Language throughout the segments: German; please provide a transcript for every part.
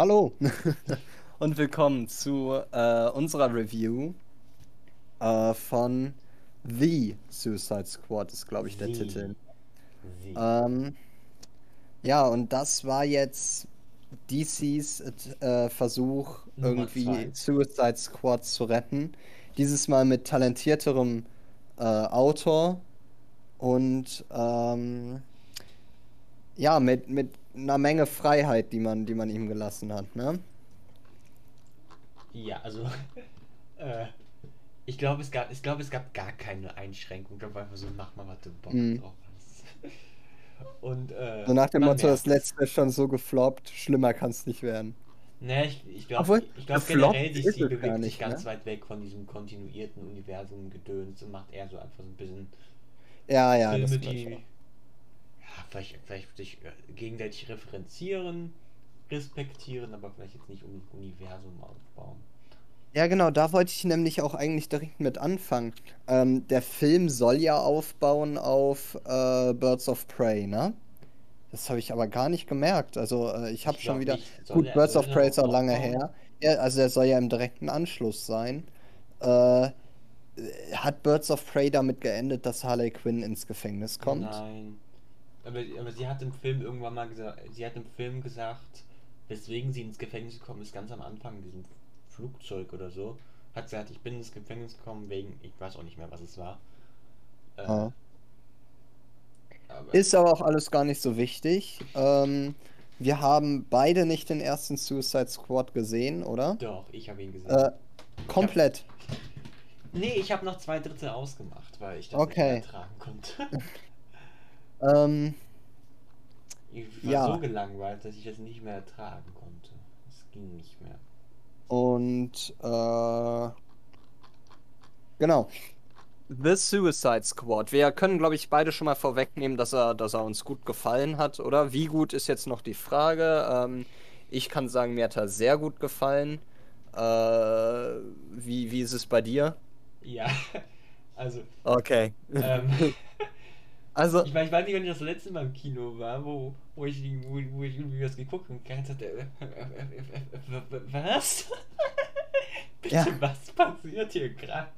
Hallo und willkommen zu äh, unserer Review äh, von The Suicide Squad, ist glaube ich der The. Titel. Sie. Ähm, ja, und das war jetzt DCs äh, Versuch, Nummer irgendwie zwei. Suicide Squad zu retten. Dieses Mal mit talentierterem äh, Autor und ähm, ja, mit, mit einer Menge Freiheit, die man, die man ihm gelassen hat, ne? Ja, also äh, ich glaube, es gab, ich glaube, es gab gar keine Einschränkung. Ich glaube einfach so, mach mal, was du Bock Mhm. drauf hast. Und äh, So nach dem Motto, das letzte ist schon so gefloppt, schlimmer kann es nicht werden. Ne, ich, ich glaube, Obwohl, ich glaube gefloppt generell, DC gar bewegt sich nicht, ganz ne? weit weg von diesem kontinuierten Universum Gedöns und macht eher so einfach so ein bisschen Ja, ja, das Filme, wird die vielleicht, vielleicht sich äh, gegenseitig referenzieren, respektieren, aber vielleicht jetzt nicht um ein Universum aufbauen. Ja, genau, da wollte ich nämlich auch eigentlich direkt mit anfangen. Ähm, der Film soll ja aufbauen auf äh, Birds of Prey, ne? Das habe ich aber gar nicht gemerkt. Also, äh, ich habe schon wieder. Gut, Birds of Prey ist auch lange aufbauen? her. Ja, also, der soll ja im direkten Anschluss sein. Äh, hat Birds of Prey damit geendet, dass Harley Quinn ins Gefängnis kommt? Nein. Aber, aber sie hat im Film irgendwann mal gesagt, sie hat im Film gesagt, weswegen sie ins Gefängnis gekommen ist, ganz am Anfang in diesem Flugzeug oder so, hat sie gesagt, ich bin ins Gefängnis gekommen wegen, ich weiß auch nicht mehr, was es war. Äh, Ah. aber Ist aber auch alles gar nicht so wichtig. Ähm, wir haben beide nicht den ersten Suicide Squad gesehen, oder? doch, ich habe ihn gesehen. Äh, komplett. Nee, ich habe noch zwei Drittel ausgemacht, weil ich das Okay. nicht ertragen konnte. Ähm, Ich war Ja. so gelangweilt, dass ich das nicht mehr ertragen konnte. Es ging nicht mehr. und äh, genau. The Suicide Squad. Wir können, glaube ich, beide schon mal vorwegnehmen, dass er, dass er uns gut gefallen hat, oder? Wie gut ist jetzt noch die Frage. Ähm, ich kann sagen, mir hat er sehr gut gefallen. Äh, wie, wie ist es bei dir? Ja, also, Okay. ähm, Also, Ich, mein, ich weiß nicht, wann ich das letzte Mal im Kino war, wo, wo, ich, wo, wo ich irgendwie was geguckt habe und ganz hatte, äh, äh, äh, äh, was? Bitte, Ja. was passiert hier gerade?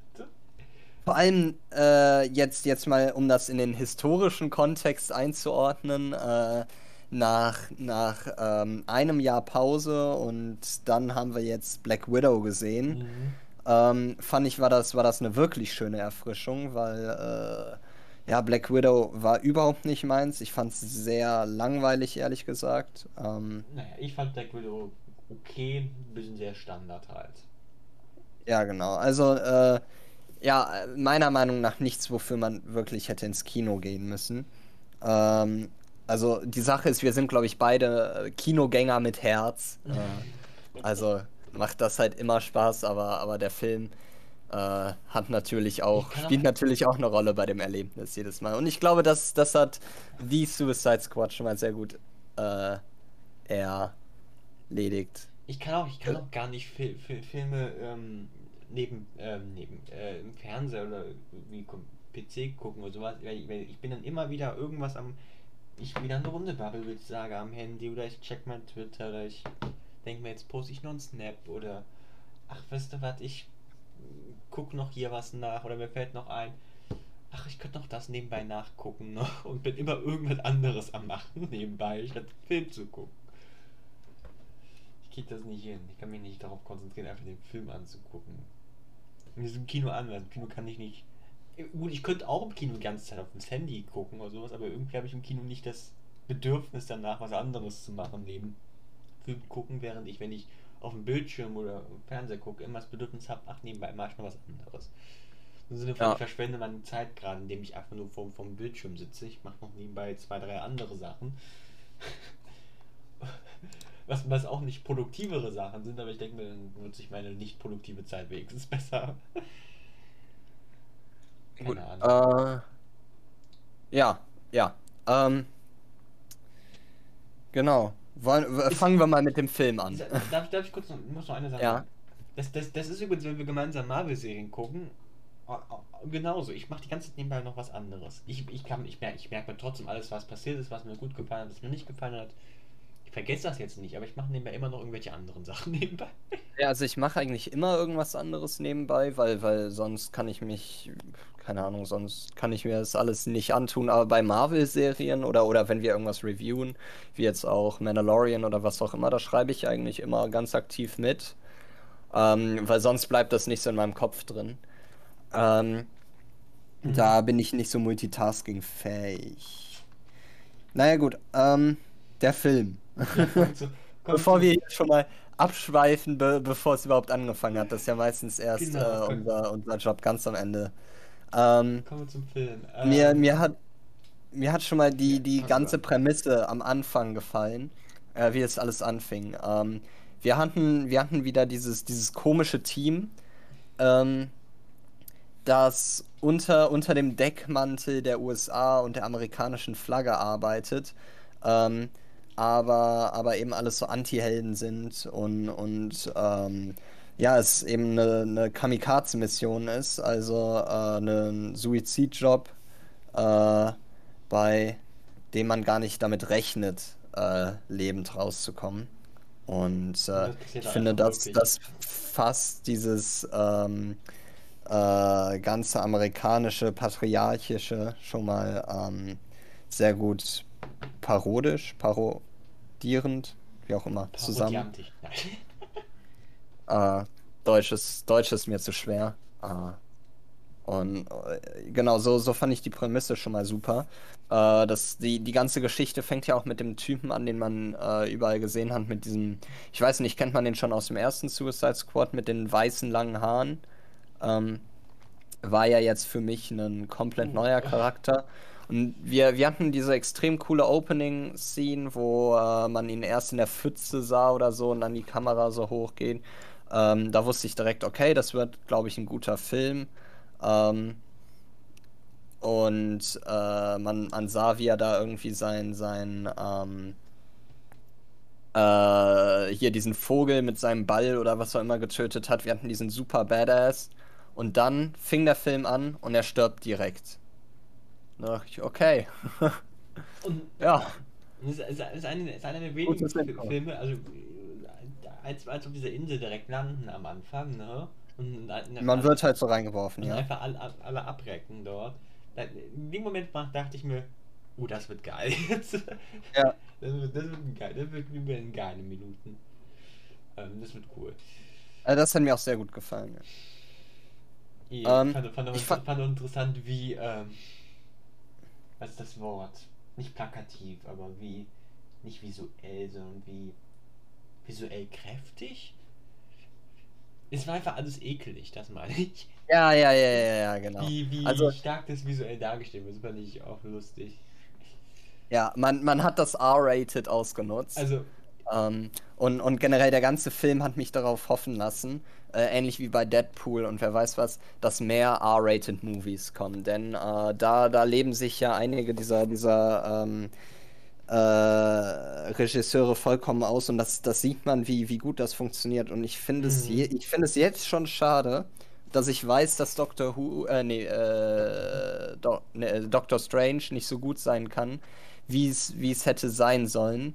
Vor allem äh, jetzt, jetzt mal, um das in den historischen Kontext einzuordnen, äh, nach, nach ähm, einem Jahr Pause und dann haben wir jetzt Black Widow gesehen, Mhm. ähm, fand ich, war das, war das eine wirklich schöne Erfrischung, weil ja, Black Widow war überhaupt nicht meins. Ich fand es sehr langweilig, ehrlich gesagt. Ähm, Naja, ich fand Black Widow okay, ein bisschen sehr Standard halt. Ja, genau. Also, äh, ja, meiner Meinung nach nichts, wofür man wirklich hätte ins Kino gehen müssen. Ähm, also, die Sache ist, wir sind, glaube ich, beide äh, Kinogänger mit Herz. Äh, also, macht das halt immer Spaß, aber, aber der Film äh, hat natürlich auch, spielt natürlich auch eine Rolle bei dem Erlebnis jedes Mal. Und ich glaube, das, das hat die Suicide Squad schon mal sehr gut äh, erledigt. Ich kann auch, ich kann auch gar nicht Fil Fil Filme ähm, neben, ähm, neben äh, im Fernseher oder wie PC gucken oder sowas. Weil ich, ich bin dann immer wieder irgendwas am. Ich wieder eine Runde Bubble sage am Handy oder ich check mein Twitter oder ich denke mir, jetzt poste ich noch einen Snap oder ach, weißt du was, ich guck noch hier was nach oder mir fällt noch ein. Ach, ich könnte noch das nebenbei nachgucken noch und bin immer irgendwas anderes am machen nebenbei, statt Film zu gucken. Ich krieg das nicht hin. Ich kann mich nicht darauf konzentrieren, einfach den Film anzugucken. In diesem Kino an, weil im Kino kann ich nicht. Gut, ich könnte auch im Kino die ganze Zeit auf das Handy gucken oder sowas, aber irgendwie habe ich im Kino nicht das Bedürfnis danach, was anderes zu machen, neben Film gucken, während ich, wenn ich auf dem Bildschirm oder im Fernseher gucke, immer das Bedürfnis habe, ach, nebenbei mache ich noch was anderes. Im Sinne von, Ja. ich verschwende meine Zeit gerade, indem ich einfach nur vom, vom Bildschirm sitze. Ich mache noch nebenbei zwei, drei andere Sachen. Was, was auch nicht produktivere Sachen sind, aber ich denke mir, dann nutze ich meine nicht produktive Zeit wenigstens besser. Keine Gut. Ahnung. Äh, ja, ja. Ähm, genau. Wollen, fangen wir mal mit dem Film an. Darf, darf ich kurz noch, muss noch eine Sache Ja. sagen? Das, das, das ist übrigens, wenn wir gemeinsam Marvel-Serien gucken, genauso. Ich mache die ganze Zeit nebenbei noch was anderes. Ich, ich, kann, ich merke ich merk mir trotzdem alles, was passiert ist, was mir gut gefallen hat, was mir nicht gefallen hat. Ich Ich vergesse das jetzt nicht, aber ich mache nebenbei immer noch irgendwelche anderen Sachen nebenbei. Ja, also ich mache eigentlich immer irgendwas anderes nebenbei, weil, weil sonst kann ich mich, keine Ahnung, sonst kann ich mir das alles nicht antun. Aber bei Marvel-Serien oder, oder wenn wir irgendwas reviewen, wie jetzt auch Mandalorian oder was auch immer, da schreibe ich eigentlich immer ganz aktiv mit. Ähm, weil sonst bleibt das nicht so in meinem Kopf drin. Ähm, mhm. Da bin ich nicht so multitasking-fähig. Naja, gut. Ähm, der Film. so, Bevor wir hier schon mal abschweifen, be bevor es überhaupt angefangen hat. Das ist ja meistens erst genau, äh, unser, unser Job ganz am Ende. Ähm, Kommen wir zum Film. Ähm, mir, mir, hat, mir hat schon mal die, die ganze Prämisse am Anfang gefallen, äh, wie es alles anfing. Ähm, wir, hatten, wir hatten wieder dieses, dieses komische Team, ähm, das unter, unter dem Deckmantel der USA und der amerikanischen Flagge arbeitet. Ähm, aber, aber eben alles so Anti-Helden sind und, und ähm, ja, es eben eine, eine Kamikaze-Mission ist, also äh, ein Suizidjob, äh, bei dem man gar nicht damit rechnet, äh, lebend rauszukommen. Und äh, ich finde, dass das fast dieses ähm, äh, ganze amerikanische, patriarchische schon mal ähm, sehr gut parodisch, parodierend, wie auch immer, zusammen. Äh, Deutsch, ist, Deutsch ist mir zu schwer. Äh, und äh, genau, so, so fand ich die Prämisse schon mal super. Äh, das, die, die ganze Geschichte fängt ja auch mit dem Typen an, den man äh, überall gesehen hat, mit diesem, ich weiß nicht, kennt man den schon aus dem ersten Suicide Squad mit den weißen langen Haaren? Ähm, war ja jetzt für mich ein komplett oh. neuer Charakter. Und wir, wir hatten diese extrem coole Opening-Scene, wo äh, man ihn erst in der Pfütze sah oder so und dann die Kamera so hochgeht. Ähm, da wusste ich direkt, okay, das wird, glaube ich, ein guter Film. Ähm, und äh, man, man sah, wie er da irgendwie sein, sein ähm, äh, hier diesen Vogel mit seinem Ball oder was auch immer getötet hat. Wir hatten diesen super Badass. Und dann fing der Film an und er stirbt direkt. Da dachte ich, okay. und ja. Es ist, ist, ist einer der wenigen Filme, also als, als auf dieser Insel direkt landen am Anfang, ne? Und Man wird halt so reingeworfen, ja. Einfach alle, alle abrecken dort. In dem Moment dachte ich mir, oh, das wird geil jetzt. Ja. Das wird, das wird geil, das wird über in geile Minuten. Ähm, das wird cool. Also das hat mir auch sehr gut gefallen. Ja. Ja, ähm, ich, fand, fand, ich fand, fand interessant, wie, ähm, was ist das Wort? Nicht plakativ, aber wie, nicht visuell, sondern wie visuell kräftig. Es war einfach alles ekelig, das meine ich. Ja, ja, ja, ja, ja genau. Wie, wie also, stark das visuell dargestellt wird, fand ich auch lustig. Ja, man, man hat das R-rated ausgenutzt. Also. Ähm, und, und generell der ganze Film hat mich darauf hoffen lassen, äh, ähnlich wie bei Deadpool und wer weiß was, dass mehr R-rated Movies kommen. Denn äh, da, da leben sich ja einige dieser, dieser ähm, äh, Regisseure vollkommen aus und das, das sieht man, wie, wie gut das funktioniert. Und ich finde mhm. es, je, ich find es jetzt schon schade, dass ich weiß, dass Doctor Who, äh, nee, äh, Do ne, Doctor Strange nicht so gut sein kann, wie es hätte sein sollen.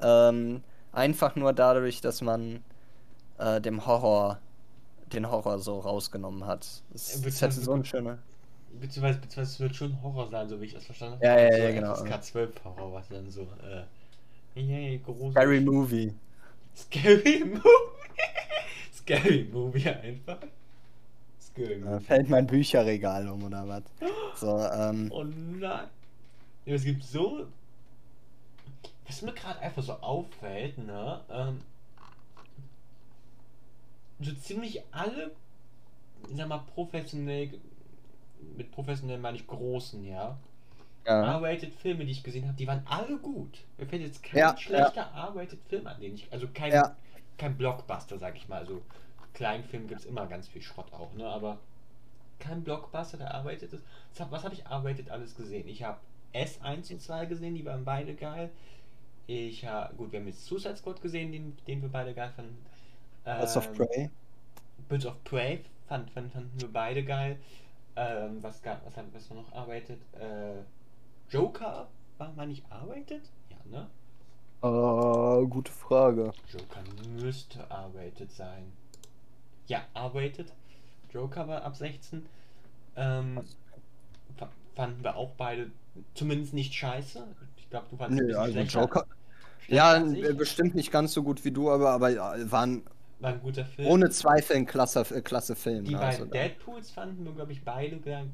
Ähm, einfach nur dadurch, dass man äh, dem Horror, den Horror so rausgenommen hat. Es, es hätte so ein schöner. Beziehungsweise, beziehungsweise es wird schon Horror sein, so wie ich das verstanden habe. Ja, ja, ja, genau. K12 Horror, was dann so, äh, yay, groß. Scary Movie. Scary Movie. Scary Movie einfach. Scary Movie. Da fällt mein Bücherregal um oder was. So, ähm. Oh nein. Es gibt so. Was mir gerade einfach so auffällt, ne? Ähm, so ziemlich alle, ich sag mal, professionell, mit professionell meine ich großen, ja. Ja. R-rated Filme, die ich gesehen habe, die waren alle gut. Mir fällt jetzt kein ja, schlechter ja. R-rated Film an, den ich, also kein, ja. kein Blockbuster, sag ich mal. Also Kleinfilm gibt es immer ganz viel Schrott auch, ne? Aber kein Blockbuster, der arbeitet ist. Was habe ich arbeitet alles gesehen? Ich habe S1 und 2 gesehen, die waren beide geil. Ich habe, gut, wir haben jetzt Suicide Squad gesehen, den, den wir beide geil fanden. Birds ähm, of Prey. Birds of Prey fand, fand, fanden wir beide geil. Ähm, was gab, was, was wir noch arbeitet? Äh, Joker war mal nicht arbeitet? Ja, ne? Uh, gute Frage. Joker müsste R-rated sein. Ja, R-rated. Joker war ab 16. Ähm, fanden wir auch beide zumindest nicht scheiße. Ich glaube, du fandest Nö, also Joker. Ja, bestimmt nicht ganz so gut wie du, aber, aber waren war ein guter Film. Ohne Zweifel ein klasse, äh, klasse Film. Die also beiden Deadpools fanden wir, glaube ich, beide geil.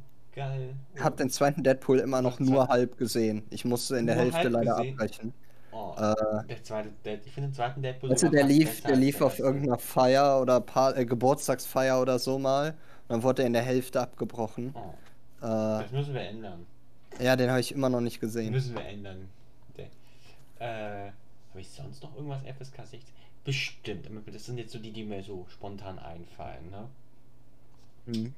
Ich habe den zweiten Deadpool immer noch nur halb gesehen. Ich musste in der Hälfte leider gesehen. abbrechen. Oh, äh, der zweite Dead, ich finde den zweiten Deadpool. Also der lief, der lief auf irgendeiner Feier oder pa äh, Geburtstagsfeier oder so mal. Und dann wurde er in der Hälfte abgebrochen. Oh, äh, das müssen wir ändern. Ja, den habe ich immer noch nicht gesehen. Müssen wir ändern. Äh, habe ich sonst noch irgendwas FSK 16? Bestimmt. Das sind jetzt so die, die mir so spontan einfallen, ne? Mhm.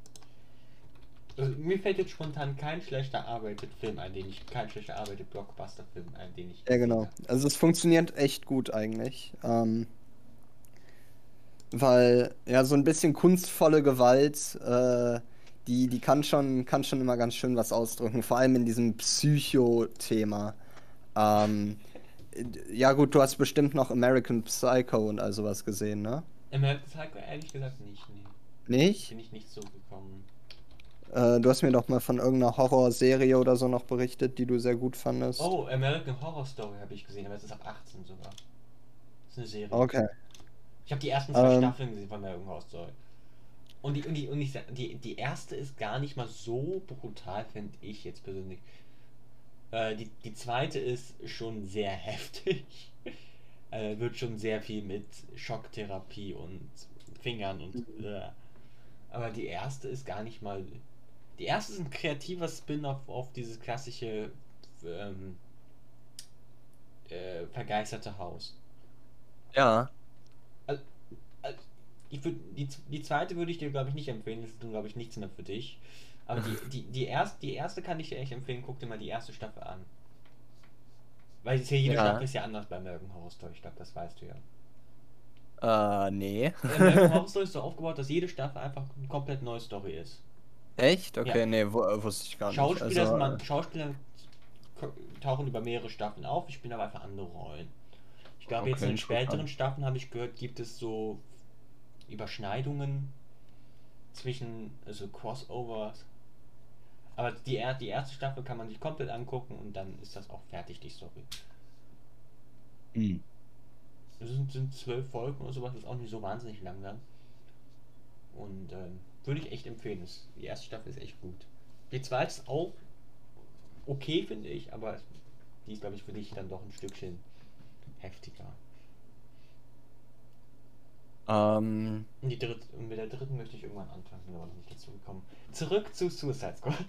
Also, mir fällt jetzt spontan kein schlechter arbeitet Film ein, den ich, kein schlechter arbeitet Blockbuster Film ein, den ich. Ja, genau. Also es funktioniert echt gut eigentlich. Ähm, weil, ja, so ein bisschen kunstvolle Gewalt, äh, die, die kann schon, kann schon immer ganz schön was ausdrücken, vor allem in diesem Psycho-Thema. Ähm, ja gut, du hast bestimmt noch American Psycho und all sowas gesehen, ne? American Psycho ehrlich gesagt nicht, nee. Nicht? Bin ich nicht so gekommen. Äh, du hast mir doch mal von irgendeiner Horrorserie oder so noch berichtet, die du sehr gut fandest. Oh, American Horror Story habe ich gesehen, aber es ist ab 18 sogar. Das ist eine Serie. Okay. Ich habe die ersten zwei ähm, Staffeln gesehen von American Horror Story. Und die, und die, und die, die erste ist gar nicht mal so brutal, finde ich jetzt persönlich. Äh, die, die zweite ist schon sehr heftig. äh, wird schon sehr viel mit Schocktherapie und Fingern und. Mhm. Äh. Aber die erste ist gar nicht mal. Die erste ist ein kreativer Spin-off auf dieses klassische ähm, äh, vergeisterte Haus. Ja. Also, also ich würd, die, die zweite würde ich dir, glaube ich, nicht empfehlen. Das ist, glaube ich, nichts mehr für dich. Aber die, die, die, erst, die erste kann ich dir echt empfehlen, guck dir mal die erste Staffel an. Weil ja jede ja. Staffel ist ja anders bei American Horror Story, ich glaube, das weißt du ja. Äh, nee. American Horror Story ist so aufgebaut, dass jede Staffel einfach eine komplett neue Story ist. Echt? Okay, ja. nee, äh, wusste ich gar nicht. Schauspieler, also, man, Schauspieler tauchen über mehrere Staffeln auf, ich spiele aber einfach andere Rollen. Ich glaube, okay, jetzt in den späteren Staffeln habe ich gehört, gibt es so Überschneidungen zwischen, also Crossovers aber die, die erste Staffel kann man sich komplett angucken und dann ist das auch fertig, die Story. Mhm. Es sind, sind zwölf Folgen oder sowas, ist auch nicht so wahnsinnig lang dann. Und ähm, würde ich echt empfehlen. Die erste Staffel ist echt gut. Die zweite ist auch okay, finde ich, aber die ist, glaube ich, für dich dann doch ein Stückchen heftiger. Ähm. Dritte, mit der dritten möchte ich irgendwann anfangen, aber noch nicht dazu gekommen. Zurück zu Suicide Squad.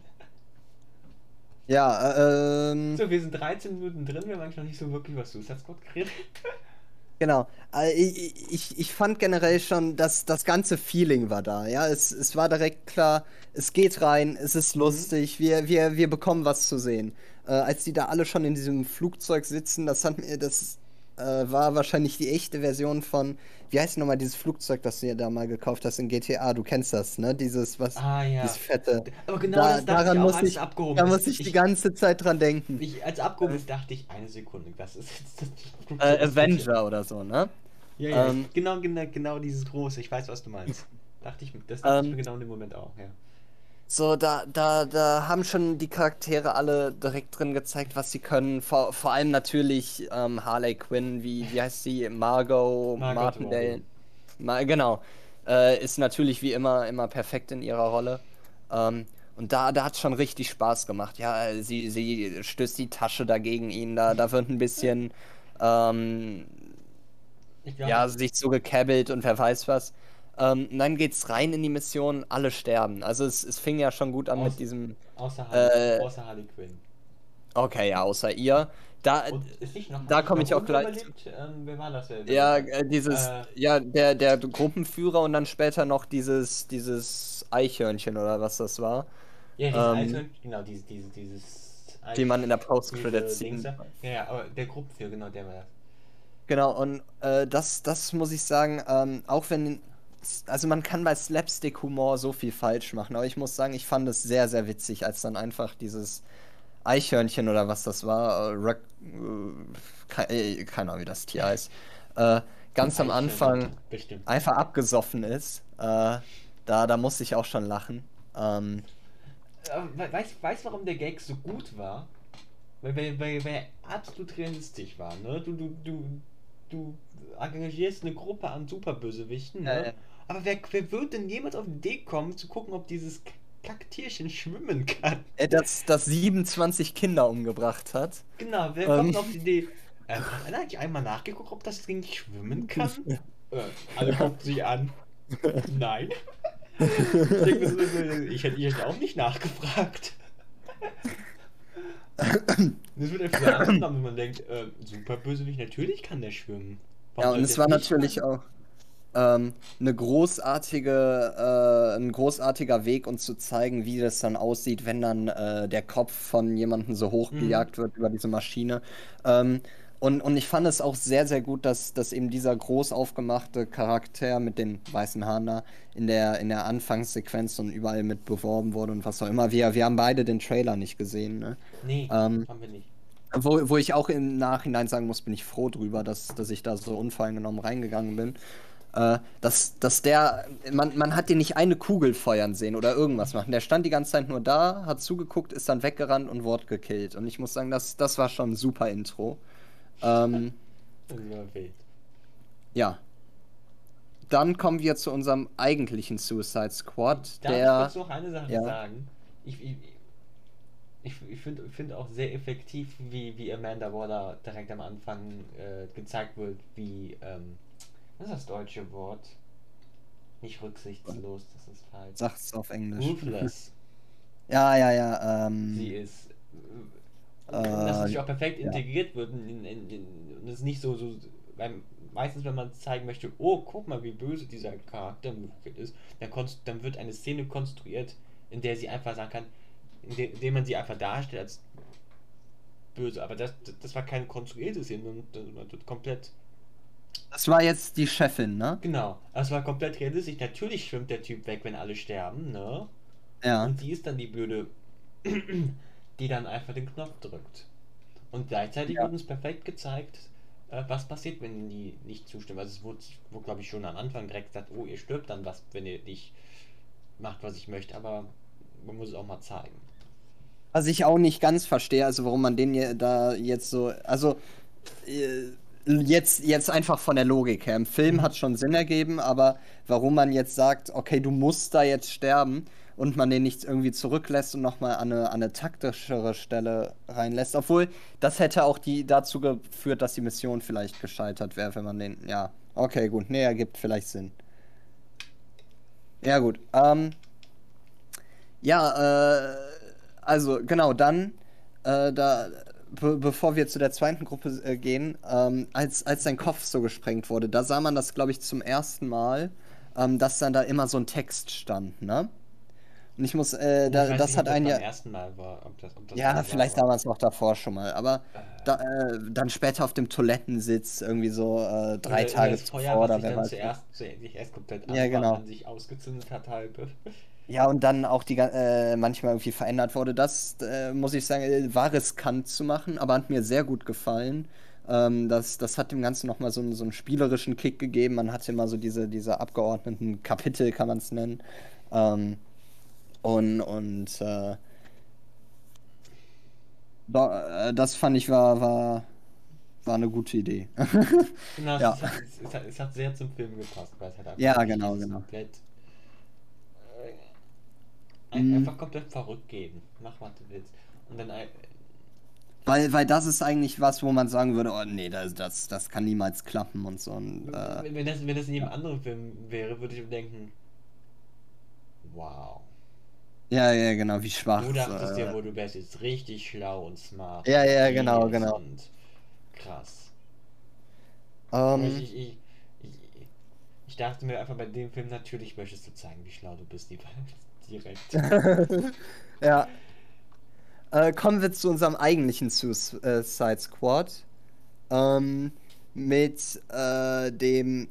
Ja, ähm. So, wir sind 13 Minuten drin, wir haben eigentlich noch nicht so wirklich über Suicide Squad geredet. Genau. Äh, ich, ich, ich fand generell schon, dass das ganze Feeling war da. Ja, es, es war direkt klar, es geht rein, es ist mhm. lustig, mhm. wir, wir, wir bekommen was zu sehen. Äh, als die da alle schon in diesem Flugzeug sitzen, das hat mir, das äh, war wahrscheinlich die echte Version von, wie heißt nochmal dieses Flugzeug, das du dir da mal gekauft hast in GTA? Du kennst das, ne? Dieses, was, ah, ja. dieses fette. Aber genau da, das daran ich auch, muss ich, abgehoben Da muss ich, ich, die ganze Zeit dran denken. Ich, als abgehoben ist, dachte ich, eine Sekunde, das ist jetzt das äh, Avenger oder so, ne? Ja, ja, ähm, genau, genau, genau dieses große, ich weiß, was du meinst. dachte ich, das dachte ähm, ich mir genau in dem Moment auch, ja. So, da, da, da haben schon die Charaktere alle direkt drin gezeigt, was sie können. Vor, vor allem natürlich ähm, Harley Quinn, wie, wie heißt sie? Margot, Margot Martindale. Ma genau. Äh, ist natürlich wie immer immer perfekt in ihrer Rolle. Ähm, und da, da hat es schon richtig Spaß gemacht. Ja, sie, sie stößt die Tasche dagegen ihn, da, da wird ein bisschen ähm, ja, sich so gekäbbelt und wer weiß was. Ähm, und dann geht's rein in die Mission, alle sterben. Also es, es fing ja schon gut an Aus, mit diesem. Außer Harley, äh, außer Harley Quinn. Okay, ja, außer ihr. Da, da komme ich auch gleich. Ähm, wer war das denn? Ja, äh, dieses, äh, ja, der, der Gruppenführer und dann später noch dieses, dieses Eichhörnchen oder was das war. Ja, dieses ähm, Eichhörnchen, genau, dieses, dieses, dieses die man in der Post-Credits sieht. Ja, ja, aber der Gruppenführer, genau, der war das. Genau, und äh, das, das muss ich sagen, ähm, auch wenn also man kann bei Slapstick-Humor so viel falsch machen, aber ich muss sagen, ich fand es sehr, sehr witzig, als dann einfach dieses Eichhörnchen oder was das war, äh, äh, äh, keine Ahnung, wie das Tier heißt, äh, ganz am Anfang Bestimmt. einfach abgesoffen ist. Äh, da, da musste ich auch schon lachen. Ähm, Äh, Weißt du, warum der Gag so gut war? Weil, weil, weil, weil er absolut realistisch war, ne? Du, du, du, du engagierst eine Gruppe an Superbösewichten, ne? Ja, ja. Aber wer, wer wird denn jemals auf die Idee kommen, zu gucken, ob dieses Kacktierchen schwimmen kann? das, das 27 Kinder umgebracht hat. Genau, wer Ähm. kommt auf die Idee? Äh, hat einer eigentlich einmal nachgeguckt, ob das Ding schwimmen kann? äh, alle gucken sich an. Nein. Ich, denke, hätte ich hätte auch nicht nachgefragt. Das wird einfach so angenommen, wenn man denkt, äh, super bösewicht, natürlich kann der schwimmen. Warum Ja, und es war natürlich können? auch ähm, eine großartige, äh, ein großartiger Weg, uns zu zeigen, wie das dann aussieht, wenn dann äh, der Kopf von jemandem so hochgejagt wird über diese Maschine. Ähm, und, und ich fand es auch sehr, sehr gut, dass, dass eben dieser groß aufgemachte Charakter mit den weißen Haaren da in der, in der Anfangssequenz und überall mit beworben wurde und was auch immer. Wir, wir haben beide den Trailer nicht gesehen, ne? Nee, ähm, haben wir nicht. Wo, wo ich auch im Nachhinein sagen muss, bin ich froh drüber, dass, dass ich da so unvoreingenommen reingegangen bin. Äh, dass, dass der, man, man hat den nicht eine Kugel feuern sehen oder irgendwas machen. Der stand die ganze Zeit nur da, hat zugeguckt, ist dann weggerannt und wurde gekillt. Und ich muss sagen, das, das war schon ein super Intro. Ähm, ja. Dann kommen wir zu unserem eigentlichen Suicide Squad, Darf ich der. kurz noch eine Sache ja. sagen? Ich, ich, ich, ich finde find auch sehr effektiv, wie, wie Amanda Waller direkt am Anfang äh, gezeigt wird, wie, ähm, was ist das deutsche Wort? Nicht rücksichtslos, das ist falsch. Sag's auf Englisch. Ruthless Ja, ja, ja. Ähm, sie ist. Äh, Äh, dass es natürlich auch perfekt ja. integriert wird in, in, in, und es ist nicht so, so beim, meistens wenn man zeigen möchte, oh, guck mal, wie böse dieser Charakter ist, dann, dann wird eine Szene konstruiert, in der sie einfach sagen kann, in der, indem man sie einfach darstellt als böse. Aber das, das war keine konstruierte Szene, sondern das komplett, das war jetzt die Chefin, ne? genau, es war komplett realistisch. Natürlich schwimmt der Typ weg, wenn alle sterben, ne? Ja. Und die ist dann die Blöde, die dann einfach den Knopf drückt. Und gleichzeitig Ja. wird uns perfekt gezeigt, äh, was passiert, wenn die nicht zustimmen. Also es wurde, wurde glaube ich, schon am Anfang direkt gesagt, oh, ihr stirbt dann was, wenn ihr nicht macht, was ich möchte. Aber man muss es auch mal zeigen. Was ich auch nicht ganz verstehe, also warum man den da jetzt so, also äh, jetzt, jetzt einfach von der Logik her. Im Film hat schon Sinn ergeben, aber warum man jetzt sagt, okay, du musst da jetzt sterben und man den nicht irgendwie zurücklässt und nochmal an eine, an eine taktischere Stelle reinlässt, obwohl das hätte auch die dazu geführt, dass die Mission vielleicht gescheitert wäre, wenn man den, ja, okay, gut, nee, ergibt vielleicht Sinn. Ja, gut. Ähm, ja, äh, also genau, dann, äh, da, be bevor wir zu der zweiten Gruppe äh, gehen, ähm, als, als sein Kopf so gesprengt wurde, da sah man das, glaube ich, zum ersten Mal, ähm, dass dann da immer so ein Text stand, ne? Und ich muss, äh, Ich da, das nicht, hat ob einen das ja. beim ersten Mal war. Ob das, ob das Ja, vielleicht war. damals noch davor schon mal, aber Äh, da, äh, dann später auf dem Toilettensitz, irgendwie so äh, drei oder- Tage oder das Feuer, zuvor was oder wer dann weiß. zuerst, zuerst erst komplett Ja, genau. an sich ausgezündet hat halb. Ja, und dann auch die äh, manchmal irgendwie verändert wurde. Das, äh, muss ich sagen, äh, war riskant zu machen, aber hat mir sehr gut gefallen. Ähm, das, das hat dem Ganzen nochmal so, einen- so einen spielerischen Kick gegeben. Man hatte immer so diese, diese abgeordneten Kapitel, kann man es nennen. Ähm, und und äh, äh, das fand ich war, war, war eine gute Idee. Genau, Ja. es, hat, es, hat, es hat sehr zum Film gepasst, weil es einfach Ja, genau, genau. Komplett, ein, Mhm. Einfach komplett verrückt gehen. Mach, was du willst. Und dann weil, weil das ist eigentlich was, wo man sagen würde, oh nee, das, das, das kann niemals klappen und so. Und, äh, wenn, das, wenn das in jedem anderen Film wäre, würde ich mir denken, wow. ja, ja, genau, wie schwach. Du dachtest äh, ja wohl, du wärst jetzt richtig schlau und smart. Ja, ja, genau, genau. Und krass. ähm, ich, ich, ich, ich dachte mir einfach bei dem Film, natürlich möchtest du zeigen, wie schlau du bist, die- direkt. ja. Äh, kommen wir zu unserem eigentlichen Suicide Squad. Ähm, mit äh, dem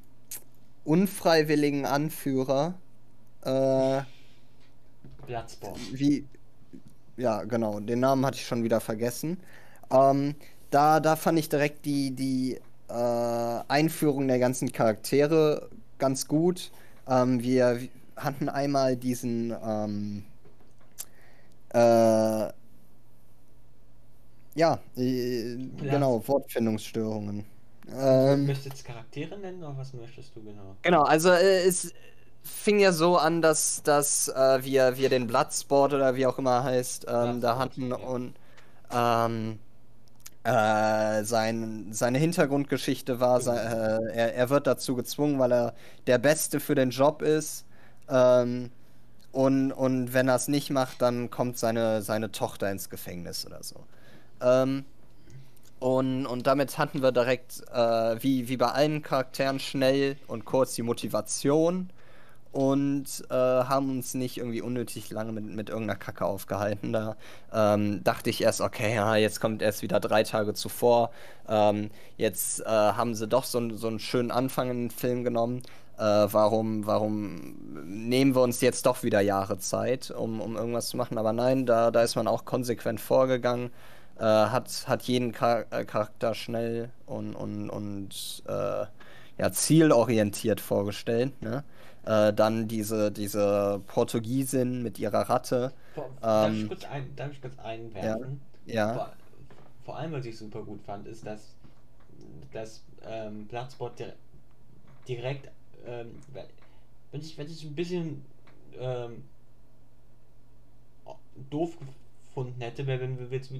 unfreiwilligen Anführer. Äh, Bloodsport. wie. ja, genau, den Namen hatte ich schon wieder vergessen. Ähm, da, da fand ich direkt die, die äh, Einführung der ganzen Charaktere ganz gut. Ähm, wir hatten einmal diesen ähm, äh, ja, äh, genau, Wortfindungsstörungen. Ähm, möchtest du jetzt Charaktere nennen oder was möchtest du genau? Genau, also äh, es fing ja so an, dass, dass äh, wir, wir den Bloodsport oder wie auch immer heißt, ähm, da hatten und ähm, äh, sein, seine Hintergrundgeschichte war, genau. äh, er, er wird dazu gezwungen, weil er der Beste für den Job ist. Ähm, und, und wenn er es nicht macht, dann kommt seine, seine Tochter ins Gefängnis oder so. Ähm, und, und damit hatten wir direkt, äh, wie, wie bei allen Charakteren, schnell und kurz die Motivation und äh, haben uns nicht irgendwie unnötig lange mit, mit irgendeiner Kacke aufgehalten. Da ähm, dachte ich erst, okay, ja, jetzt kommt erst wieder drei Tage zuvor. Ähm, jetzt äh, haben sie doch so, so einen schönen Anfang in den Film genommen. Äh, warum, warum nehmen wir uns jetzt doch wieder Jahre Zeit, um, um irgendwas zu machen? Aber nein, da, da ist man auch konsequent vorgegangen. Äh, hat, hat jeden Char äh, Charakter schnell und, und, und äh, ja, zielorientiert vorgestellt. Ne? Äh, dann diese, diese Portugiesin mit ihrer Ratte. Vor, darf, ähm, ich kurz ein, darf ich kurz einwerfen? Ja. ja. Vor, vor, allem, was ich super gut fand, ist, dass das ähm, direkt, direkt ähm, wenn ich, wenn ich ein bisschen ähm, doof gefunden hätte, weil wenn wir jetzt,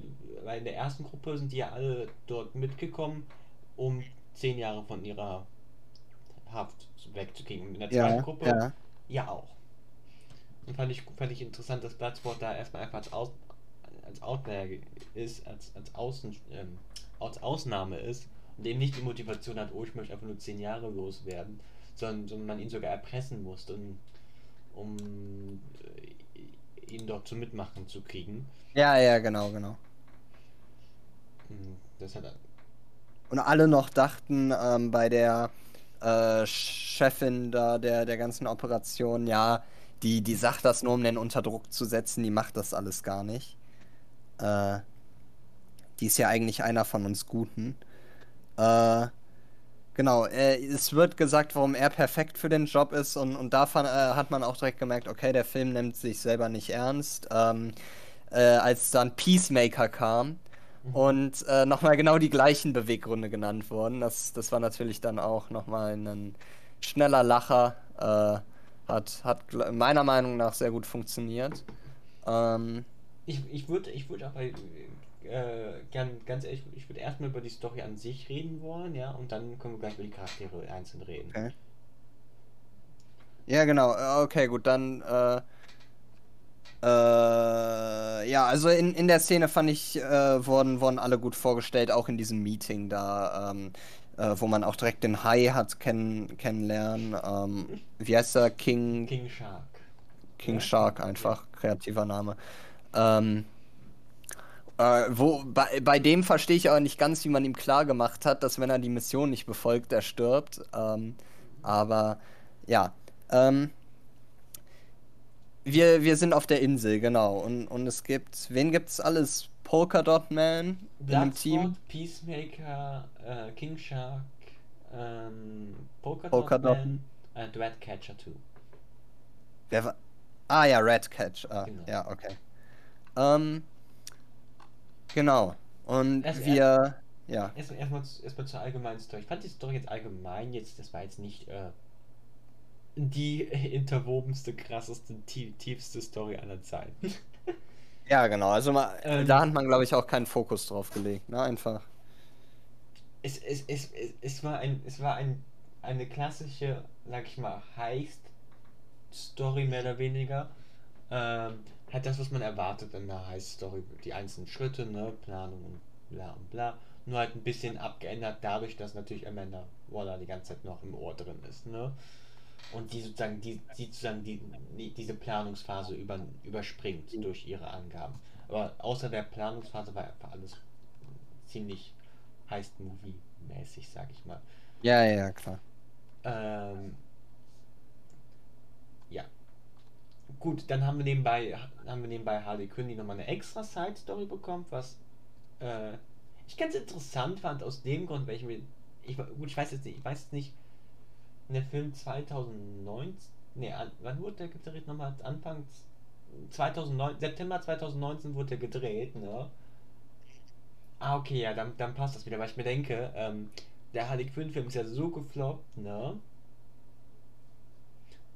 weil in der ersten Gruppe sind die ja alle dort mitgekommen, um zehn Jahre von ihrer Haft wegzukriegen. Und in der zweiten ja, Gruppe ja. ja. auch. Und fand ich, fand ich interessant, dass Bloodsport da erstmal einfach als, Aus, als Outlier ist, als, als, Außen, ähm, als Ausnahme ist und eben nicht die Motivation hat, oh, ich möchte einfach nur zehn Jahre loswerden, sondern, sondern man ihn sogar erpressen musste, um, um ihn dort zu mitmachen zu kriegen. Ja, ja, genau, genau. Hm, das hat und alle noch dachten ähm, bei der äh, Chefin da der, der ganzen Operation, ja, die, die sagt das nur, um den unter Druck zu setzen, die macht das alles gar nicht. Äh, die ist ja eigentlich einer von uns Guten. Äh, genau, äh, es wird gesagt, warum er perfekt für den Job ist und, und davon äh, hat man auch direkt gemerkt, okay, der Film nimmt sich selber nicht ernst. Ähm, äh, als dann Peacemaker kam, Mhm. Und äh, nochmal genau die gleichen Beweggründe genannt wurden. Das, das war natürlich dann auch nochmal ein schneller Lacher. Äh, hat, hat meiner Meinung nach sehr gut funktioniert. Ähm, ich ich würde ich würd aber äh, gern, ganz ehrlich, ich würde erstmal über die Story an sich reden wollen, ja, und dann können wir gleich über die Charaktere einzeln reden. Okay. Ja, genau. Äh, okay, gut, dann äh, äh, ja, also in, in der Szene fand ich, äh, wurden, wurden alle gut vorgestellt, auch in diesem Meeting da, ähm, äh, wo man auch direkt den Hai hat kenn kennenlernen. Ähm, wie heißt er? King. King Shark. King ja. Shark, einfach, kreativer Name. Ähm, äh, wo, bei, bei dem verstehe ich aber nicht ganz, wie man ihm klar gemacht hat, dass wenn er die Mission nicht befolgt, er stirbt. Ähm, aber ja. Ähm, wir, wir sind auf der Insel, genau. Und, und es gibt, wen gibt es alles? Polkadot Man in dem Team. Peacemaker, äh, King Shark, ähm, Polkadot, Polkadot Man und Redcatcher 2. Wer war? Ah ja, Redcatch. Ah, genau. Ja, okay. Ähm, genau. Und erst, wir. Erst, ja. Erstmal erst erst zur allgemeinen Story. Ich fand die Story jetzt allgemein jetzt, das war jetzt nicht äh, die interwobenste, krasseste, tiefste Story aller Zeiten. Ja, genau. Also mal, ähm, da hat man, glaube ich, auch keinen Fokus drauf gelegt. Ne? Einfach. Es, es, es, es, es war, ein, es war ein, eine klassische, sag ich mal, Heist-Story mehr oder weniger. Ähm, halt das, was man erwartet in der Heist-Story. Die einzelnen Schritte, ne, Planung und bla und bla. Nur halt ein bisschen abgeändert dadurch, dass natürlich Amanda Waller die ganze Zeit noch im Ohr drin ist, ne? und die sozusagen, die, die sozusagen die, die, diese Planungsphase über, überspringt durch ihre Angaben. Aber außer der Planungsphase war einfach alles ziemlich Heist-Movie-mäßig, sag ich mal. Ja, ja, klar. Ähm, ja. Gut, dann haben wir nebenbei, haben wir nebenbei Harley Quinn, die nochmal eine extra Side-Story bekommt, was äh, ich ganz interessant fand, aus dem Grund, weil ich mir. Ich, gut, ich weiß jetzt nicht, ich weiß jetzt nicht, in der Film 2019, ne, wann wurde der gedreht nochmal? Anfang 2009, September 2019 wurde der gedreht, ne? Ah, okay, ja, dann, dann passt das wieder, weil ich mir denke, ähm, der Harley Quinn-Film ist ja so gefloppt, ne?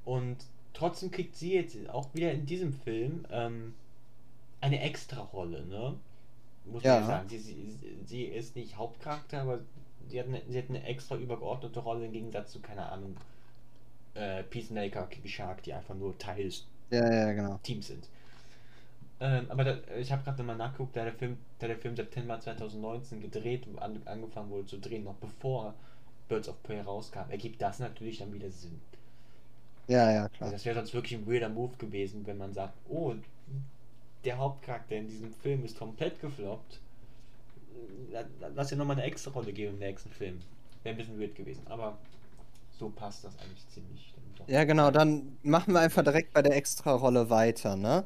Und trotzdem kriegt sie jetzt auch wieder in diesem Film ähm, eine extra Rolle, ne? Muss ja. man ja sagen. Sie, sie, sie ist nicht Hauptcharakter, aber sie hat, eine, sie hat eine extra übergeordnete Rolle im Gegensatz zu, keine Ahnung, äh, Peacemaker, King Shark, die einfach nur Teil des ja, ja, genau. Teams sind. Ähm, aber da, ich habe gerade mal nachgeguckt, da der Film, da der Film September 2019 gedreht, an, angefangen wurde zu drehen, noch bevor Birds of Prey rauskam, ergibt das natürlich dann wieder Sinn. Ja, ja, klar. Das wäre sonst wirklich ein weirder Move gewesen, wenn man sagt, oh, der Hauptcharakter in diesem Film ist komplett gefloppt. Lass dir nochmal eine extra Rolle geben im nächsten Film. Wäre ein bisschen weird gewesen, aber so passt das eigentlich ziemlich. Ja, genau, dann machen wir einfach direkt bei der Extra-Rolle weiter, ne?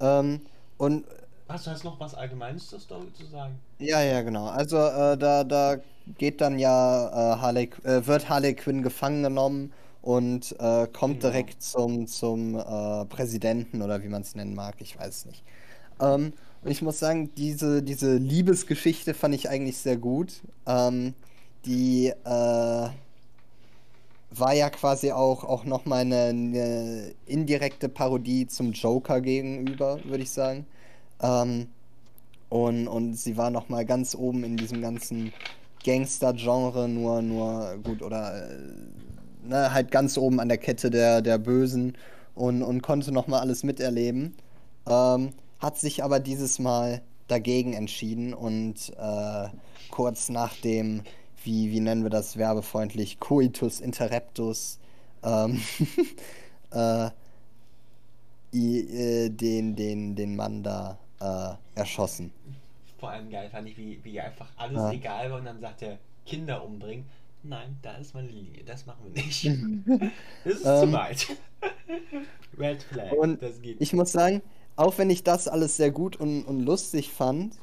Ähm, und. Hast du jetzt noch was Allgemeines zur Story zu sagen? Ja, ja, genau. Also, äh, da, da geht dann ja, äh, Harley, äh, wird Harley Quinn gefangen genommen und äh, kommt genau. direkt zum, zum äh, Präsidenten oder wie man es nennen mag, ich weiß nicht. Ähm, und ich muss sagen, diese, diese Liebesgeschichte fand ich eigentlich sehr gut. Ähm, die äh, war ja quasi auch, auch nochmal eine, eine indirekte Parodie zum Joker gegenüber, würde ich sagen. Ähm, und, und sie war nochmal ganz oben in diesem ganzen Gangster-Genre, nur, nur gut, oder äh, ne, halt ganz oben an der Kette der, der Bösen und, und konnte nochmal alles miterleben. Ähm, hat sich aber dieses Mal dagegen entschieden und äh, kurz nach dem, wie, wie nennen wir das werbefreundlich, Coitus Interreptus, ähm, äh, äh, den, den, den Mann da äh, erschossen. Vor allem geil fand ich, wie, wie einfach alles ja. egal war und dann sagt er, Kinder umbringen. Nein, da ist meine Linie, das machen wir nicht. das ist ähm, zu weit. Red Flag, und das geht. Ich muss sagen, auch wenn ich das alles sehr gut und, und lustig fand,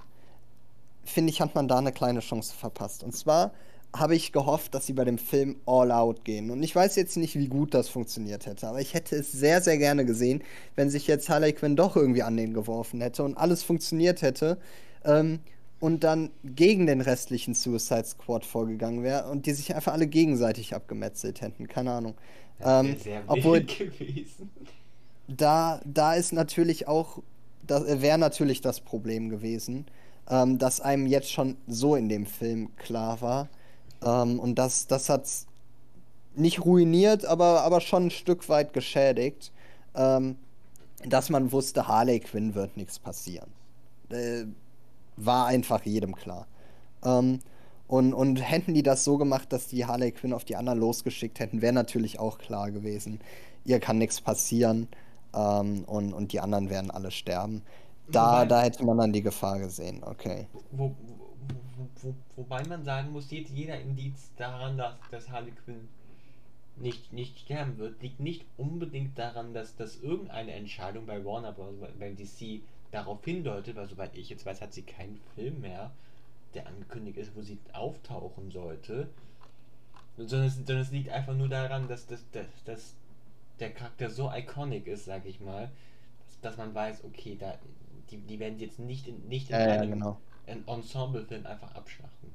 finde ich, hat man da eine kleine Chance verpasst. Und zwar habe ich gehofft, dass sie bei dem Film all out gehen. Und ich weiß jetzt nicht, wie gut das funktioniert hätte, aber ich hätte es sehr, sehr gerne gesehen, wenn sich jetzt Harley Quinn doch irgendwie an den geworfen hätte und alles funktioniert hätte. Ähm, und dann gegen den restlichen Suicide Squad vorgegangen wäre und die sich einfach alle gegenseitig abgemetzelt hätten. Keine Ahnung. Das ähm, sehr obwohl gewesen da, da ist natürlich auch, das wäre natürlich das Problem gewesen, ähm, dass einem jetzt schon so in dem Film klar war. Ähm, und das, das hat nicht ruiniert, aber, aber schon ein Stück weit geschädigt, ähm, dass man wusste, Harley Quinn wird nichts passieren. Äh, war einfach jedem klar. Ähm, und, und hätten die das so gemacht, dass die Harley Quinn auf die anderen losgeschickt hätten, wäre natürlich auch klar gewesen, ihr kann nichts passieren ähm, und, und die anderen werden alle sterben. Da, wobei, da hätte man dann die Gefahr gesehen, okay. Wo, wo, wo, wobei man sagen muss, jeder Indiz daran, dass, dass Harley Quinn nicht, nicht sterben wird, liegt nicht unbedingt daran, dass, dass irgendeine Entscheidung bei Warner Bros., bei DC darauf hindeutet, weil soweit ich jetzt weiß, hat sie keinen Film mehr, der angekündigt ist, wo sie auftauchen sollte. Sondern es, sondern es liegt einfach nur daran, dass, dass, dass, dass der Charakter so iconic ist, sag ich mal, dass, dass man weiß, okay, da die, die werden jetzt nicht in, nicht in ja, einem ja, genau. Ensemble-Film einfach abschlachten.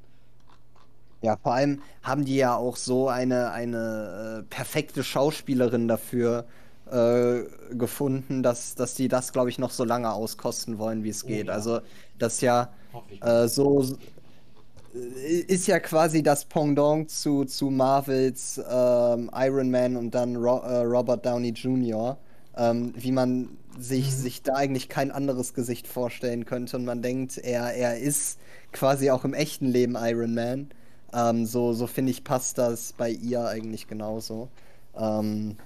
Ja, vor allem haben die ja auch so eine, eine äh, perfekte Schauspielerin dafür äh, gefunden, dass, dass die das, glaube ich, noch so lange auskosten wollen, wie es oh, geht. Ja. Also, das ja äh, so äh, ist ja quasi das Pendant zu, zu Marvels ähm, Iron Man und dann Ro äh, Robert Downey Jr., ähm, wie man sich, mhm. sich da eigentlich kein anderes Gesicht vorstellen könnte und man denkt, er, er ist quasi auch im echten Leben Iron Man. Ähm, so so finde ich, passt das bei ihr eigentlich genauso. Ähm,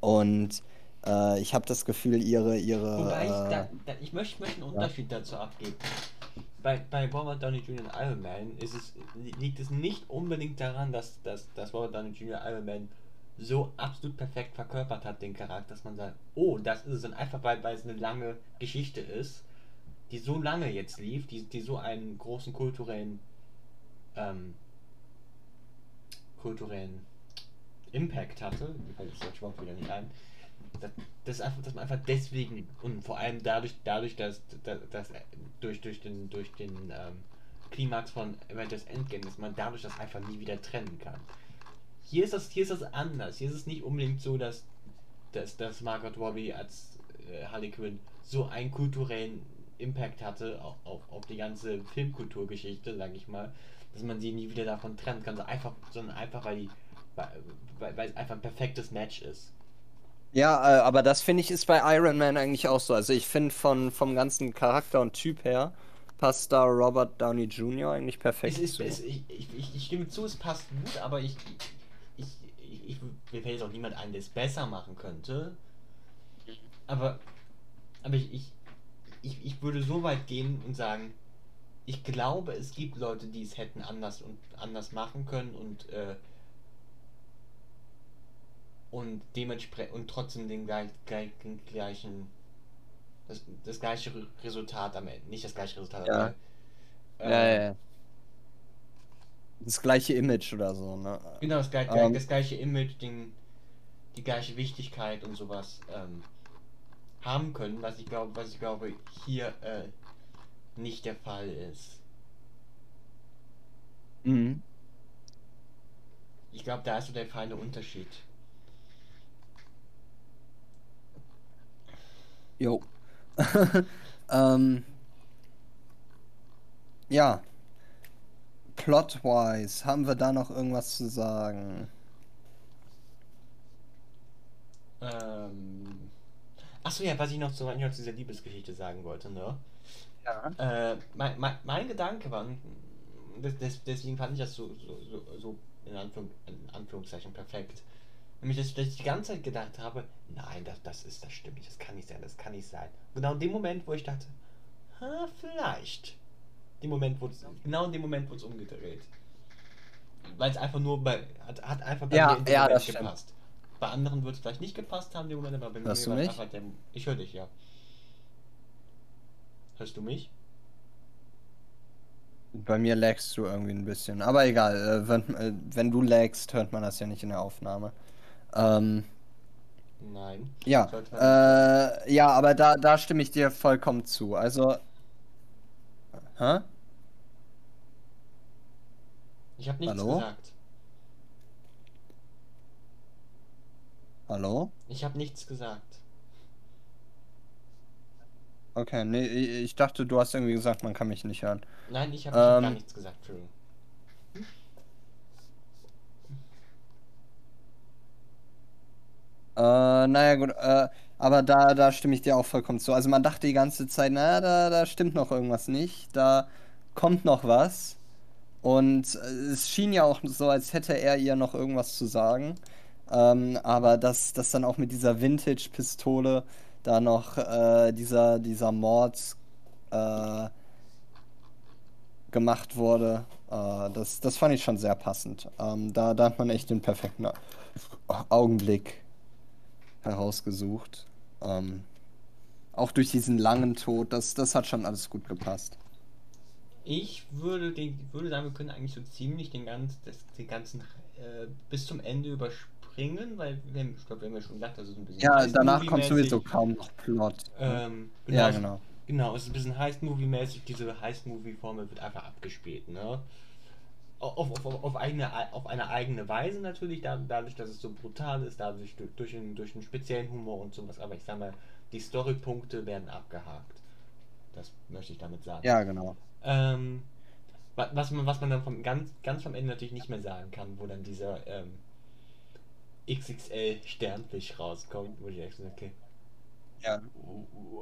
und äh, ich habe das Gefühl, ihre. ihre Wobei ich, da, da, ich möchte, möchte einen Unterschied ja. dazu abgeben bei, bei Robert Downey Jr. und Iron Man ist es, liegt es nicht unbedingt daran, dass, dass, dass Robert Downey Jr. Iron Man so absolut perfekt verkörpert hat, den Charakter, dass man sagt, oh, das ist es. Und einfach weil, weil es eine lange Geschichte ist, die so lange jetzt lief, die, die so einen großen kulturellen ähm, kulturellen Impact hatte, mir fällt das deutsche Wort wieder nicht ein, das, das einfach, dass man einfach deswegen und vor allem dadurch, dadurch, dass, dass, dass durch, durch den, durch den ähm, Klimax von Avengers Endgame, dass man dadurch das einfach nie wieder trennen kann. Hier ist das, hier ist das anders. Hier ist es nicht unbedingt so, dass, dass, dass Margot Robbie als äh, Harley Quinn so einen kulturellen Impact hatte auf, auf, auf die ganze Filmkulturgeschichte, sag ich mal, dass man sie nie wieder davon trennen kann, sondern einfach, sondern einfach weil, die, weil, weil es einfach ein perfektes Match ist. Ja, äh, aber das finde ich ist bei Iron Man eigentlich auch so. Also ich finde von vom ganzen Charakter und Typ her passt da Robert Downey Jr. eigentlich perfekt Es ist, zu. es, ich, ich, ich ich stimme zu, es passt gut, aber ich, ich, ich, ich mir fällt jetzt auch niemand ein, der es besser machen könnte. Aber, aber ich, ich, ich, ich würde so weit gehen und sagen, ich glaube, es gibt Leute, die es hätten anders und anders machen können und äh, und dementsprechend und trotzdem den gleich, gleich, gleichen das, das gleiche Re- Resultat am Ende nicht das gleiche Resultat Ja. aber, ja, äh, ja, ja. Das gleiche Image oder so, ne? genau das, gleich, Ähm. das gleiche Image den, die gleiche Wichtigkeit und sowas ähm, haben können was ich glaube was ich glaube hier äh, nicht der Fall ist Mhm. ich glaube da ist so der feine Unterschied Jo. ähm, ja. Plot-wise, haben wir da noch irgendwas zu sagen? ähm, Achso, ja, was ich noch zu, noch zu dieser Liebesgeschichte sagen wollte, ne? Ja. Äh, mein, mein, mein Gedanke war, des, deswegen fand ich das so, so, so, so in, Anführung, in Anführungszeichen perfekt. Nämlich, dass, ich die ganze Zeit gedacht habe, nein, das, das ist, das stimmt nicht, das kann nicht sein, das kann nicht sein. Genau in dem Moment, wo ich dachte, ha, vielleicht. Dem Moment wurde genau in dem Moment wurde es umgedreht. Weil es einfach nur bei, hat, hat einfach bei Ja, mir in dem ja, Moment stimmt. gepasst. Bei anderen wird es vielleicht nicht gepasst haben, dem Moment, aber bei Hörst mir war einfach der, ich höre dich, ja. Hörst du mich? Bei mir lagst du irgendwie ein bisschen. Aber egal, äh, wenn, äh, wenn du lagst, hört man das ja nicht in der Aufnahme. Ähm, Nein. ja, äh, ja, aber da, da stimme ich dir vollkommen zu. Also, hä? Ich habe nichts Hallo? gesagt. Hallo? Ich habe nichts gesagt. Okay, nee, ich dachte, du hast irgendwie gesagt, man kann mich nicht hören. Nein, ich habe hab Ähm. gar nichts gesagt, Entschuldigung. Äh, naja, gut, äh, aber da, da stimme ich dir auch vollkommen zu. Also man dachte die ganze Zeit, naja, da, da stimmt noch irgendwas nicht, da kommt noch was. Und äh, es schien ja auch so, als hätte er ihr noch irgendwas zu sagen. Ähm, aber dass, dass dann auch mit dieser Vintage-Pistole da noch äh, dieser, dieser Mord äh, gemacht wurde, äh, das, das fand ich schon sehr passend. Ähm, da, da hat man echt den perfekten Augenblick herausgesucht. Ähm, auch durch diesen langen Tod, das, das hat schon alles gut gepasst. Ich würde, den, würde sagen, wir können eigentlich so ziemlich den, ganz, das, den ganzen äh, bis zum Ende überspringen, weil wir, ich glaube, wir haben ja schon gesagt, das ist ein bisschen Ja, danach kommt sowieso kaum noch Plot. Ähm, ja, es- genau. Genau, es ist ein bisschen Heist-Movie-mäßig, diese Heist-Movie-Formel wird einfach abgespielt, ne? Auf, auf, auf, eigene, auf eine eigene Weise natürlich, da- dadurch, dass es so brutal ist, dadurch durch, durch, einen, durch einen speziellen Humor und sowas, aber ich sag mal, die Story-Punkte werden abgehakt. Das möchte ich damit sagen. Ja, genau. Ähm, wa- was man, was man dann vom, ganz, ganz am Ende natürlich nicht mehr sagen kann, wo dann dieser ähm, XXL Sternfisch rauskommt, wo ich echt so, okay. Ja.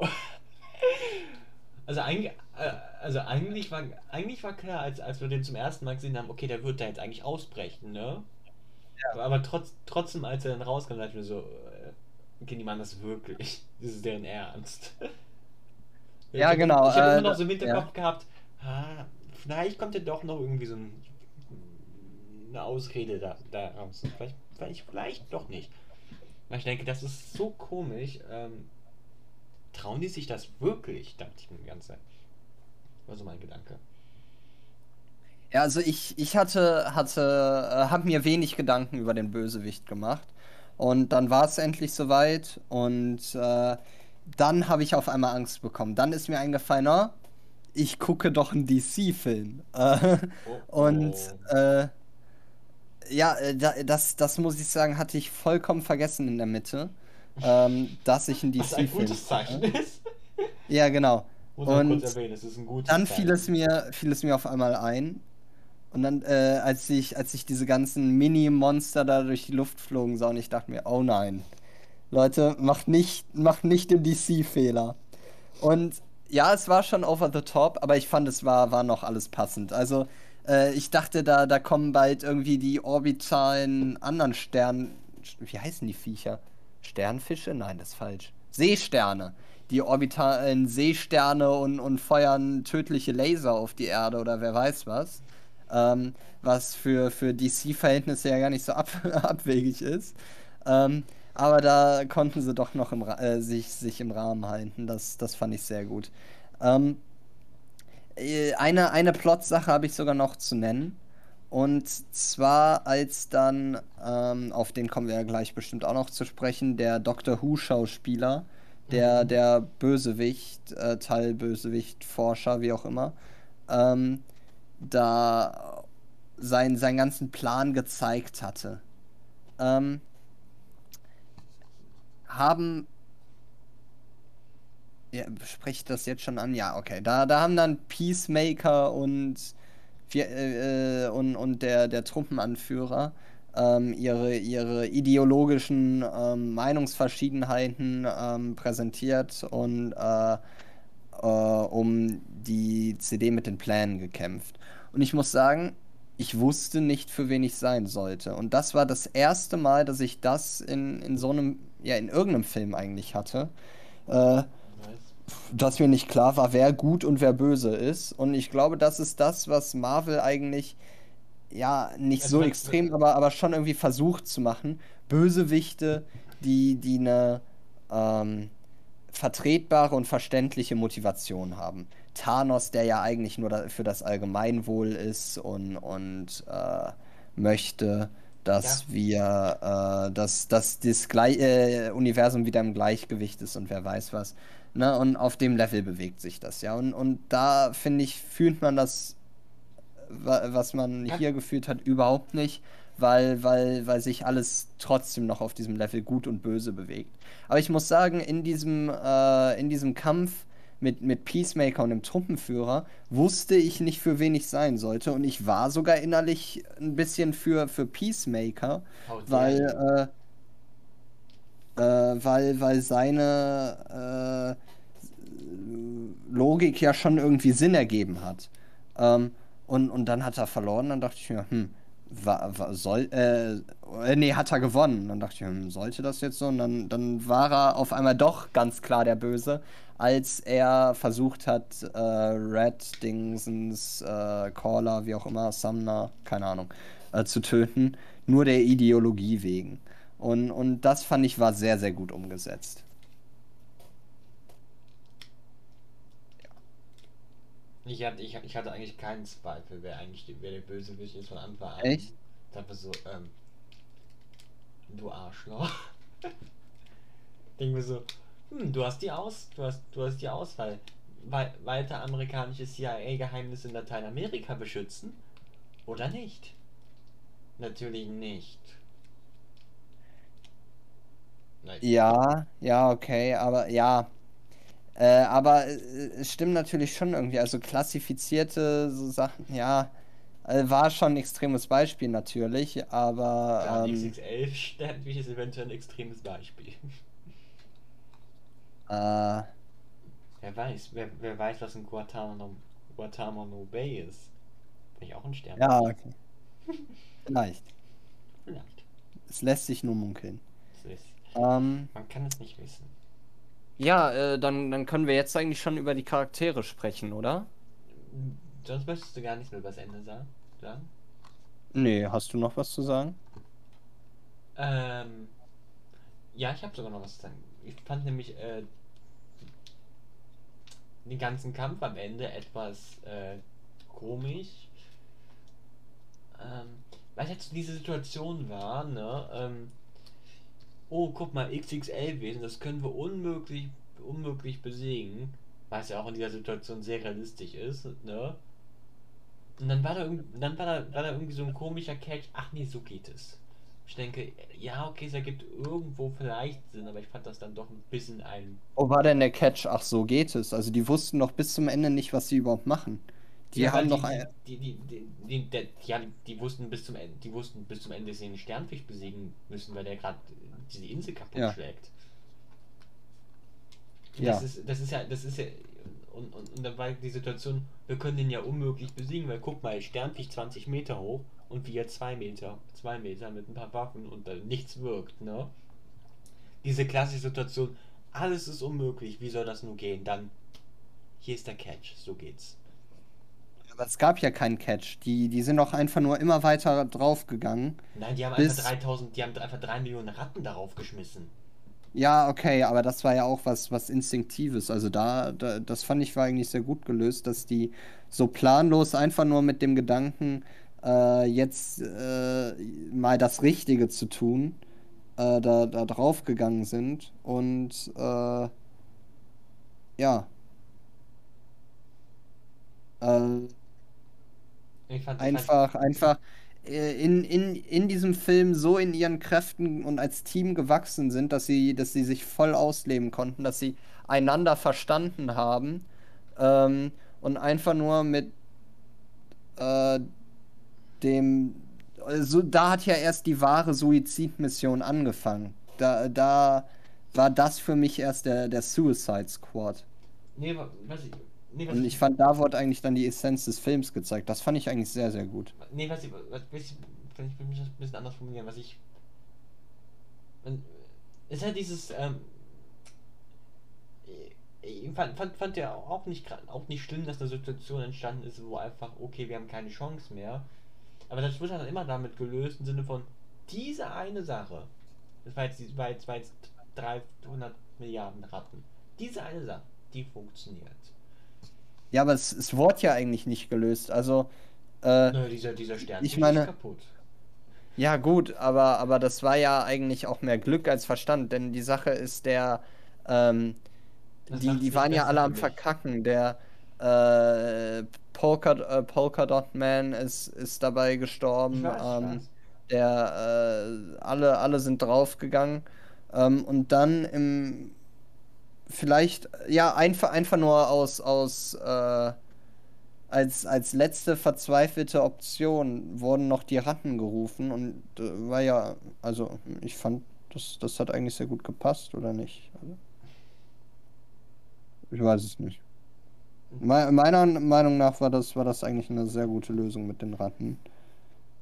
Also eigentlich, äh, also eigentlich war eigentlich war klar, als, als wir den zum ersten Mal gesehen haben, okay, der wird da jetzt eigentlich ausbrechen, ne? Ja. Aber trotz, trotzdem, als er dann rauskam, dachte ich mir so, äh, okay, die machen das wirklich. Das ist deren Ernst. Ja, ich genau, ich habe äh, immer noch so im ja. Hinterkopf gehabt, ah, vielleicht kommt ja doch noch irgendwie so ein eine Ausrede da, daraus. Vielleicht, vielleicht, vielleicht doch nicht. Weil ich denke, das ist so komisch. Ähm, trauen die sich das wirklich? Dachte ich mir die ganze Zeit. War so mein Gedanke. Ja, also ich, ich hatte, hatte, äh, habe mir wenig Gedanken über den Bösewicht gemacht. Und dann war es endlich soweit und äh, dann habe ich auf einmal Angst bekommen. Dann ist mir eingefallen, oh, ich gucke doch einen DC-Film. Äh, oh, und oh. Äh, ja, äh, das, das muss ich sagen, hatte ich vollkommen vergessen in der Mitte, ähm, dass ich einen DC-Film. Was ein gutes Zeichen ist. Ja, genau. Muss und kurz erwähnen, es ist ein gutes dann fiel es, mir, fiel es mir auf einmal ein. Und dann, äh, als ich, als ich diese ganzen Mini-Monster da durch die Luft flogen sah, und ich dachte mir, oh nein, Leute, macht nicht, macht nicht den DC-Fehler. Und ja, es war schon over the top, aber ich fand, es war, war noch alles passend. Also, äh, ich dachte, da, da kommen bald irgendwie die orbitalen anderen Sternen. Wie heißen die Viecher? Sternfische? Nein, das ist falsch. Seesterne. Die orbitalen Seesterne und, und feuern tödliche Laser auf die Erde oder wer weiß was. Ähm, was für, für DC-Verhältnisse ja gar nicht so ab, abwegig ist. Ähm, aber da konnten sie doch noch im, äh, sich, sich im Rahmen halten. Das, das fand ich sehr gut. Ähm, äh, eine, eine Plot-Sache habe ich sogar noch zu nennen. Und zwar, als dann, ähm, auf den kommen wir ja gleich bestimmt auch noch zu sprechen, der Doctor Who-Schauspieler, der, mhm. der Bösewicht, äh, Teilbösewicht, Forscher, wie auch immer, ähm, da sein, seinen ganzen Plan gezeigt hatte. Ähm, haben ja, spricht das jetzt schon an? Ja, okay. Da, da haben dann Peacemaker und, äh, und, und der, der Truppenanführer ähm, ihre, ihre ideologischen ähm, Meinungsverschiedenheiten ähm, präsentiert und äh, äh, um die CD mit den Plänen gekämpft. Und ich muss sagen, ich wusste nicht, für wen ich sein sollte. Und das war das erste Mal, dass ich das in, in so einem, ja, in irgendeinem Film eigentlich hatte. Äh, dass mir nicht klar war, wer gut und wer böse ist. Und ich glaube, das ist das, was Marvel eigentlich, ja, nicht so extrem, aber, aber schon irgendwie versucht zu machen. Bösewichte, die, die eine ähm, vertretbare und verständliche Motivation haben. Thanos, der ja eigentlich nur da, für das Allgemeinwohl ist und, und äh, möchte, dass ja. wir, äh, dass, dass das Gle äh, Universum wieder im Gleichgewicht ist und wer weiß was. Ne? Und auf dem Level bewegt sich das, ja. Und, und da, finde ich, fühlt man das, was man hier gefühlt hat, überhaupt nicht, weil, weil, weil sich alles trotzdem noch auf diesem Level gut und böse bewegt. Aber ich muss sagen, in diesem, äh, in diesem Kampf mit, mit Peacemaker und dem Truppenführer wusste ich nicht, für wen ich sein sollte. Und ich war sogar innerlich ein bisschen für, für Peacemaker, oh, weil, äh, äh, weil, weil seine äh, Logik ja schon irgendwie Sinn ergeben hat. Ähm, und, und dann hat er verloren, dann dachte ich mir, hm, war, war, soll, äh, äh, nee, hat er gewonnen. Dann dachte ich, hm, sollte das jetzt so? Und dann, dann war er auf einmal doch ganz klar der Böse, als er versucht hat, äh, Red Dingsens, äh, Caller, wie auch immer, Sumner, keine Ahnung, äh, zu töten, nur der Ideologie wegen. Und, und das fand ich war sehr, sehr gut umgesetzt. Ich hatte, ich, ich hatte eigentlich keinen Zweifel, wer eigentlich die, wer der Bösewicht ist von Anfang an. Echt? Ich dachte so, ähm, du Arschloch. Denke mir so, hm, du hast die Aus, du hast, du hast die Auswahl. We weiter amerikanische CIA-Geheimnisse in Lateinamerika beschützen oder nicht? Natürlich nicht. Nein. Ja, ja, okay, aber ja. Äh, aber äh, es stimmt natürlich schon irgendwie. Also klassifizierte so Sachen, ja, äh, war schon ein extremes Beispiel natürlich, aber. Ja, ähm, XXL ist eventuell ein extremes Beispiel. Äh. Wer weiß, wer, wer weiß, was ein Guantanamo, Guantanamo Bay ist. Bin ich auch ein Stern. Ja, okay. Vielleicht. Vielleicht. Es lässt sich nur munkeln. Ähm, Man kann es nicht wissen. Ja, äh, dann, dann können wir jetzt eigentlich schon über die Charaktere sprechen, oder? Sonst möchtest du gar nichts mehr über das Ende sagen? Nee, hast du noch was zu sagen? Ähm, ja, ich habe sogar noch was zu sagen. Ich fand nämlich äh, den ganzen Kampf am Ende etwas äh, komisch. Ähm, weil jetzt diese Situation war, ne? Ähm, oh, guck mal, XXL-Wesen, das können wir unmöglich, unmöglich besiegen. Was ja auch in dieser Situation sehr realistisch ist, ne? Und dann war da, dann war da, war da irgendwie so ein komischer Catch, ach nee, so geht es. Ich denke, ja, okay, es ergibt irgendwo vielleicht Sinn, aber ich fand das dann doch ein bisschen ein. Wo war denn der Catch? Ach, so geht es. Also die wussten noch bis zum Ende nicht, was sie überhaupt machen. Die ja, haben die, noch ein. Die, die, die, die, die, die wussten bis zum Ende, die wussten bis zum Ende, dass sie den Sternfisch besiegen müssen, weil der gerade diese Insel kaputt schlägt. Ja. Das ist, das ist ja, das ist ja, und, und, und da war die Situation, wir können den ja unmöglich besiegen, weil guck mal, Sternfisch 20 Meter hoch und wir 2 Meter, 2 Meter mit ein paar Waffen und da nichts wirkt, ne? Diese klassische Situation, alles ist unmöglich, wie soll das nur gehen? Dann, hier ist der Catch, so geht's. Aber es gab ja keinen Catch. Die, die sind doch einfach nur immer weiter draufgegangen. Nein, die haben Bis- einfach 3000, die haben einfach 3 Millionen Ratten darauf geschmissen. Ja, okay, aber das war ja auch was, was Instinktives. Also da, da, das fand ich war eigentlich sehr gut gelöst, dass die so planlos einfach nur mit dem Gedanken, äh, jetzt äh, mal das Richtige zu tun, äh, da, da draufgegangen sind. Und äh, ja. Äh, einfach, einfach äh, in, in, in diesem Film so in ihren Kräften und als Team gewachsen sind, dass sie, dass sie sich voll ausleben konnten, dass sie einander verstanden haben ähm, und einfach nur mit äh, dem. Also, da hat ja erst die wahre Suizidmission angefangen. Da, da war das für mich erst der, der Suicide Squad. Nee, wa- was ich. Nee, Und ich fand, da wurde eigentlich dann die Essenz des Films gezeigt. Das fand ich eigentlich sehr, sehr gut. Nee, was ich. Was, ich will ich das ein bisschen anders formulieren, was ich. Man, es ist halt dieses. Ähm, ich ich fand, fand, fand ja auch nicht, auch nicht schlimm, dass eine Situation entstanden ist, wo einfach, okay, wir haben keine Chance mehr. Aber das wird halt immer damit gelöst, im Sinne von, diese eine Sache, das war jetzt, war jetzt, war jetzt 300 Milliarden Ratten, diese eine Sache, die funktioniert. Ja, aber es, es wurde ja eigentlich nicht gelöst. Also, äh, Naja, dieser, dieser Stern Ich meine- ist kaputt. ja gut, aber, aber das war ja eigentlich auch mehr Glück als Verstand, denn die Sache ist der, ähm, die, die waren ja alle am. Verkacken. Der äh, Polka, äh, Polka Dot Man ist, ist dabei gestorben. Weiß, ähm, der äh, alle, alle sind draufgegangen. Ähm, und dann im vielleicht, ja, einfach, einfach nur aus, aus äh, als, als letzte verzweifelte Option wurden noch die Ratten gerufen und äh, war ja, also ich fand, das, das hat eigentlich sehr gut gepasst, oder nicht? Also, ich weiß es nicht. Me meiner Meinung nach war das, war das eigentlich eine sehr gute Lösung mit den Ratten.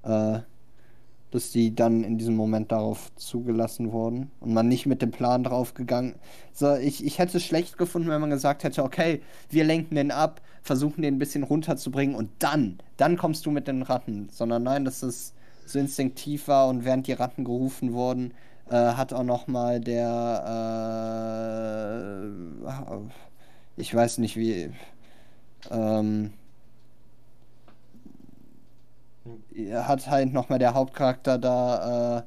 Äh, dass die dann in diesem Moment darauf zugelassen wurden und man nicht mit dem Plan draufgegangen. So, ich, ich hätte es schlecht gefunden, wenn man gesagt hätte, okay, wir lenken den ab, versuchen den ein bisschen runterzubringen und dann, dann kommst du mit den Ratten. Sondern nein, dass es so instinktiv war und während die Ratten gerufen wurden, äh, hat auch noch mal der, äh, ich weiß nicht wie, ähm, hat halt nochmal der Hauptcharakter da äh,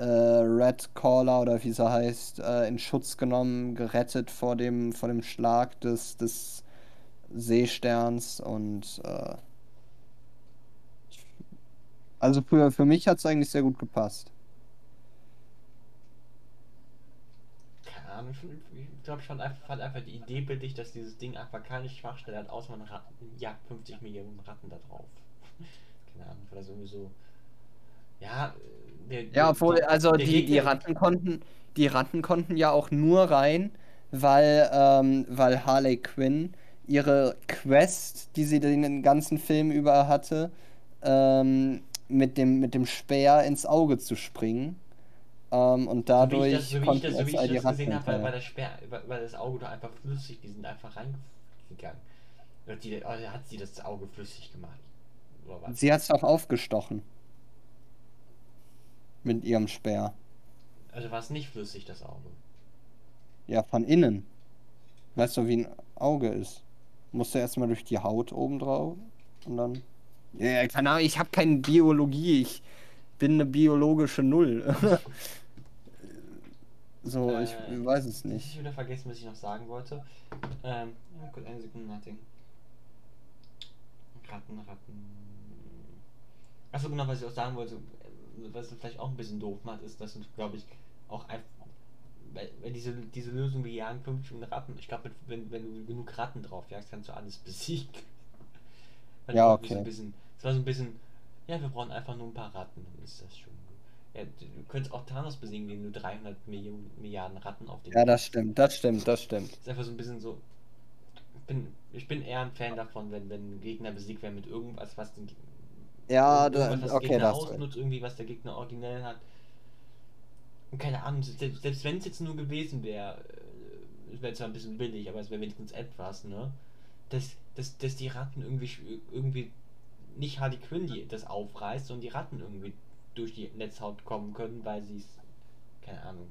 äh, Red Caller oder wie sie heißt, äh, in Schutz genommen, gerettet vor dem, vor dem Schlag des, des Seesterns und äh, also für, für mich hat es eigentlich sehr gut gepasst. Ich, glaube, ich fand einfach, fand einfach die Idee billig, dass dieses Ding einfach keine Schwachstelle hat, außer man jagt 50 Millionen Ratten da drauf. Keine Ahnung, war das irgendwie so. Ja, der, Ja, der- obwohl, der- also der die, die Ratten konnten, die Ratten konnten ja auch nur rein, weil, ähm, weil Harley Quinn ihre Quest, die sie den ganzen Film über hatte, ähm, mit dem, mit dem Speer ins Auge zu springen. Ähm, und So wie dadurch ich das, so wie ich das, so wie ich das gesehen habe, war, war das Speer, war, war das Auge doch einfach flüssig, die sind einfach reingegangen. Oder die, oder hat sie das Auge flüssig gemacht? Oder was? Sie hat es auch aufgestochen. Mit ihrem Speer. Also war es nicht flüssig, das Auge. Ja, von innen. Weißt du, wie ein Auge ist? Musst du erstmal durch die Haut oben drauf und dann. Ja, keine Ahnung, ich habe keine Biologie. Ich bin eine biologische Null. so, Äh, ich weiß es Ich nicht. habe wieder vergessen, was ich noch sagen wollte. Ähm, ja, kurz eine Sekunde nachdenken. Ratten, Ratten. Achso, genau, was ich auch sagen wollte, was vielleicht auch ein bisschen doof macht, ist, dass du, glaube ich, auch einfach. Weil, diese, diese Lösung, wir jagen 50 Ratten, ich glaube, wenn, wenn du genug Ratten drauf jagst, kannst du alles besiegen. Weil Ja, das so okay. ein bisschen, das war so ein bisschen, ja, wir brauchen einfach nur ein paar Ratten, dann ist das schon. Ja, du du könntest auch Thanos besiegen, den du 300 Millionen, Milliarden Ratten auf den Ja, das stimmt, das stimmt, das stimmt. ist einfach so ein bisschen so. Ich bin, ich bin eher ein Fan davon, wenn, wenn Gegner besiegt werden mit irgendwas, was den Ja, irgendwas, da, was okay, Gegner das. ausnutzt, irgendwie, was der Gegner originell hat. Und keine Ahnung, selbst, selbst wenn es jetzt nur gewesen wäre, äh, es wäre zwar ein bisschen billig, aber es wäre wenigstens etwas, ne? Dass, dass, dass die Ratten irgendwie irgendwie nicht Harley Quinn die das aufreißt, sondern die Ratten irgendwie durch die Netzhaut kommen können, weil sie es, keine Ahnung,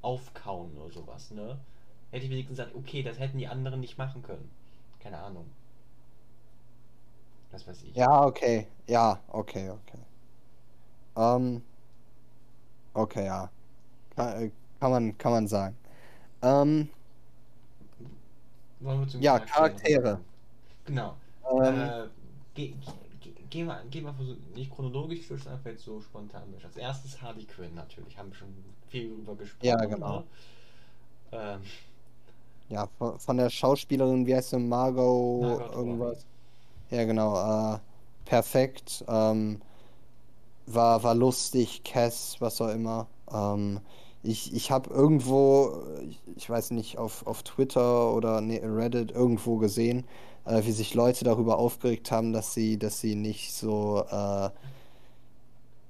aufkauen oder sowas, ne? Hätte ich wenigstens gesagt, okay, das hätten die anderen nicht machen können. Keine Ahnung. Was weiß ich. Ja, okay. Ja, okay, okay. Ähm. Okay, ja. Kann, äh, kann man, kann man sagen. Ähm, Wollen wir zum ja, Charakter Charaktere. kommen? Genau. ähm, Äh, ge, ge, gehen wir, gehen wir so, nicht chronologisch durch, sondern vielleicht so spontan durch. Als erstes Harley Quinn natürlich, haben wir schon viel drüber gesprochen. Ja, genau. Ne? Ähm, ja, von, von der Schauspielerin, wie heißt sie? Margot, Margot irgendwas. Ja, genau. Äh, perfekt. Ähm, war, war lustig, Cass, was auch immer. Ähm, ich ich habe irgendwo, ich, ich weiß nicht, auf, auf Twitter oder nee, Reddit irgendwo gesehen, äh, wie sich Leute darüber aufgeregt haben, dass sie, dass sie nicht so äh,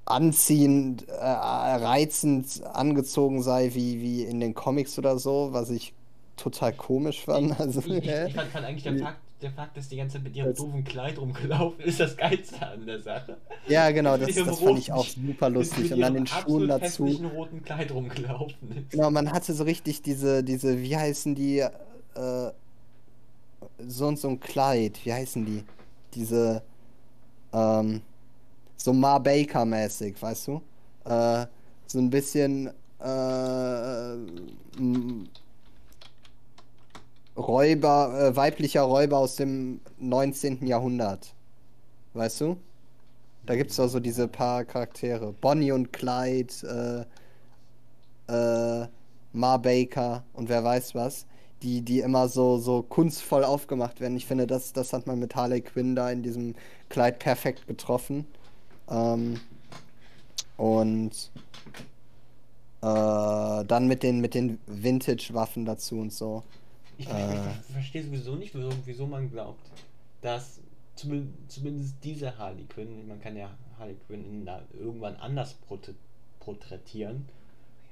anziehend, äh, reizend angezogen sei wie, wie in den Comics oder so, was ich total komisch fand. Also, ich, ich, fand, fand eigentlich der Fakt, der Fakt, dass die ganze Zeit mit ihrem Das- doofen Kleid rumgelaufen ist, das Geilste an der Sache. Ja, genau, Mit das, das fand ich auch super Mit- lustig. mit Und dann den Schuhen dazu. hässlichen roten Kleid rumgelaufen ist. Genau, man hatte so richtig diese, diese, wie heißen die, äh, so und so ein Kleid, wie heißen die? Diese, ähm, so Ma Baker-mäßig, weißt du? Äh, so ein bisschen, äh, Räuber, äh, weiblicher Räuber aus dem 19. Jahrhundert. Weißt du? Da gibt es doch so diese paar Charaktere. Bonnie und Clyde, äh, äh, Ma Baker und wer weiß was, die, die immer so, so kunstvoll aufgemacht werden. Ich finde, das, das hat man mit Harley Quinn da in diesem Kleid perfekt getroffen. Ähm, und äh, dann mit den, mit den Vintage-Waffen dazu und so. Ich, Äh. ich verstehe sowieso nicht, wieso, man glaubt, dass zumindest, diese Harley Quinn, man kann ja Harley Quinn irgendwann anders porträt- porträtieren,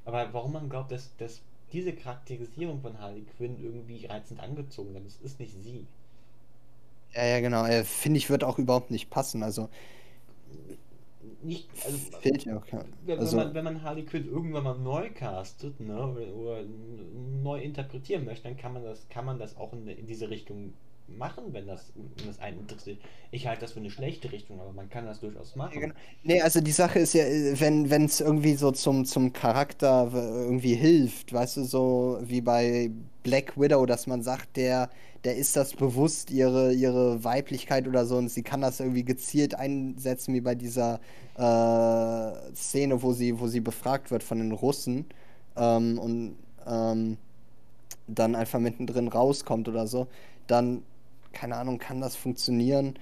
aber warum man glaubt, dass, dass diese Charakterisierung von Harley Quinn irgendwie reizend angezogen wird, das ist nicht sie. Ja, ja, genau. Äh, finde ich, wird auch überhaupt nicht passen. Also, Nicht, also, fehlt ja auch. kein- wenn, Also, wenn, man, wenn man Harley Quinn irgendwann mal neu castet, ne, oder, oder neu interpretieren möchte, dann kann man das, kann man das auch in, in diese Richtung machen, wenn das, wenn das einen interessiert. Ich halte das für eine schlechte Richtung, aber man kann das durchaus machen. genau. Nee, also die Sache ist ja, äh, wenn wenn es irgendwie so zum, zum Charakter w- irgendwie hilft, weißt du, so wie bei Black Widow, dass man sagt, der, der ist das bewusst, ihre, ihre Weiblichkeit oder so, und sie kann das irgendwie gezielt einsetzen, wie bei dieser äh, Szene, wo sie, wo sie befragt wird von den Russen ähm, und ähm, dann einfach mittendrin rauskommt oder so, dann, keine Ahnung, kann das funktionieren.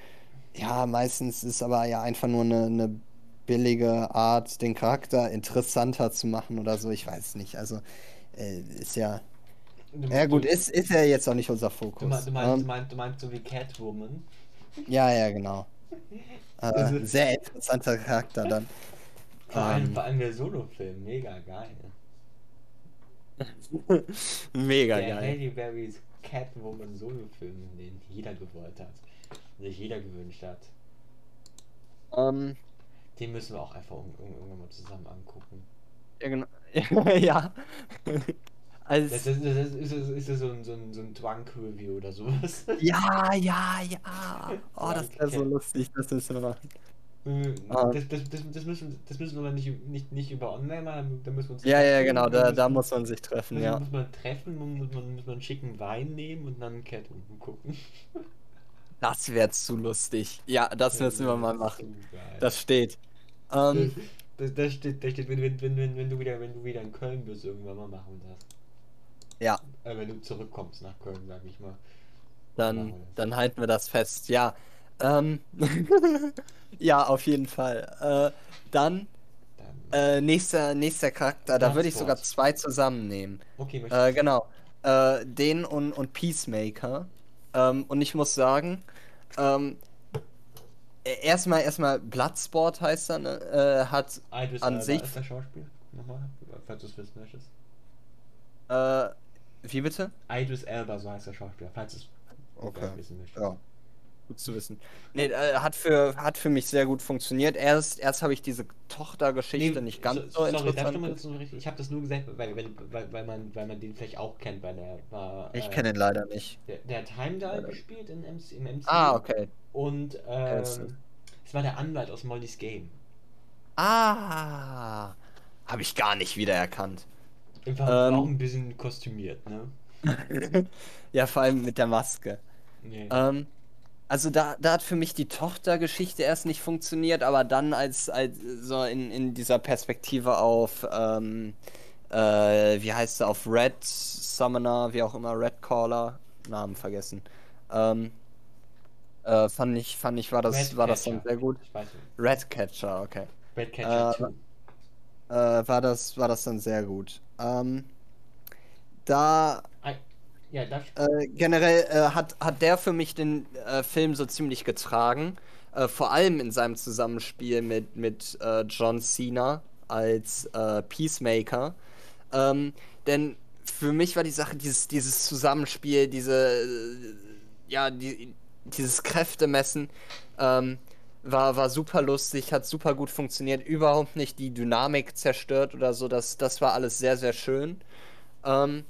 Ja, meistens ist aber ja einfach nur eine, eine billige Art, den Charakter interessanter zu machen oder so. Ich weiß nicht. Also, äh, ist ja. Du- Ja, gut, du- ist, ist ja jetzt auch nicht unser Du, Fokus. meinst, du, meinst, du, Ähm, meinst, du meinst so wie Catwoman. ja, ja, genau. Äh, Also- sehr interessanter Charakter dann. Vor allem, Ähm. vor allem der Solofilm, mega geil. Mega der geil. Halle Berrys Catwoman Solofilm, den jeder gewollt hat. Sich jeder gewünscht hat. Ähm, Den müssen wir auch einfach irgendwann mal zusammen angucken. Ja, genau. ja. Als das, ist, das ist, ist, ist, ist so ein, so ein, so ein Drunk-Review oder sowas. Ja, ja, ja. Oh, das wäre so lustig, das müssen wir machen. Das, das, das, das, müssen, das müssen wir nicht, nicht, nicht über online machen, da müssen wir uns Ja, ja, genau, da, da muss man sich treffen, muss, ja. Muss man treffen, muss man, muss man einen schicken Wein nehmen und dann Catwoman gucken. Das wäre zu lustig. Ja, das müssen wir mal machen. Das steht. Ähm, das, das, steht, das steht wenn, wenn, wenn, wenn, du wieder, wenn du wieder in Köln bist, irgendwann mal machen das. Ja. Äh, wenn du zurückkommst nach Köln, sag ich mal. Dann, dann halten wir das fest, ja. Ähm, ja, auf jeden Fall. Äh, dann, äh, nächster, nächster Charakter, da würde ich sogar zwei zusammennehmen. Okay, äh, genau. Äh, den und, und Peacemaker. Ähm, und ich muss sagen, ähm, e-, erstmal, erstmal Bloodsport heißt er, ne? Äh, hat Idris an Alba sich. Ist der Schauspiel? Nochmal, falls du es wissen möchtest. Äh, wie bitte? Idris Elba, so heißt der Schauspieler, falls es okay. wissen möchtest. Ja. Gut zu wissen. Nee, äh, hat, für, hat für mich sehr gut funktioniert. Erst, erst habe ich diese Tochtergeschichte nee, nicht ganz so, so interessant. So ich habe das nur gesagt, weil, weil, weil, weil, man, weil man den vielleicht auch kennt, weil er war. Ich äh, kenne ihn leider nicht. Der, der hat Heimdall gespielt in MC, im MCU. Ah, okay. Und ähm, es war der Anwalt aus Molly's Game. Ah, habe ich gar nicht wiedererkannt. Ähm, auch ein bisschen kostümiert, ne? ja, vor allem mit der Maske. Nee. Ähm, also da, da hat für mich die Tochtergeschichte erst nicht funktioniert, aber dann als, als so in, in dieser Perspektive auf, ähm, äh, wie heißt er, auf Red Summoner, wie auch immer, Red Caller, Namen vergessen. Ähm, äh, fand ich, fand ich, war das, war das dann sehr gut. Red Catcher, okay. Red Catcher äh, äh, war das, war das dann sehr gut. Ähm, da ja, äh, generell äh, hat, hat der für mich den äh, Film so ziemlich getragen. Äh, vor allem in seinem Zusammenspiel mit, mit äh, John Cena als Peacemaker. Ähm, denn für mich war die Sache, dieses, dieses Zusammenspiel, diese, ja, die, dieses Kräftemessen, ähm, war, war super lustig, hat super gut funktioniert, überhaupt nicht die Dynamik zerstört oder so. Das, das war alles sehr, sehr schön. Ähm,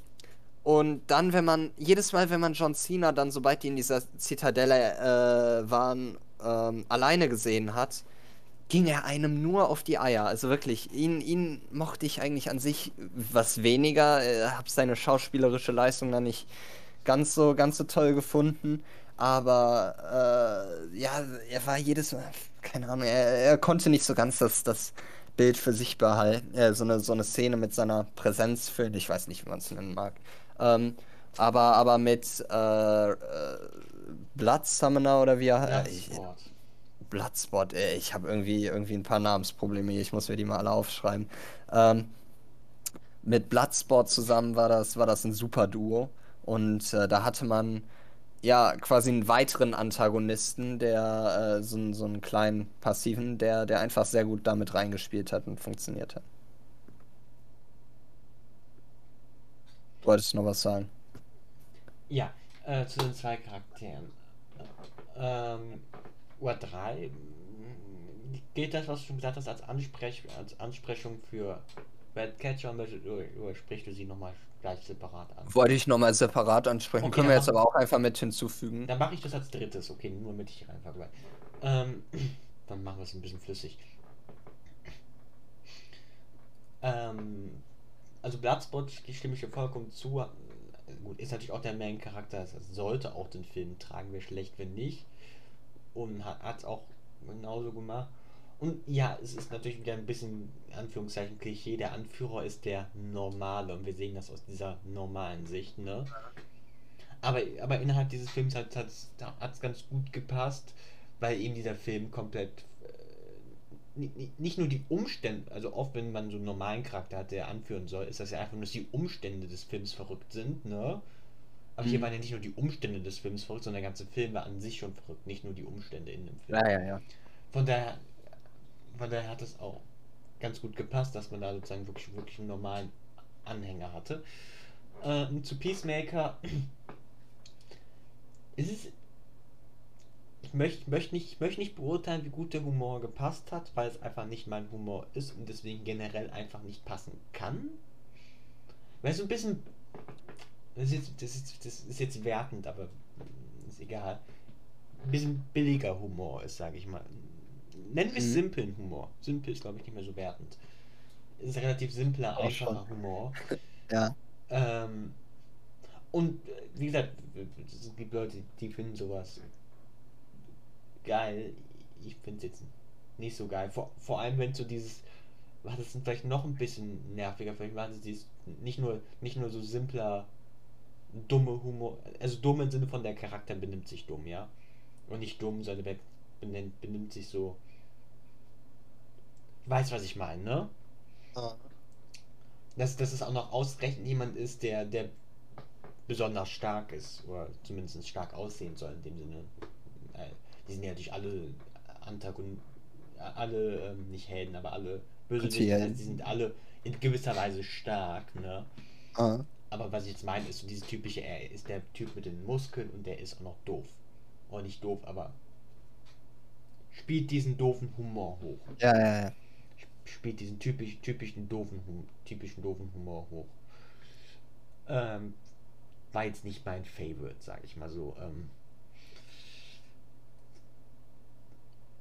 und dann, wenn man, jedes Mal, wenn man John Cena dann, sobald die in dieser Zitadelle äh, waren, ähm, alleine gesehen hat, ging er einem nur auf die Eier. Also wirklich, ihn, ihn mochte ich eigentlich an sich was weniger. Äh, hab seine schauspielerische Leistung dann nicht ganz so, ganz so toll gefunden. Aber äh, ja, er war jedes Mal, keine Ahnung, er, er konnte nicht so ganz das, das Bild für sich behalten. Äh, so, eine, so eine Szene mit seiner Präsenz füllen. Ich weiß nicht, wie man es nennen mag. Ähm, aber, aber mit äh, äh, Blood Summoner oder wie er heißt. Bloodspot, ey, ich habe irgendwie, irgendwie ein paar Namensprobleme hier, ich muss mir die mal alle aufschreiben. Ähm, mit Bloodsport zusammen war das, war das ein super Duo. Und äh, da hatte man ja quasi einen weiteren Antagonisten, der äh, so, so einen kleinen passiven, der, der einfach sehr gut damit reingespielt hat und funktioniert hat. Wolltest du noch was sagen? Ja, äh, zu den zwei Charakteren. Ähm, Uhr 3 gilt das, was du schon gesagt hast, als, Ansprech als Ansprechung für Redcatcher oder, oder sprichst du sie nochmal gleich separat an? Wollte ich nochmal separat ansprechen, okay, können wir jetzt aber auch einfach mit hinzufügen. Dann mache ich das als drittes, okay, nur mit ich einfach ähm, Dann machen wir es ein bisschen flüssig. Ähm, also Bloodspot stimme ich dir vollkommen zu. Gut, ist natürlich auch der Main-Charakter, das sollte auch den Film tragen, wäre schlecht, wenn nicht. Und hat es auch genauso gemacht. Und ja, es ist natürlich wieder ein bisschen, Anführungszeichen, Klischee. Der Anführer ist der Normale und wir sehen das aus dieser normalen Sicht, ne? Aber, aber innerhalb dieses Films hat es ganz gut gepasst, weil eben dieser Film komplett nicht nur die Umstände, also oft, wenn man so einen normalen Charakter hat, der anführen soll, ist das ja einfach nur, dass die Umstände des Films verrückt sind, ne? Aber mhm. hier waren ja nicht nur die Umstände des Films verrückt, sondern der ganze Film war an sich schon verrückt, nicht nur die Umstände in dem Film. Ja, ja, ja. Von daher, von daher hat es auch ganz gut gepasst, dass man da sozusagen wirklich, wirklich einen normalen Anhänger hatte. Äh, zu Peacemaker ist es ich möchte möcht nicht, möcht nicht beurteilen, wie gut der Humor gepasst hat, weil es einfach nicht mein Humor ist und deswegen generell einfach nicht passen kann. Weil so ein bisschen. Das ist, jetzt, das, ist, das ist jetzt wertend, aber ist egal. Ein bisschen billiger Humor ist, sage ich mal. Nennen wir es mhm. simplen Humor. Simpel ist, glaube ich, nicht mehr so wertend. Es ist relativ simpler, Auch einfacher schon. Humor. ja. Ähm, und wie gesagt, es gibt Leute, die finden sowas geil. Ich finde es jetzt nicht so geil. Vor, vor allem, wenn so dieses, war das vielleicht noch ein bisschen nerviger. Vielleicht war es dieses, nicht nur, nicht nur so simpler, dumme Humor, also dumm im Sinne von der Charakter benimmt sich dumm, ja. Und nicht dumm, sondern benimmt, benimmt sich so. Ich weiß, was ich meine, ne? Ah. Dass, dass es auch noch ausgerechnet jemand ist, der, der besonders stark ist, oder zumindest stark aussehen soll in dem Sinne. Die sind ja natürlich alle Antagonisten, alle, ähm, nicht Helden, aber alle Bösewichte, also die sind alle in gewisser Weise stark, ne? Ah. Aber was ich jetzt meine, ist so dieses typische, er ist der Typ mit den Muskeln und der ist auch noch doof. Oder nicht doof, aber spielt diesen doofen Humor hoch. Ja, ja, ja. Spielt diesen typisch, typischen doofen, typischen doofen Humor hoch. Ähm, war jetzt nicht mein Favorite, sag ich mal so. Ähm,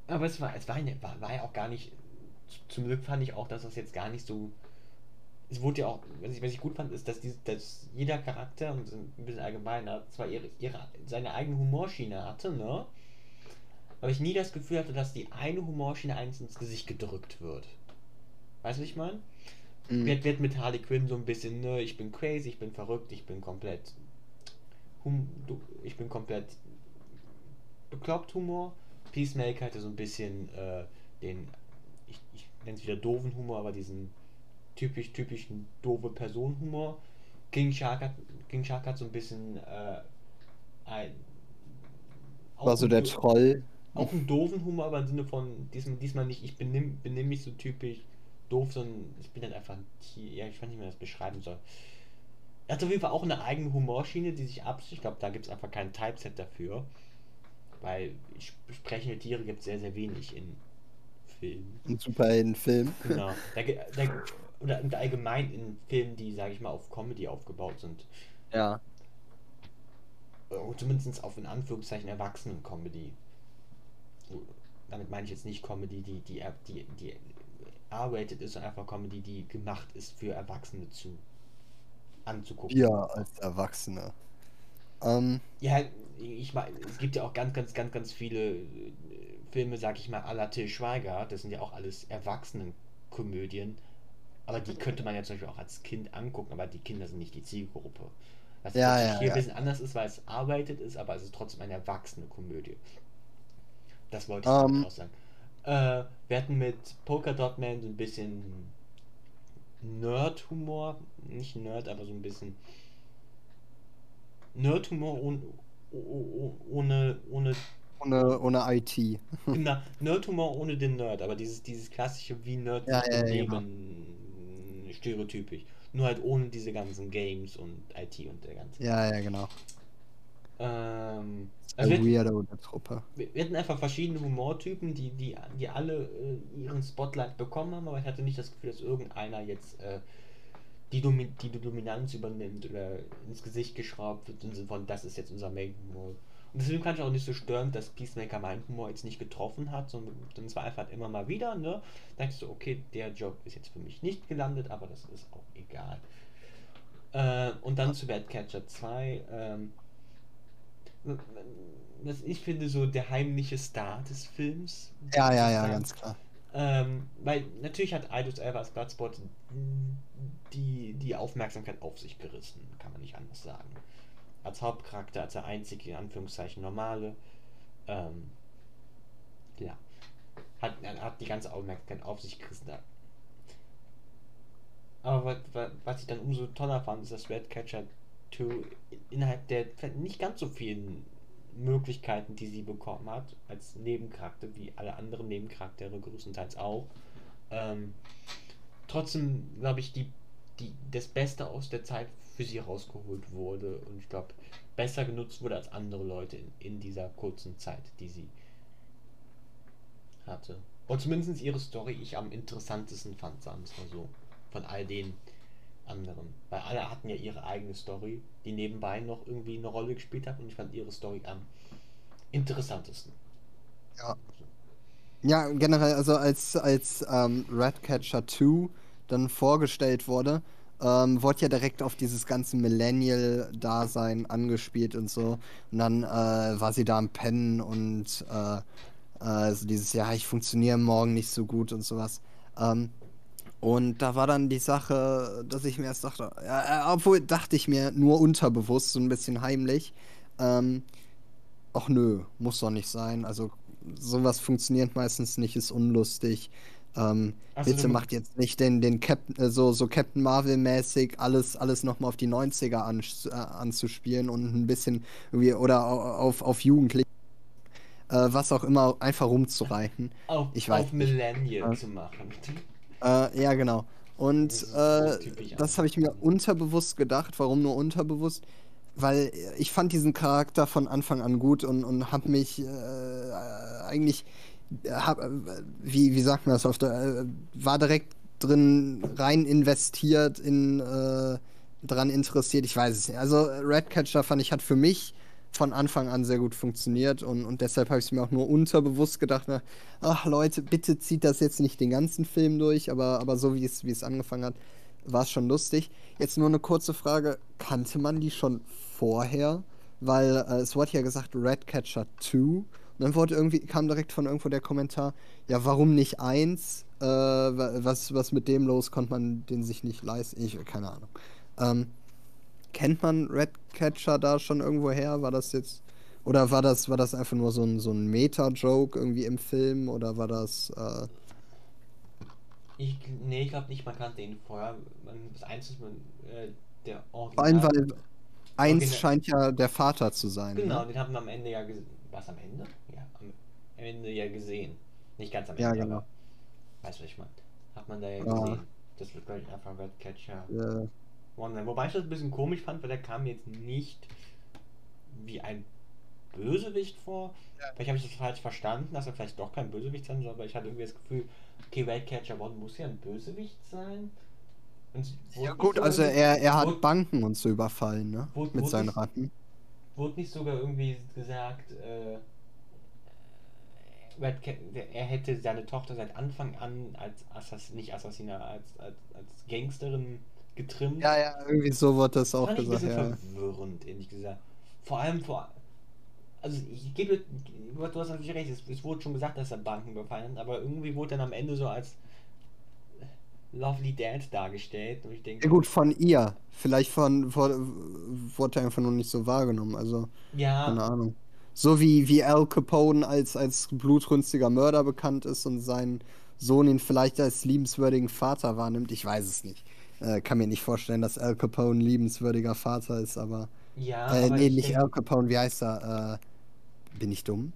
aber es war, es war, eine, war, war ja auch gar nicht. Zum Glück fand ich auch, dass das jetzt gar nicht so. Es wurde ja auch, was ich, was ich gut fand, ist, dass, die, dass jeder Charakter, und ein bisschen allgemeiner, zwar ihre, ihre, seine eigene Humorschiene hatte, ne? Aber ich nie das Gefühl hatte, dass die eine Humorschiene eins ins Gesicht gedrückt wird. Weißt du, was ich meine? Mhm. Wird, wird mit Harley Quinn so ein bisschen, ne, ich bin crazy, ich bin verrückt, ich bin komplett. Hum, ich bin komplett bekloppt Humor. Peacemaker hatte so ein bisschen äh, den, ich, ich nenne es wieder doofen Humor, aber diesen typisch, typischen doofe Personenhumor. King Shark hat, King Shark hat so ein bisschen äh, ein. War so der Troll. Auch einen doofen Humor, aber im Sinne von diesmal, diesmal nicht, ich benimm, benimm mich so typisch doof, sondern ich bin dann einfach ein Tier. Ja, ich weiß nicht, wie man das beschreiben soll. Er hat auf jeden Fall auch eine eigene Humorschiene, die sich absicht. Ich glaube, da gibt es einfach kein Typeset dafür. Weil sprechende Tiere gibt es sehr, sehr wenig in Filmen. In Superhelden-Filmen. Genau. Da, da, oder allgemein in Filmen, die, sage ich mal, auf Comedy aufgebaut sind. Ja. Oder zumindest auf in Anführungszeichen Erwachsenen-Comedy. Damit meine ich jetzt nicht Comedy, die, die, die, die R-rated ist, sondern einfach Comedy, die gemacht ist für Erwachsene zu anzugucken. Ja, als Erwachsene. Ähm, ja, ich meine, es gibt ja auch ganz, ganz, ganz, ganz viele äh, Filme, sag ich mal, à la Till Schweiger. Das sind ja auch alles Erwachsenenkomödien. Aber die könnte man ja zum Beispiel auch als Kind angucken, aber die Kinder sind nicht die Zielgruppe. Was ja, ja, hier ja. ein bisschen anders ist, weil es arbeitet ist, aber es ist trotzdem eine erwachsene Komödie. Das wollte ich um, ähm. auch sagen. Äh, wir hatten mit Polka Dot Man so ein bisschen Nerd-Humor. Nicht Nerd, aber so ein bisschen Nerd-Humor ohne, ohne, ohne ohne, ohne IT. Genau, Nerd-Humor ohne den Nerd, aber dieses, dieses klassische wie Nerd ja, ja, ja, stereotypisch. Nur halt ohne diese ganzen Games und IT und der ganze. Ja, ja, genau. Ähm, also wir, Weirdo der Truppe. Wir, wir hatten einfach verschiedene Humortypen, die, die, die alle äh, ihren Spotlight bekommen haben, aber ich hatte nicht das Gefühl, dass irgendeiner jetzt äh, die, Domi die Dominanz übernimmt oder ins Gesicht geschraubt wird, im Sinne von, das ist jetzt unser Main-Humor. Und deswegen kann ich auch nicht so stören, dass Peacemaker meinen Humor jetzt nicht getroffen hat, sondern es war einfach immer mal wieder, ne? Da denkst du, okay, der Job ist jetzt für mich nicht gelandet, aber das ist auch egal. Äh, und dann zu Badcatcher 2, ähm, was ich finde, so der heimliche Star des Films. Ja, ja, ja, ganz klar. Ähm, weil natürlich hat Idus Elba als Bloodsport die, die Aufmerksamkeit auf sich gerissen, kann man nicht anders sagen. Als Hauptcharakter, als der einzige, in Anführungszeichen, normale, ähm, ja, hat, hat die ganze Aufmerksamkeit auf sich gerissen. Aber was, was ich dann umso toller fand, ist, dass Redcatcher 2 innerhalb der nicht ganz so vielen Möglichkeiten, die sie bekommen hat, als Nebencharakter, wie alle anderen Nebencharaktere größtenteils auch, ähm, trotzdem, glaube ich, die, die, das Beste aus der Zeit für sie rausgeholt wurde. Und ich glaube, besser genutzt wurde als andere Leute in, in dieser kurzen Zeit, die sie hatte. Und zumindest ihre Story ich am interessantesten fand, sagen wir mal so. Von all den anderen. Weil alle hatten ja ihre eigene Story, die nebenbei noch irgendwie eine Rolle gespielt hat und ich fand ihre Story am interessantesten. Ja. Ja, generell, also als, als ähm, Ratcatcher 2 dann vorgestellt wurde, ähm, wurde ja direkt auf dieses ganze Millennial-Dasein angespielt und so. Und dann äh, war sie da am Pennen und äh, also dieses, ja, ich funktioniere morgen nicht so gut und sowas. Ähm, und da war dann die Sache, dass ich mir erst dachte, ja, obwohl dachte ich mir nur unterbewusst, so ein bisschen heimlich, ähm, ach nö, muss doch nicht sein. Also sowas funktioniert meistens nicht, ist unlustig. Ähm, also, bitte macht jetzt nicht den, den Captain, äh, so, so Captain Marvel-mäßig alles, alles nochmal auf die 90er an, äh, anzuspielen und ein bisschen irgendwie oder auf, auf Jugendliche, äh, was auch immer, einfach rumzureichen. Auf, ich weiß auf Millennial zu machen. Äh, ja, genau. Und das, äh, das habe ich mir unterbewusst gedacht. Warum nur unterbewusst? Weil ich fand diesen Charakter von Anfang an gut und, und habe mich äh, eigentlich hab, wie, wie sagt man das der, war direkt drin rein investiert in äh, dran interessiert, ich weiß es nicht. Also Redcatcher fand ich hat für mich von Anfang an sehr gut funktioniert und, und deshalb habe ich mir auch nur unterbewusst gedacht, na, ach Leute, bitte zieht das jetzt nicht den ganzen Film durch, aber, aber so wie es, wie es angefangen hat, war es schon lustig. Jetzt nur eine kurze Frage, kannte man die schon vorher? Weil äh, es wurde ja gesagt Redcatcher 2 und dann wurde irgendwie, kam direkt von irgendwo der Kommentar, ja, warum nicht eins? Äh, was, was mit dem los, konnte man den sich nicht leisten? Ich, keine Ahnung. Ähm, kennt man Redcatcher da schon irgendwo her? War das jetzt. Oder war das, war das einfach nur so ein, so ein Meta-Joke irgendwie im Film? Oder war das. Äh... Ich, nee, ich glaube nicht, man kannte ihn vorher. Man, das Einzige, man, äh, der Original. Vor allem, weil eins Original scheint ja der Vater zu sein. Genau, ne? den haben wir am Ende ja gesehen. Was am Ende? am Ende ja gesehen. Nicht ganz am Ende, ja, genau. aber weißt du, was ich meine? Hat man da ja, ja. gesehen. Das wird gleich einfach Redcatcher ja. One Wobei ich das ein bisschen komisch fand, weil der kam jetzt nicht wie ein Bösewicht vor. Ja. Vielleicht habe ich das falsch verstanden, dass er vielleicht doch kein Bösewicht sein soll, aber ich hatte irgendwie das Gefühl, okay, Redcatcher One muss ja ein Bösewicht sein. ja gut, also er, er hat Banken und so überfallen, ne? Wurde, Mit wurde seinen nicht, Ratten. Wurde nicht sogar irgendwie gesagt, äh, er hätte seine Tochter seit Anfang an als Assass nicht Assassiner, als, als, als Gangsterin getrimmt. Ja, ja, irgendwie so wird das auch das gesagt. Ein bisschen ja. verwirrend, ehrlich gesagt. Vor allem vor. Also ich gebe, du hast natürlich recht, es, es wurde schon gesagt, dass er Banken überfallen hat, aber irgendwie wurde dann am Ende so als Lovely Dad dargestellt. Und ich denke, ja gut, von ihr. Vielleicht von, von wurde er einfach nur nicht so wahrgenommen. Also, ja. keine Ahnung. So wie, wie Al Capone als, als blutrünstiger Mörder bekannt ist und sein Sohn ihn vielleicht als liebenswürdigen Vater wahrnimmt. Ich weiß es nicht. Äh, kann mir nicht vorstellen, dass Al Capone ein liebenswürdiger Vater ist, aber. Ja, äh, aber nee, nicht Al Capone, wie heißt er? Äh, bin ich dumm?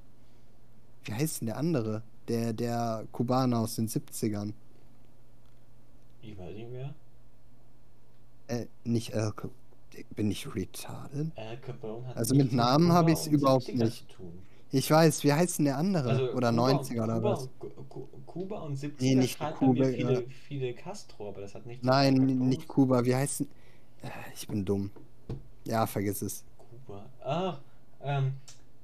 Wie heißt denn der andere? Der, der Kubaner aus den 70ern. Ich weiß nicht mehr. Äh, nicht Al Capone bin ich retarded? Al Capone hat also mit Namen habe ich es überhaupt nicht. Ich weiß, wie heißt denn der andere? Also oder Kuba 90er oder was? Kuba und 70er nee, nicht Kuba, viele, ja. viele Castro, aber das hat nichts Nein, nicht Kuba. Wie heißt denn. Äh, ich bin dumm. Ja, vergiss es. Kuba. Ach, ähm,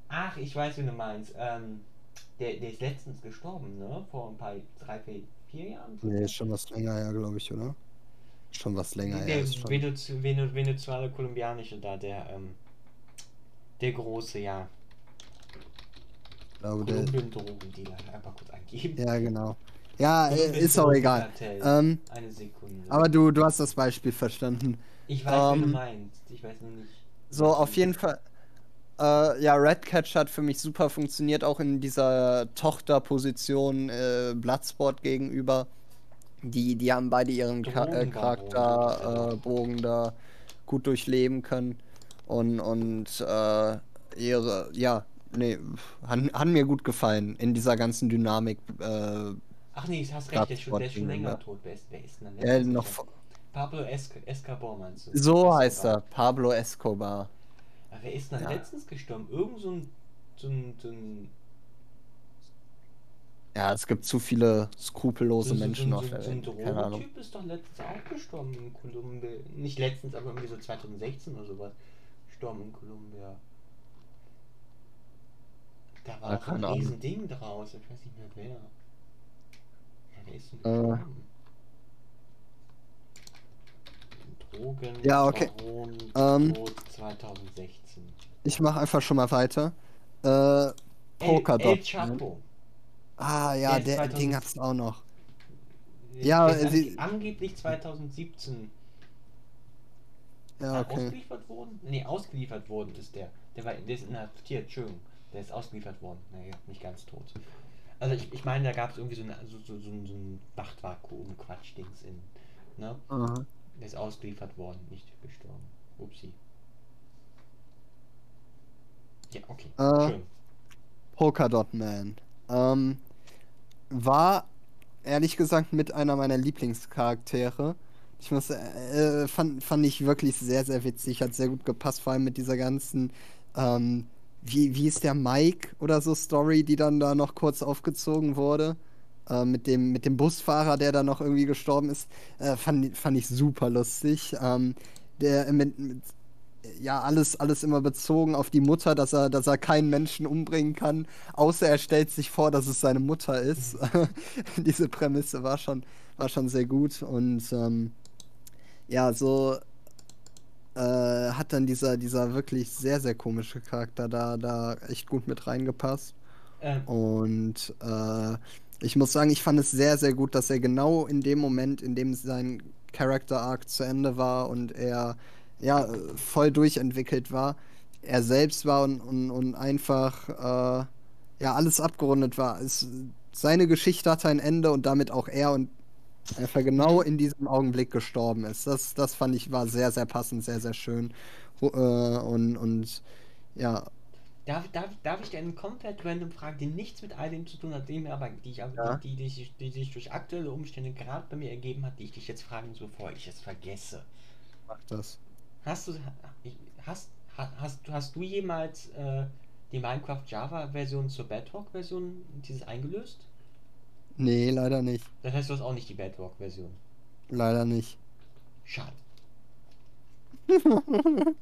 ach, ich weiß, wie du meinst. Ähm, der, der ist letztens gestorben, ne? Vor ein paar, drei, vier, vier Jahren? Nee, ist schon was länger her, glaube ich, oder? Schon was länger der her. Ist Venez Venezuela kolumbianische da, der, ähm, der große, ja. Glaube, Kolumbien Drogendealer, einfach kurz eingeben. Ja, genau. Ja, äh, ist auch egal. Ähm, Eine Sekunde. Aber du, du hast das Beispiel verstanden. Ich weiß, ähm, wie du meinst. Ich weiß nur nicht. So, auf jeden Fall. Äh, ja, Redcatch hat für mich super funktioniert, auch in dieser Tochterposition äh, Bloodsport gegenüber. Die, die haben beide ihren Ka äh, Charakterbogen äh, da gut durchleben können. Und, und äh, ihre, ja, nee, hat, hat mir gut gefallen in dieser ganzen Dynamik. Äh, Ach nee, du hast recht, der ist schon, der ist schon länger tot. Wer ist, wer ist denn der? noch Pablo Escobar meinst du? So heißt er, Pablo Escobar. Äh, Aber wer ist denn Ja. letztens gestorben? Irgend so ein, so ein, so ein Ja, es gibt zu viele skrupellose so, so, Menschen so, auf so, der so ein Welt. Keine Ahnung. Drogentyp ist doch letztens auch gestorben in Kolumbien. Nicht letztens, aber irgendwie so 2016 oder sowas. Gestorben in Kolumbien. Da war Ja, auch so ein. Riesending draus. Ich weiß nicht mehr wer. Ja, wer ist denn Äh. gestorben? Drogen, Ja, okay. Ähm. Tod 2016. Ich mache einfach schon mal weiter. Äh, Polkadot. El, El ne? Chapo. Ah, ja, Der der 2000 Ding hat's auch noch. Ja, Der ist sie- ange angeblich 2017 Ja, er okay. ausgeliefert worden? Nee, ausgeliefert worden ist der. Der war der ist inhaftiert, Entschuldigung. Der ist ausgeliefert worden. Naja, nicht ganz tot. Also ich, ich meine, da gab es irgendwie so, eine, so, so, so, ein- so ein Machtvakuum-Quatsch-Dings in. Ne? Aha. Der ist ausgeliefert worden, nicht gestorben. Upsi. Ja, okay. Äh, Schön. Polkadot Man. Ähm, war ehrlich gesagt mit einer meiner Lieblingscharaktere. Ich muss, äh, fand, fand ich wirklich sehr, sehr witzig, hat sehr gut gepasst, vor allem mit dieser ganzen, ähm, wie, wie ist der Mike oder so Story, die dann da noch kurz aufgezogen wurde. Äh, mit dem, mit dem Busfahrer, der da noch irgendwie gestorben ist, äh, fand, fand ich super lustig. Ähm, der mit, mit, ja, alles, alles immer bezogen auf die Mutter, dass er, dass er keinen Menschen umbringen kann, außer er stellt sich vor, dass es seine Mutter ist. Diese Prämisse war schon, war schon sehr gut und ähm, ja, so hat dann dieser, dieser wirklich sehr, sehr komische Charakter da, da echt gut mit reingepasst. Ähm, Und äh, ich muss sagen, ich fand es sehr, sehr gut, dass er genau in dem Moment, in dem sein Character Arc zu Ende war und er ja voll durchentwickelt war, er selbst war und, und, und einfach äh, ja alles abgerundet war. Es, seine Geschichte hatte ein Ende und damit auch er und einfach genau in diesem Augenblick gestorben ist. Das, das fand ich war sehr, sehr passend, sehr, sehr schön. Äh, und, und ja, Darf, darf, darf ich dir eine komplett random Frage, die nichts mit all dem zu tun hat, die mir aber, die ich Ja. die, die, die, sich- die sich durch aktuelle Umstände gerade bei mir ergeben hat, die ich dich jetzt fragen, muss, bevor ich es vergesse. mach das. Hast du hast, ha- hast, hast du jemals äh, die Minecraft Java Version zur Bedrock Version dieses eingelöst? Nee, leider nicht. Das heißt, du hast auch nicht die Bedrock Version. Leider nicht. Schade.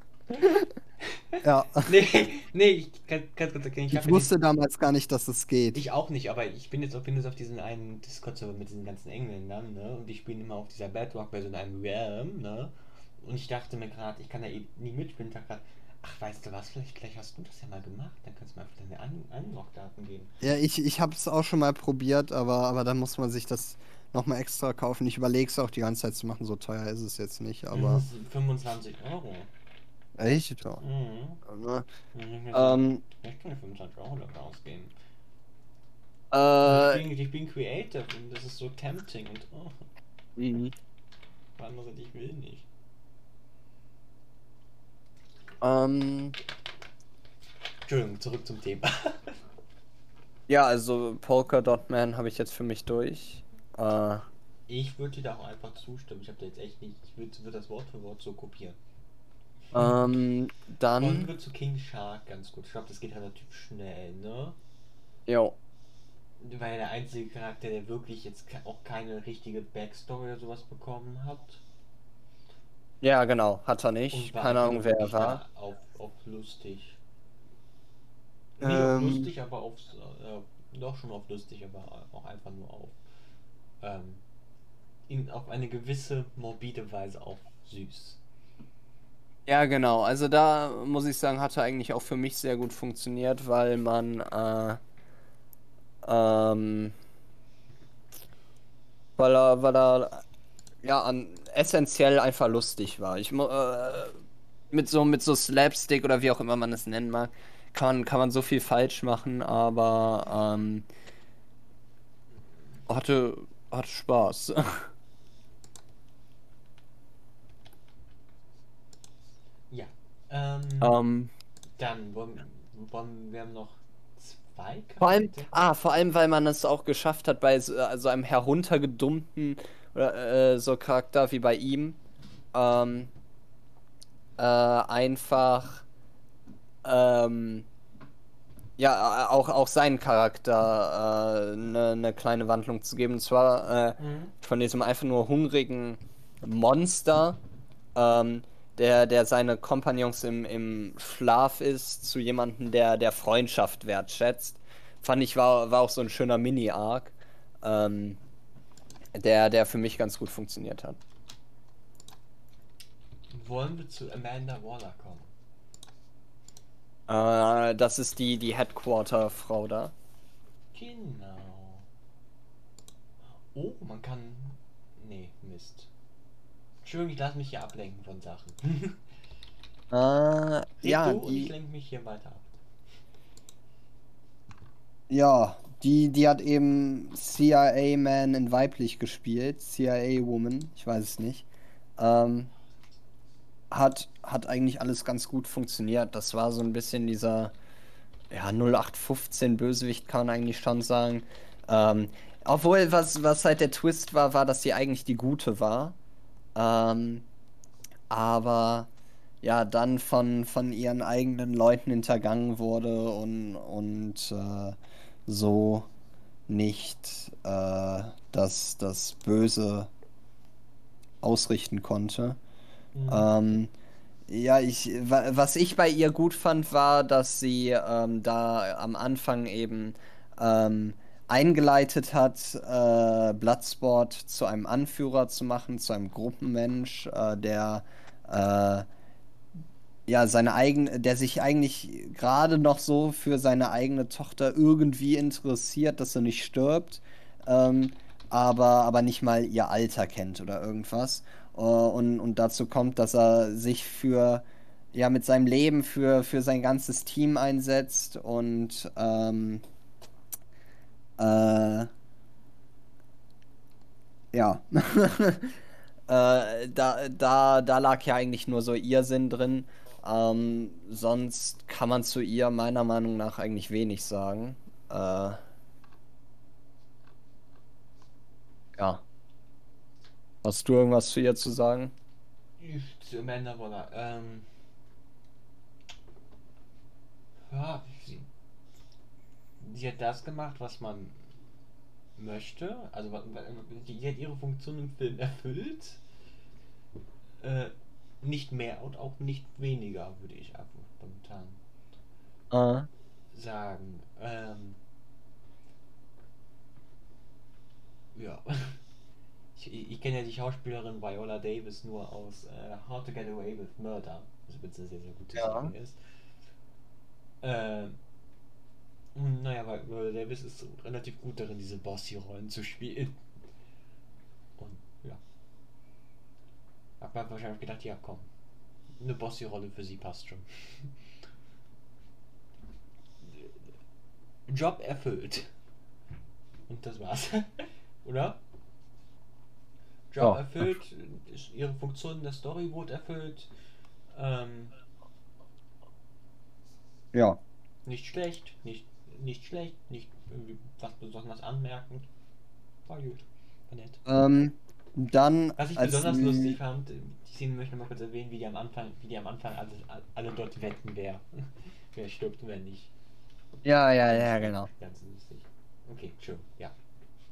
Ja. Nee, nee, ich kann ganz kurz erklären. Ich mir wusste damals gar nicht, dass es geht. Ich auch nicht, aber ich bin jetzt auf, bin jetzt auf diesen einen Discord-Server mit diesen ganzen Engländern, ne? Und die spielen immer auf dieser Bedrock-Version einem Realm, ne? Und ich dachte mir gerade, ich kann da eh nie mitspielen. Ich dachte grad, ach, weißt du was, vielleicht, vielleicht hast du das ja mal gemacht. Dann kannst du mir einfach deine An Unlock-Daten geben. Ja, ich, ich habe es auch schon mal probiert, aber, aber dann muss man sich das nochmal extra kaufen. Ich überlege es auch die ganze Zeit zu machen, so teuer ist es jetzt nicht, aber. Das ist 25 Euro. Echt? Ja. Mhm. Ne? Mhm. Ähm, Ich kann ja 25 Euro dafür ausgeben. äh, ich, bin, ich bin creative und das ist so tempting und oh, mhm. auf andere Seite, ich will nicht. Ähm, Entschuldigung, zurück zum Thema. ja, also Polkadot Man habe ich jetzt für mich durch. Äh, Ich würde dir da auch einfach zustimmen. Ich habe da jetzt echt nicht. Ich würde würd das Wort für Wort so kopieren. ähm, dann. wird zu King Shark ganz gut. Ich glaube, das geht relativ schnell, ne? Jo. Weil der einzige Charakter, der wirklich jetzt auch keine richtige Backstory oder sowas bekommen hat. Ja, genau, hat er nicht. Keine Ahnung, wer er war. Auf, auf lustig. Nicht auf Ähm. lustig, aber auf. Äh, doch schon auf lustig, aber auch einfach nur auf. Ähm, in, auf eine gewisse morbide Weise auch süß. Ja, genau. Also da muss ich sagen, hat er eigentlich auch für mich sehr gut funktioniert, weil man äh, ähm, weil er, weil er ja an, essentiell einfach lustig war. Ich äh, mit so mit so Slapstick oder wie auch immer man es nennen mag, kann man kann man so viel falsch machen, aber ähm, hatte hatte Spaß. Ja. Ähm, ähm, Dann wollen, wollen wir haben noch zwei Vor allem, ah, vor allem, weil man es auch geschafft hat, bei so, äh, so einem heruntergedummten oder äh, so Charakter wie bei ihm, ähm, äh, einfach ähm, ja, auch, auch seinen Charakter eine äh, ne kleine Wandlung zu geben. Und zwar äh, mhm. von diesem einfach nur hungrigen Monster, ähm, der, der seine Kompagnons im, im Schlaf ist, zu jemandem, der, der Freundschaft wertschätzt. Fand ich, war, war auch so ein schöner Mini-Arc, ähm, der, der für mich ganz gut funktioniert hat. Wollen wir zu Amanda Waller kommen? Äh, das ist die, die Headquarter-Frau da. Genau. Oh, man kann. Nee, Mist. Entschuldigung, ich lasse mich hier ablenken von Sachen. äh, ja. Du die... ich lenke mich hier weiter ab. Ja, die, die hat eben CIA-Man in weiblich gespielt. CIA-Woman, ich weiß es nicht. Ähm, hat, hat eigentlich alles ganz gut funktioniert. Das war so ein bisschen dieser ja, 0815 Bösewicht, kann man eigentlich schon sagen. Ähm, obwohl, was, was halt der Twist war, war, dass sie eigentlich die Gute war. Ähm, aber ja, dann von, von ihren eigenen Leuten hintergangen wurde und, und äh, so nicht äh, das, das Böse ausrichten konnte. Mhm. Ähm, ja, ich, was ich bei ihr gut fand, war, dass sie ähm, da am Anfang eben ähm, eingeleitet hat, äh, Bloodsport zu einem Anführer zu machen, zu einem Gruppenmensch, äh, der äh, ja seine eigene, der sich eigentlich gerade noch so für seine eigene Tochter irgendwie interessiert, dass er nicht stirbt, ähm, aber, aber nicht mal ihr Alter kennt oder irgendwas. Uh, und, und dazu kommt, dass er sich für ja mit seinem Leben für, für sein ganzes Team einsetzt und ähm, äh, ja. äh, da, da, da lag ja eigentlich nur so ihr Sinn drin. Ähm, sonst kann man zu ihr meiner Meinung nach eigentlich wenig sagen. Äh, ja. Hast du irgendwas zu ihr zu sagen? Zu Amanda Waller. Ähm, ja, sie, sie hat das gemacht, was man möchte. Also sie hat ihre Funktion im Film erfüllt. Äh, nicht mehr und auch nicht weniger, würde ich spontan uh. sagen. Ähm, ja. Ich, ich kenne ja die Schauspielerin Viola Davis nur aus äh, How to Get Away with Murder, was übrigens eine sehr, sehr gute ja. Serie ist. Äh, naja, weil Viola Davis ist relativ gut darin, diese Bossy-Rollen zu spielen. Und ja. Hab mir wahrscheinlich gedacht, ja komm, eine Bossy-Rolle für sie passt schon. Job erfüllt. Und das war's. Oder? Job oh. erfüllt, ihre Funktion in der Story wurde erfüllt. Ähm, ja. Nicht schlecht, nicht, nicht schlecht, nicht irgendwie was besonders anmerkend. War gut, war nett. Ähm, dann. Was ich besonders lustig fand, die Szene möchte ich mal kurz erwähnen, wie die am Anfang, wie die am Anfang alle, alle dort wetten, wer, wer stirbt und wer nicht. Ja, ja, ja, genau. Ganz lustig. Okay, schön, ja.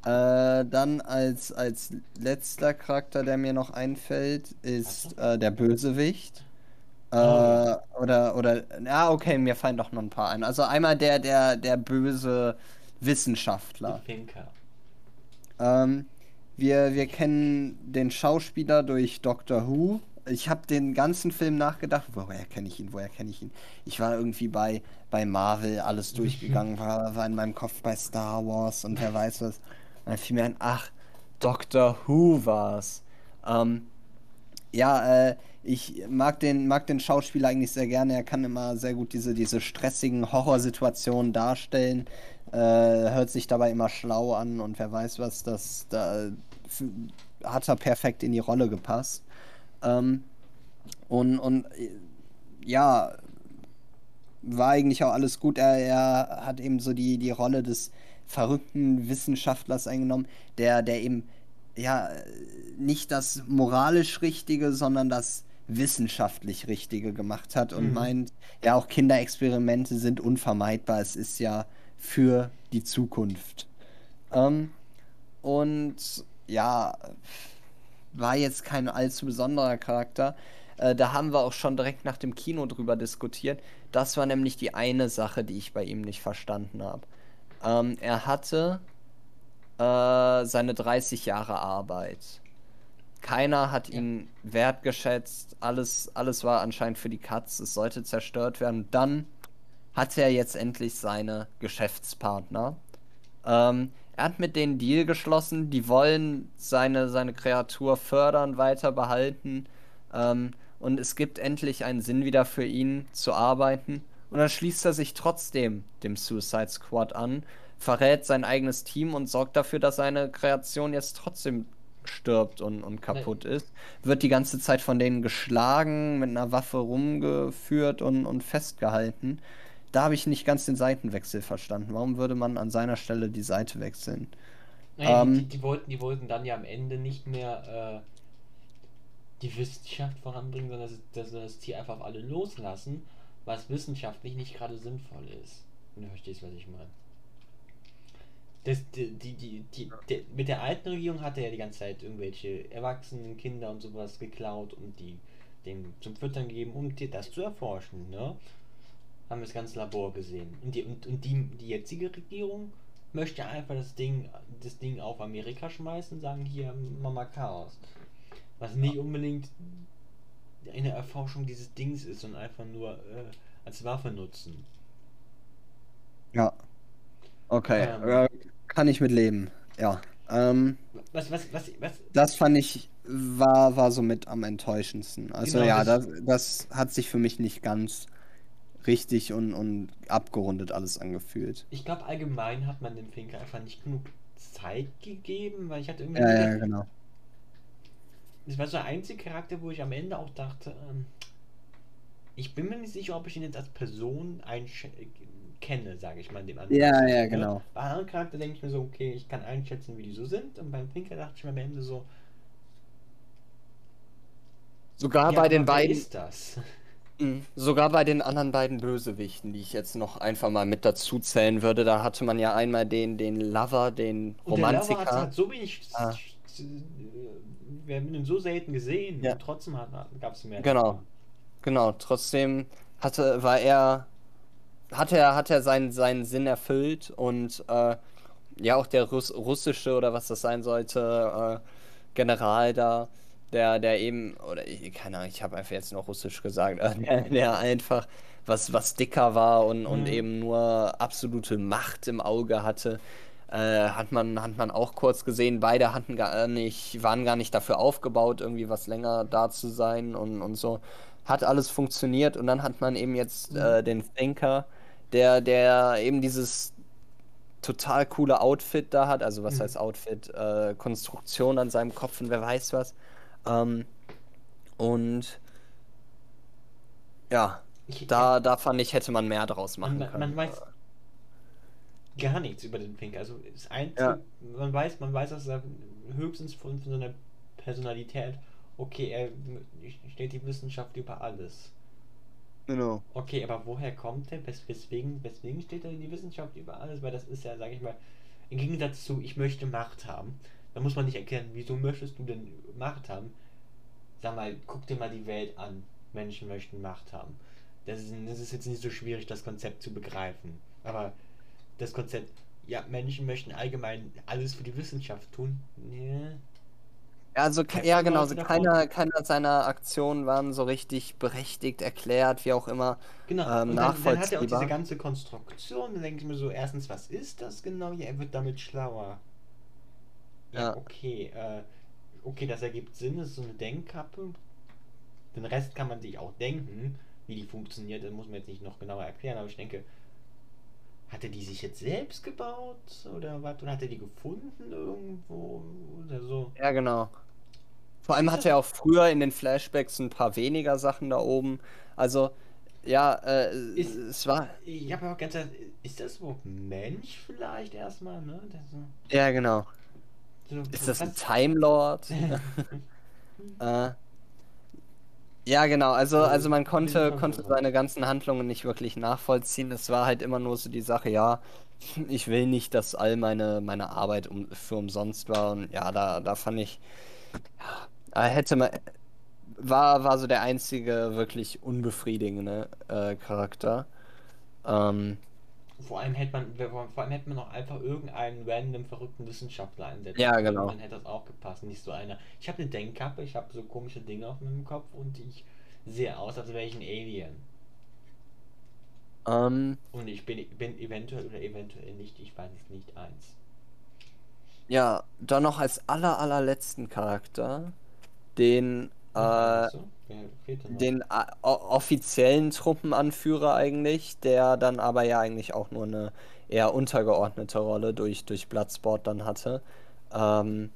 Äh, dann als, als letzter Charakter, der mir noch einfällt, ist äh, der Bösewicht. Äh, oh. Oder, oder, ja, okay, mir fallen doch noch ein paar ein. Also einmal der, der, der böse Wissenschaftler. Ähm, wir, wir kennen den Schauspieler durch Doctor Who. Ich habe den ganzen Film nachgedacht, woher kenne ich ihn, woher kenne ich ihn? Ich war irgendwie bei, bei Marvel alles durchgegangen, war, war in meinem Kopf bei Star Wars und wer weiß was. Dann fiel mir ein, ach, Doctor Who war's. Ähm, ja, äh, ich mag den, mag den Schauspieler eigentlich sehr gerne. Er kann immer sehr gut diese, diese stressigen Horrorsituationen darstellen. Äh, hört sich dabei immer schlau an und wer weiß was, das da hat er perfekt in die Rolle gepasst. Ähm, und, und ja, war eigentlich auch alles gut. Er, er hat eben so die, die Rolle des verrückten Wissenschaftlers eingenommen, der, der eben ja nicht das moralisch Richtige, sondern das wissenschaftlich Richtige gemacht hat und mhm. meint, ja, auch Kinderexperimente sind unvermeidbar. Es ist ja für die Zukunft. Ähm, und ja, war jetzt kein allzu besonderer Charakter. Äh, da haben wir auch schon direkt nach dem Kino drüber diskutiert. Das war nämlich die eine Sache, die ich bei ihm nicht verstanden habe. Ähm, er hatte äh, seine 30 Jahre Arbeit. Keiner hat ihn wertgeschätzt. Alles, alles war anscheinend für die Katz. Es sollte zerstört werden. Dann hatte er jetzt endlich seine Geschäftspartner. Ähm, er hat mit denen Deal geschlossen. Die wollen seine, seine Kreatur fördern, weiter behalten. Ähm, und es gibt endlich einen Sinn wieder für ihn zu arbeiten. Und dann schließt er sich trotzdem dem Suicide Squad an, verrät sein eigenes Team und sorgt dafür, dass seine Kreation jetzt trotzdem stirbt und, und kaputt nee. ist. Wird die ganze Zeit von denen geschlagen, mit einer Waffe rumgeführt und, und festgehalten. Da habe ich nicht ganz den Seitenwechsel verstanden. Warum würde man an seiner Stelle die Seite wechseln? Naja, ähm, die, die, wollten, die wollten dann ja am Ende nicht mehr äh, die Wissenschaft voranbringen, sondern dass, dass das Tier einfach auf alle loslassen, was wissenschaftlich nicht gerade sinnvoll ist. Wenn du verstehst, was ich meine. Das, die, die, die, die, die, mit der alten Regierung hat er ja die ganze Zeit irgendwelche Erwachsenen, Kinder und sowas geklaut und die dem zum Füttern gegeben, um dir das zu erforschen, ne? Haben wir das ganze Labor gesehen. Und die, und, und die, die jetzige Regierung möchte einfach das Ding, das Ding auf Amerika schmeißen und sagen, hier, Mama Chaos. Was nicht unbedingt eine Erforschung dieses Dings ist und einfach nur äh, als Waffe nutzen. Ja. Okay. Ähm, kann ich mit leben. Ja. Ähm, was, was, was, was? Das fand ich war, war somit am enttäuschendsten. Also genau, ja, das, das hat sich für mich nicht ganz richtig und, und abgerundet alles angefühlt. Ich glaube allgemein hat man dem Finker einfach nicht genug Zeit gegeben, weil ich hatte irgendwie. Ja, ja, genau das war so der einzige Charakter, wo ich am Ende auch dachte, ähm, ich bin mir nicht sicher, ob ich ihn jetzt als Person kenne, sage ich mal, dem anderen. Ja, ja, genau. Bei anderen Charakter denke ich mir so, okay, ich kann einschätzen, wie die so sind. Und beim Pinker dachte ich mir am Ende so. Sogar ja, bei den beiden. ist das? Mhm. Sogar bei den anderen beiden Bösewichten, die ich jetzt noch einfach mal mit dazu zählen würde, da hatte man ja einmal den, den Lover, den Romantiker. Und der Lover hat so wenig ah wir haben ihn so selten gesehen ja. und trotzdem gab es mehr. Genau. Genau, trotzdem hatte, war er, hat er, hat er seinen, seinen Sinn erfüllt und äh, ja, auch der Russ russische oder was das sein sollte, äh, General da, der, der eben, oder ich, keine Ahnung, ich habe einfach jetzt noch russisch gesagt, der, der, einfach was, was dicker war und, mhm. und eben nur absolute Macht im Auge hatte, äh, hat, man, hat man auch kurz gesehen. Beide hatten gar nicht, waren gar nicht dafür aufgebaut, irgendwie was länger da zu sein und, und so. Hat alles funktioniert und dann hat man eben jetzt mhm. äh, den Thinker, der, der eben dieses total coole Outfit da hat, also was mhm. heißt Outfit, äh, Konstruktion an seinem Kopf und wer weiß was. Ähm, und ja, ich, da, da fand ich, hätte man mehr draus machen man, können. Man weiß, gar nichts über den Pink. Also das Einzige, ja. man weiß, man weiß, dass er höchstens von, von seiner Personalität, okay, er steht die Wissenschaft über alles. Genau. Okay, aber woher kommt er? Wes weswegen, weswegen steht er in die Wissenschaft über alles? Weil das ist ja, sag ich mal, im Gegensatz zu ich möchte Macht haben. Da muss man nicht erkennen, wieso möchtest du denn Macht haben? Sag mal, guck dir mal die Welt an. Menschen möchten Macht haben. Das ist, das ist jetzt nicht so schwierig, das Konzept zu begreifen. Aber das Konzept, ja, Menschen möchten allgemein alles für die Wissenschaft tun. Nee. Also, ja, genau, also keiner, keiner seiner Aktionen waren so richtig berechtigt, erklärt, wie auch immer. Genau, ähm, und dann, dann, hat er auch diese ganze Konstruktion, dann denke ich mir so, erstens, was ist das genau? Ja, er wird damit schlauer. Ja, okay, äh, okay, das ergibt Sinn, das ist so eine Denkkappe. Den Rest kann man sich auch denken, wie die funktioniert, das muss man jetzt nicht noch genauer erklären, aber ich denke, hat er die sich jetzt selbst gebaut oder was? Oder hat er die gefunden irgendwo oder so? Ja, genau. Vor allem hatte er auch früher in den Flashbacks ein paar weniger Sachen da oben. Also, ja, äh, ist, es war. Ich habe auch ganz ist das überhaupt Mensch vielleicht erstmal, ne? So ja, genau. Ist das ein Time Lord? äh, Ja, genau. Also, Also, also man konnte, konnte seine ganzen Handlungen nicht wirklich nachvollziehen. Es war halt immer nur so die Sache, ja, ich will nicht, dass all meine, meine Arbeit um, für umsonst war. Und ja, da, da fand ich, ja, hätte man, war, war so der einzige wirklich unbefriedigende äh, Charakter. Ähm, Vor allem hätte man, vor allem hätte man noch einfach irgendeinen random verrückten Wissenschaftler einsetzen Ja, genau. Dann hätte das auch gepasst. Nicht so einer. Ich habe eine Denkkappe, ich habe so komische Dinge auf meinem Kopf und ich sehe aus, als wäre ich ein Alien. ähm, Und ich bin, bin eventuell oder eventuell nicht, ich weiß es nicht, eins. ja, dann noch als aller, allerletzten Charakter den, äh, Weißt den äh, offiziellen Truppenanführer eigentlich, der dann aber ja eigentlich auch nur eine eher untergeordnete Rolle durch, durch Bloodsport dann hatte. Ähm,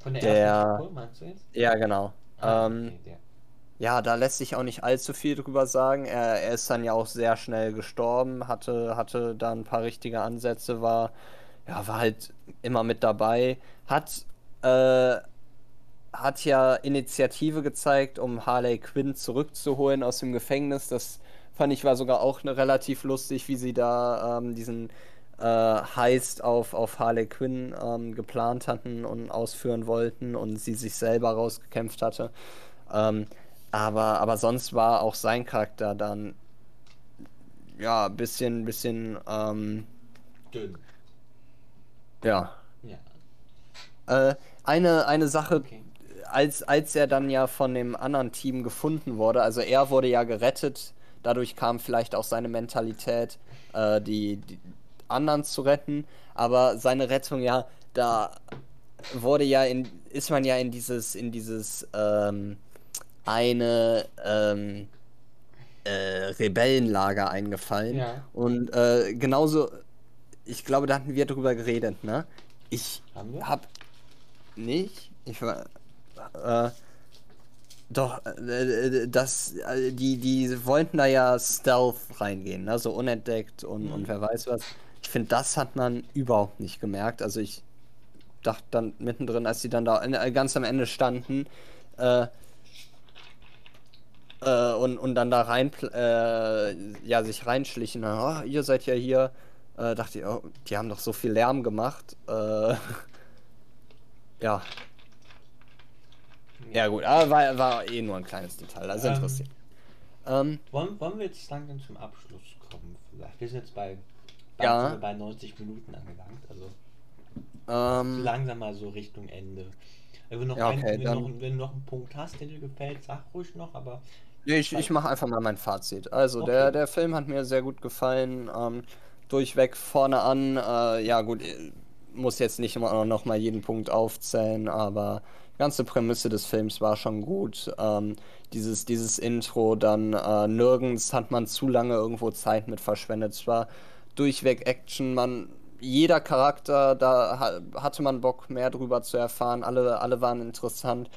Von der, der- ersten Staffel, meinst du jetzt? ja, genau. Ah, Ähm, okay, ja, da lässt sich auch nicht allzu viel drüber sagen. Er, er ist dann ja auch sehr schnell gestorben, hatte, hatte da ein paar richtige Ansätze, war, ja, war halt immer mit dabei, hat, äh, hat ja Initiative gezeigt, um Harley Quinn zurückzuholen aus dem Gefängnis. Das fand ich war sogar auch ne, relativ lustig, wie sie da ähm, diesen äh, Heist auf, auf Harley Quinn ähm, geplant hatten und ausführen wollten und sie sich selber rausgekämpft hatte. Ähm, aber, aber sonst war auch sein Charakter dann ja ein bisschen, bisschen, ähm, Dünn. ja. Ja. Äh, eine, eine Sache, Okay. Als, als er dann ja von dem anderen Team gefunden wurde, also er wurde ja gerettet, dadurch kam vielleicht auch seine Mentalität, äh, die, die anderen zu retten, aber seine Rettung ja, da wurde ja in, ist man ja in dieses, in dieses, ähm, eine, ähm, äh, Rebellenlager eingefallen. Ja. Und äh, genauso, ich glaube, da hatten wir drüber geredet, ne? Ich hab nicht, ich war, äh, doch, äh, das, äh, die, die wollten da ja Stealth reingehen, ne? So unentdeckt und, Mhm. und wer weiß was. Ich finde, das hat man überhaupt nicht gemerkt. Also ich dachte dann mittendrin, als die dann da äh, ganz am Ende standen, äh, äh, und, und dann da rein, äh, ja, sich reinschlichen, oh, ihr seid ja hier, äh, dachte ich, oh, die haben doch so viel Lärm gemacht. Äh, ja, ja gut, aber war, war eh nur ein kleines Detail, also Ähm, interessiert. Ähm, Wollen, wollen wir jetzt langsam zum Abschluss kommen vielleicht? Wir sind jetzt bei, bei, Ja. bei 90 Minuten angelangt, also so ähm, langsam mal so Richtung Ende. Wenn du noch, Ja, wenn, okay, wenn, du dann- noch, wenn du noch einen Punkt hast, der dir gefällt, sag ruhig noch, aber nee, ich, ich mache einfach mal mein Fazit. Also, der, Okay. der Film hat mir sehr gut gefallen, ähm, durchweg vorne an, äh, ja gut, äh, muss jetzt nicht immer noch mal jeden Punkt aufzählen, aber ganze Prämisse des Films war schon gut. Ähm, dieses, dieses Intro, dann äh, nirgends hat man zu lange irgendwo Zeit mit verschwendet. Es war durchweg Action, man, jeder Charakter, da ha hatte man Bock mehr drüber zu erfahren, alle, alle waren interessant.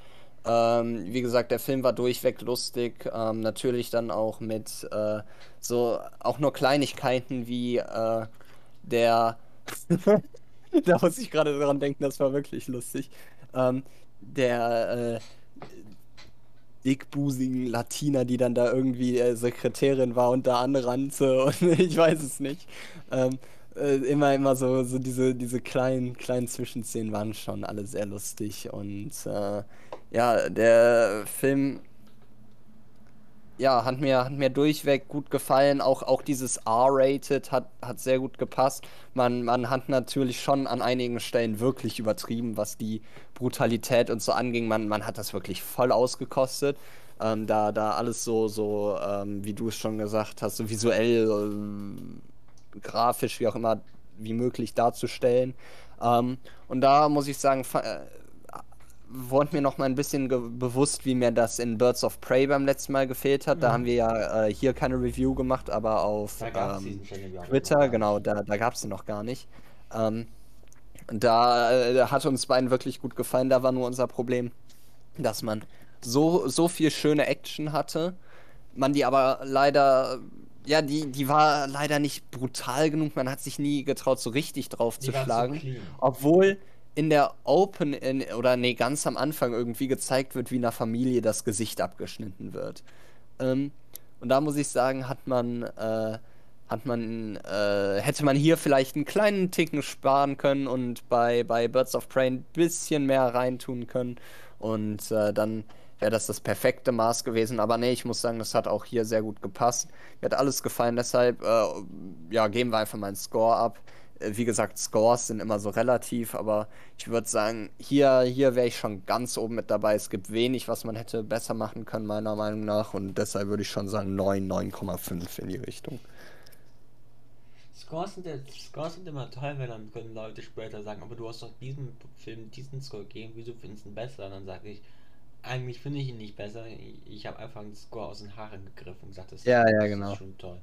Ähm, wie gesagt, der Film war durchweg lustig, ähm, natürlich dann auch mit äh, so auch nur Kleinigkeiten wie äh, der da muss ich gerade dran denken, das war wirklich lustig. Ähm, der äh, dickbusigen Latina, die dann da irgendwie äh, Sekretärin war und da anrannte und ich weiß es nicht. Ähm, äh, immer, immer so, so diese, diese kleinen, kleinen Zwischenszenen waren schon alle sehr lustig und äh, ja, der Film ja, hat mir, hat mir durchweg gut gefallen. Auch, auch dieses R-Rated hat, hat sehr gut gepasst. Man, man hat natürlich schon an einigen Stellen wirklich übertrieben, was die Brutalität und so anging. Man, man hat das wirklich voll ausgekostet. Ähm, da, da alles so, so ähm, wie du es schon gesagt hast, so visuell, ähm, grafisch, wie auch immer, wie möglich darzustellen. Ähm, und da muss ich sagen, wurde mir noch mal ein bisschen bewusst, wie mir das in Birds of Prey beim letzten Mal gefehlt hat. Da Mhm. haben wir ja äh, hier keine Review gemacht, aber auf ähm, Twitter, genau, da, da gab es sie noch gar nicht. Ähm, da äh, hat uns beiden wirklich gut gefallen. Da war nur unser Problem, dass man so, so viel schöne Action hatte, man die aber leider, ja, die, die war leider nicht brutal genug. Man hat sich nie getraut, so richtig drauf Die zu schlagen. clean. Obwohl in der Open in, oder nee, ganz am Anfang irgendwie gezeigt wird, wie einer Familie das Gesicht abgeschnitten wird. Ähm, und da muss ich sagen, hat man, äh, hat man, äh, hätte man hier vielleicht einen kleinen Ticken sparen können und bei, bei Birds of Prey ein bisschen mehr reintun können. Und äh, dann wäre das das perfekte Maß gewesen. Aber nee, ich muss sagen, das hat auch hier sehr gut gepasst. Mir hat alles gefallen, deshalb äh, ja, geben wir einfach mal einen Score ab. Wie gesagt, Scores sind immer so relativ, aber ich würde sagen, hier, hier wäre ich schon ganz oben mit dabei. Es gibt wenig, was man hätte besser machen können, meiner Meinung nach. Und deshalb würde ich schon sagen 9, 9,5 in die Richtung. Scores sind, Scores sind immer toll, weil dann können Leute später sagen, aber du hast doch diesen Film, diesen Score gegeben, wieso findest du ihn besser? Dann sage ich, eigentlich finde ich ihn nicht besser. Ich habe einfach einen Score aus den Haaren gegriffen und gesagt, das, ja, ja, genau. ist schon toll.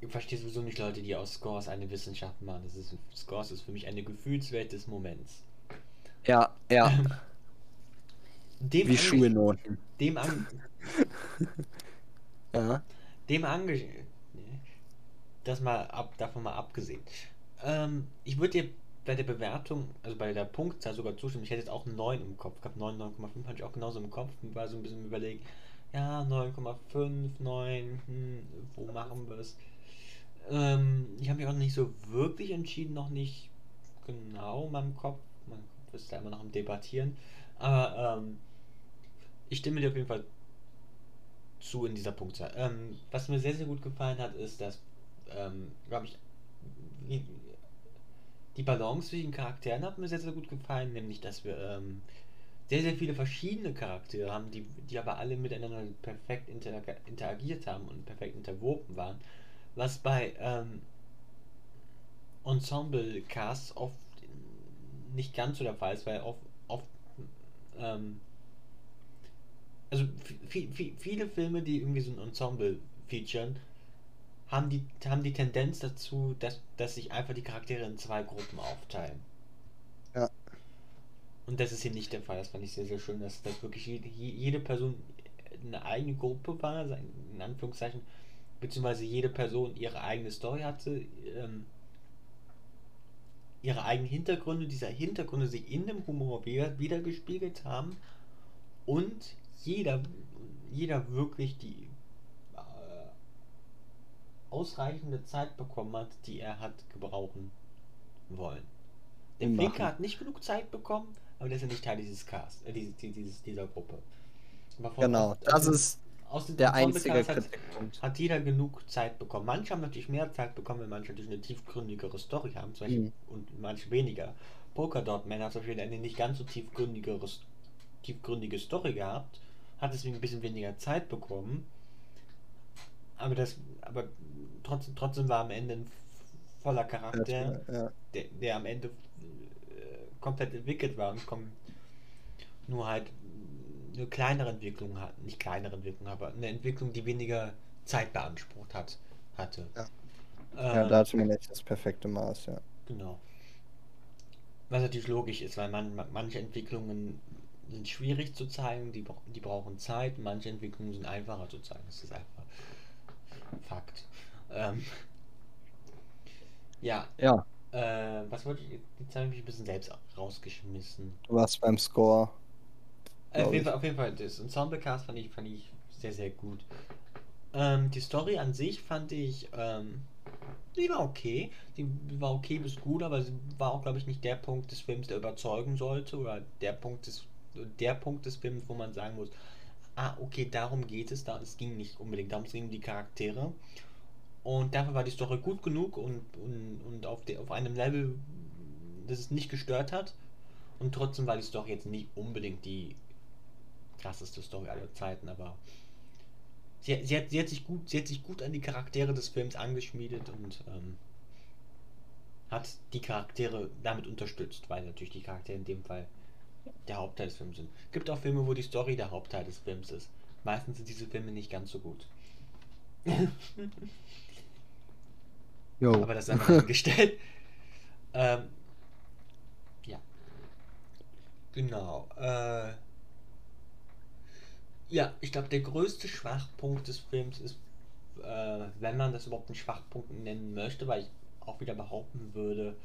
Ich verstehe sowieso nicht Leute, die aus Scores eine Wissenschaft machen. Das ist, Scores ist für mich eine Gefühlswelt des Moments. Ja, ja. Dem Wie Schulnoten. Dem an. ja. Dem ange. Das mal ab, davon mal abgesehen. Ähm, ich würde dir bei der Bewertung, also bei der Punktzahl sogar zustimmen. Ich hätte jetzt auch 9 im Kopf gehabt. 9, 9,5 hatte ich auch genauso im Kopf und war so ein bisschen überlegen, ja, 9,5, 9, hm, wo machen wir es? Ähm, ich habe mich auch nicht so wirklich entschieden, noch nicht genau in meinem Kopf. Mein Kopf ist da immer noch im Debattieren. Aber ähm, ich stimme dir auf jeden Fall zu in dieser Punktzahl. Ähm, was mir sehr, sehr gut gefallen hat, ist, dass, ähm, glaube ich, die Balance zwischen Charakteren hat mir sehr, sehr gut gefallen, nämlich dass wir ähm, sehr, sehr viele verschiedene Charaktere haben, die, die aber alle miteinander perfekt interagiert haben und perfekt interwoben waren. Was bei ähm, Ensemble-Casts oft nicht ganz so der Fall ist, weil oft, oft ähm, also viele Filme, die irgendwie so ein Ensemble featuren, haben die, haben die Tendenz dazu, dass, dass sich einfach die Charaktere in zwei Gruppen aufteilen. Ja. Und das ist hier nicht der Fall. Das fand ich sehr, sehr schön, dass, dass wirklich jede, jede Person eine eigene Gruppe war, in Anführungszeichen, beziehungsweise jede Person ihre eigene Story hatte, ähm, ihre eigenen Hintergründe, dieser Hintergründe sich in dem Humor wieder, wiedergespiegelt haben und jeder, jeder wirklich die ausreichende Zeit bekommen hat, die er hat gebrauchen wollen. Der Flinker hat nicht genug Zeit bekommen, aber der ist ja nicht Teil dieses Cast, äh, dieses, dieses, dieser Gruppe. genau, das ist aus der einzige hat, hat jeder genug Zeit bekommen. Manche haben natürlich mehr Zeit bekommen, weil manche natürlich eine tiefgründigere Story haben, zum Beispiel, mhm. und manche weniger. Polkadot Man hat zum Beispiel eine nicht ganz so tiefgründigere, tiefgründige Story gehabt, hat deswegen ein bisschen weniger Zeit bekommen. Aber das, aber trotzdem, trotzdem war am Ende ein voller Charakter, ja. der, der am Ende äh, komplett entwickelt war und kommt nur halt eine kleinere Entwicklung hat, nicht kleinere Entwicklung, aber eine Entwicklung, die weniger Zeit beansprucht hat, hatte. Ja, äh, ja da hatte man echt das perfekte Maß, ja. Genau. Was natürlich logisch ist, weil man, manche Entwicklungen sind schwierig zu zeigen, die, die brauchen Zeit, manche Entwicklungen sind einfacher zu zeigen. Das ist einfach Fakt. Ähm, ja. Ja. Äh, was wollte ich? Jetzt habe ich mich ein bisschen selbst rausgeschmissen. Du warst beim Score. Auf, jeden Fall, auf jeden Fall, das Ensemblecast fand ich, fand ich sehr, sehr gut. Ähm, die Story an sich fand ich, ähm, die war okay. Die war okay bis gut, aber sie war auch, glaube ich, nicht der Punkt des Films, der überzeugen sollte. Oder der Punkt des, der Punkt des Films, wo man sagen muss, ah, okay, darum geht es. Da, es ging nicht unbedingt darum, es ging um die Charaktere. Und dafür war die Story gut genug und, und, und auf, de, auf einem Level, das es nicht gestört hat. Und trotzdem war die Story jetzt nicht unbedingt die krasseste Story aller Zeiten, aber sie, sie, hat, sie, hat, sich gut, sie hat sich gut an die Charaktere des Films angeschmiedet und ähm, hat die Charaktere damit unterstützt, weil natürlich die Charaktere in dem Fall der Hauptteil des Films sind. Gibt auch Filme, wo die Story der Hauptteil des Films ist. Meistens sind diese Filme nicht ganz so gut. Jo. Aber das ist einfach gestellt. ähm, ja. Genau. Äh, ja, ich glaube, der größte Schwachpunkt des Films ist, äh, wenn man das überhaupt einen Schwachpunkt nennen möchte, weil ich auch wieder behaupten würde,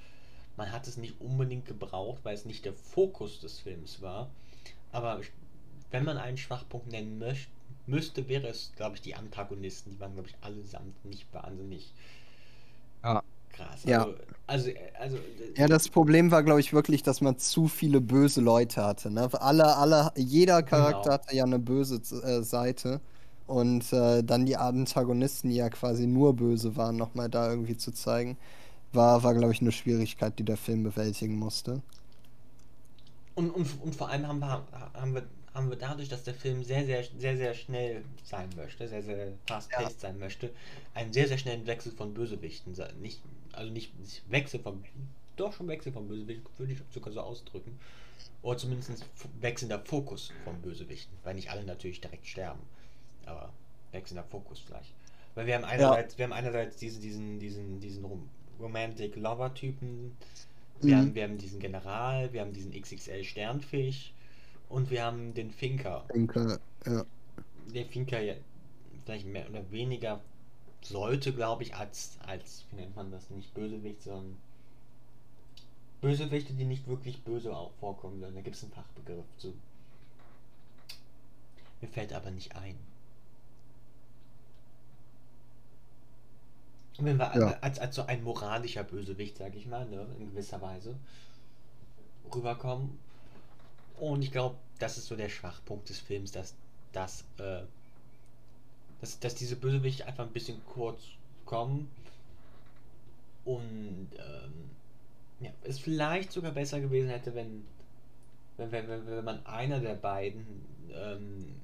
Man hat es nicht unbedingt gebraucht, weil es nicht der Fokus des Films war. Aber wenn man einen Schwachpunkt nennen möchte, müsste, wäre es, glaube ich, die Antagonisten. Die waren, glaube ich, allesamt nicht wahnsinnig ja. Krass. Ja. Also, also, also, Ja, das Problem war, glaube ich, wirklich, dass man zu viele böse Leute hatte. Ne? Alle, alle, jeder Charakter Genau. hatte ja eine böse äh, Seite. Und äh, dann die Antagonisten, die ja quasi nur böse waren, nochmal da irgendwie zu zeigen, war, war glaube ich, eine Schwierigkeit, die der Film bewältigen musste. Und, und, und vor allem haben wir, haben, wir, haben wir dadurch, dass der Film sehr, sehr, sehr, sehr schnell sein möchte, sehr, sehr fast-paced sein möchte, einen sehr, sehr schnellen Wechsel von Bösewichten. se- Nicht, also nicht, nicht Wechsel von, doch schon Wechsel von Bösewichten, würde ich sogar so ausdrücken. Oder zumindest wechselnder Fokus von Bösewichten, weil nicht alle natürlich direkt sterben. Aber wechselnder Fokus vielleicht. Weil wir haben einerseits, wir haben einerseits diese, diesen, diesen, diesen Rom Romantic Lover-Typen, wir, Mhm. haben, wir haben diesen General, wir haben diesen XXL Sternfisch und wir haben den Finker. Denke, ja. Der Finker ja vielleicht mehr oder weniger sollte, glaube ich, als, als, wie nennt man das, nicht Bösewicht, sondern Bösewichte, die nicht wirklich böse auch vorkommen sollen. Da gibt es einen Fachbegriff zu. Mir fällt aber nicht ein. Und wenn wir Ja. als, als so ein moralischer Bösewicht, sage ich mal, ne, in gewisser Weise rüberkommen. Und ich glaube, das ist so der Schwachpunkt des Films, dass, dass, äh, dass, dass diese Bösewichte einfach ein bisschen kurz kommen und ähm, ja, es vielleicht sogar besser gewesen hätte, wenn, wenn, wenn, wenn, man einer der beiden ähm,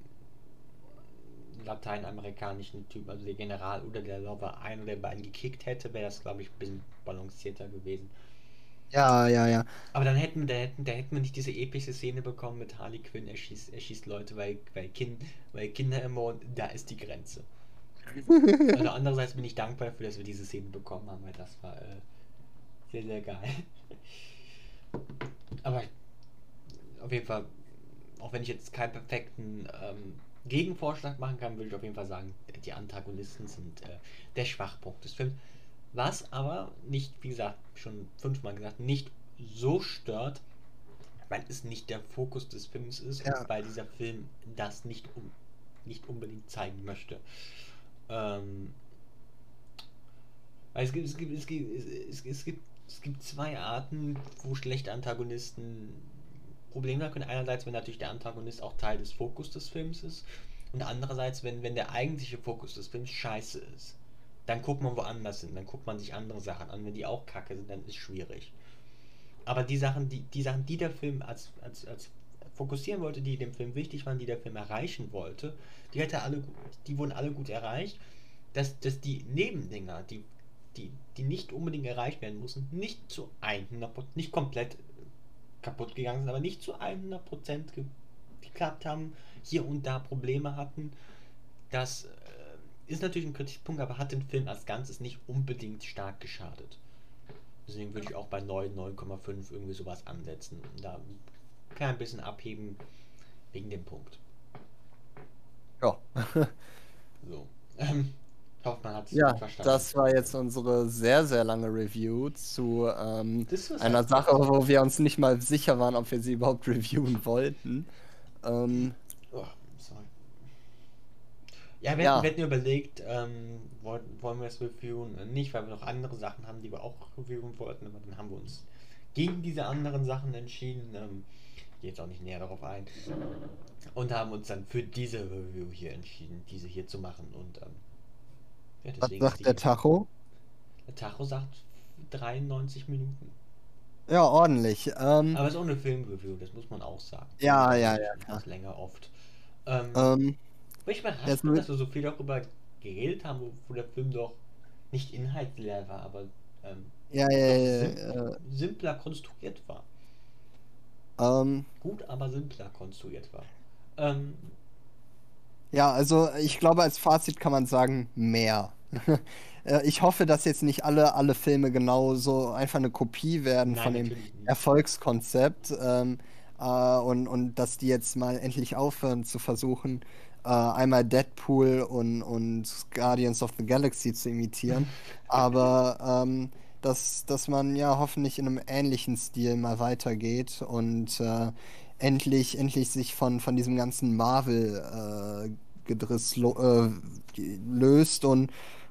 lateinamerikanischen Typen, also der General oder der Lover, einer der beiden gekickt hätte, wäre das, glaube ich, ein bisschen balancierter gewesen. Ja, ja, ja. Aber dann hätten wir, da hätten, da hätten wir nicht diese epische Szene bekommen mit Harley Quinn, er schießt, er schießt Leute, weil, weil, kind, weil Kinder ermorden, da ist die Grenze. Also andererseits bin ich dankbar dafür, dass wir diese Szene bekommen haben, weil das war äh, sehr, sehr geil. Aber auf jeden Fall, auch wenn ich jetzt keinen perfekten ähm, Gegenvorschlag machen kann, würde ich auf jeden Fall sagen, die Antagonisten sind äh, der Schwachpunkt des Films. Was aber nicht, wie gesagt, schon fünfmal gesagt, nicht so stört, weil es nicht der Fokus des Films ist Ja. und weil dieser Film das nicht, um, nicht unbedingt zeigen möchte. Ähm, weil es gibt, es gibt, es gibt, es, es gibt, es gibt zwei Arten, wo schlechte Antagonisten Probleme haben können. Einerseits, wenn natürlich der Antagonist auch Teil des Fokus des Films ist und andererseits, wenn, wenn der eigentliche Fokus des Films scheiße ist. Dann guckt man woanders hin, dann guckt man sich andere Sachen an. Wenn die auch kacke sind, dann ist schwierig. Aber die Sachen, die, die Sachen, die der Film als, als, als fokussieren wollte, die dem Film wichtig waren, die der Film erreichen wollte, die hätte alle, die wurden alle gut erreicht. Dass, dass die Nebendinger, die, die, die nicht unbedingt erreicht werden mussten, nicht zu 100%, nicht komplett kaputt gegangen sind, aber nicht zu 100% ge geklappt haben, hier und da Probleme hatten. Das äh, ist natürlich ein Kritikpunkt, aber hat den Film als Ganzes nicht unbedingt stark geschadet. Deswegen würde ich auch bei 9, 9,5 irgendwie sowas ansetzen. Und da kann ein bisschen abheben wegen dem Punkt. Ja. So. Ähm, ich hoffe, man hat es Ja, verstanden. das war jetzt unsere sehr, sehr lange Review zu ähm, einer halt- Sache, wo wir uns nicht mal sicher waren, ob wir sie überhaupt reviewen wollten. Ähm, Oh. Ja, wir, Ja. Hatten, wir hatten überlegt, ähm, wollen, wollen wir es reviewen? Nicht, weil wir noch andere Sachen haben, die wir auch reviewen wollten, aber dann haben wir uns gegen diese anderen Sachen entschieden. Ähm, ich gehe jetzt auch nicht näher darauf ein. Und haben uns dann für diese Review hier entschieden, diese hier zu machen. Und ähm, ja, was sagt der. Tacho? Der Tacho sagt 93 Minuten. Ja, ordentlich. Ähm, Aber es ist auch eine Filmreview, das muss man auch sagen. Ja, ja, ja, klar. länger oft. Ähm, jetzt bin, mit- dass wir so viel darüber geredet haben, wo, wo der Film doch nicht inhaltsleer war, aber ähm, ja, ja, ja, sim ja, simpler konstruiert war. ähm, Gut, aber simpler konstruiert war. Ähm, ja, also ich glaube, als Fazit kann man sagen, mehr. Äh, ich hoffe, dass jetzt nicht alle, alle Filme genau so einfach eine Kopie werden nein, von dem. Erfolgskonzept ähm, äh, und, und dass die jetzt mal endlich aufhören zu versuchen, äh, einmal Deadpool und, und Guardians of the Galaxy zu imitieren. Aber ähm, dass, dass man ja hoffentlich in einem ähnlichen Stil mal weitergeht und äh, endlich, endlich sich von, von diesem ganzen Marvel-Gedriss äh, löst und,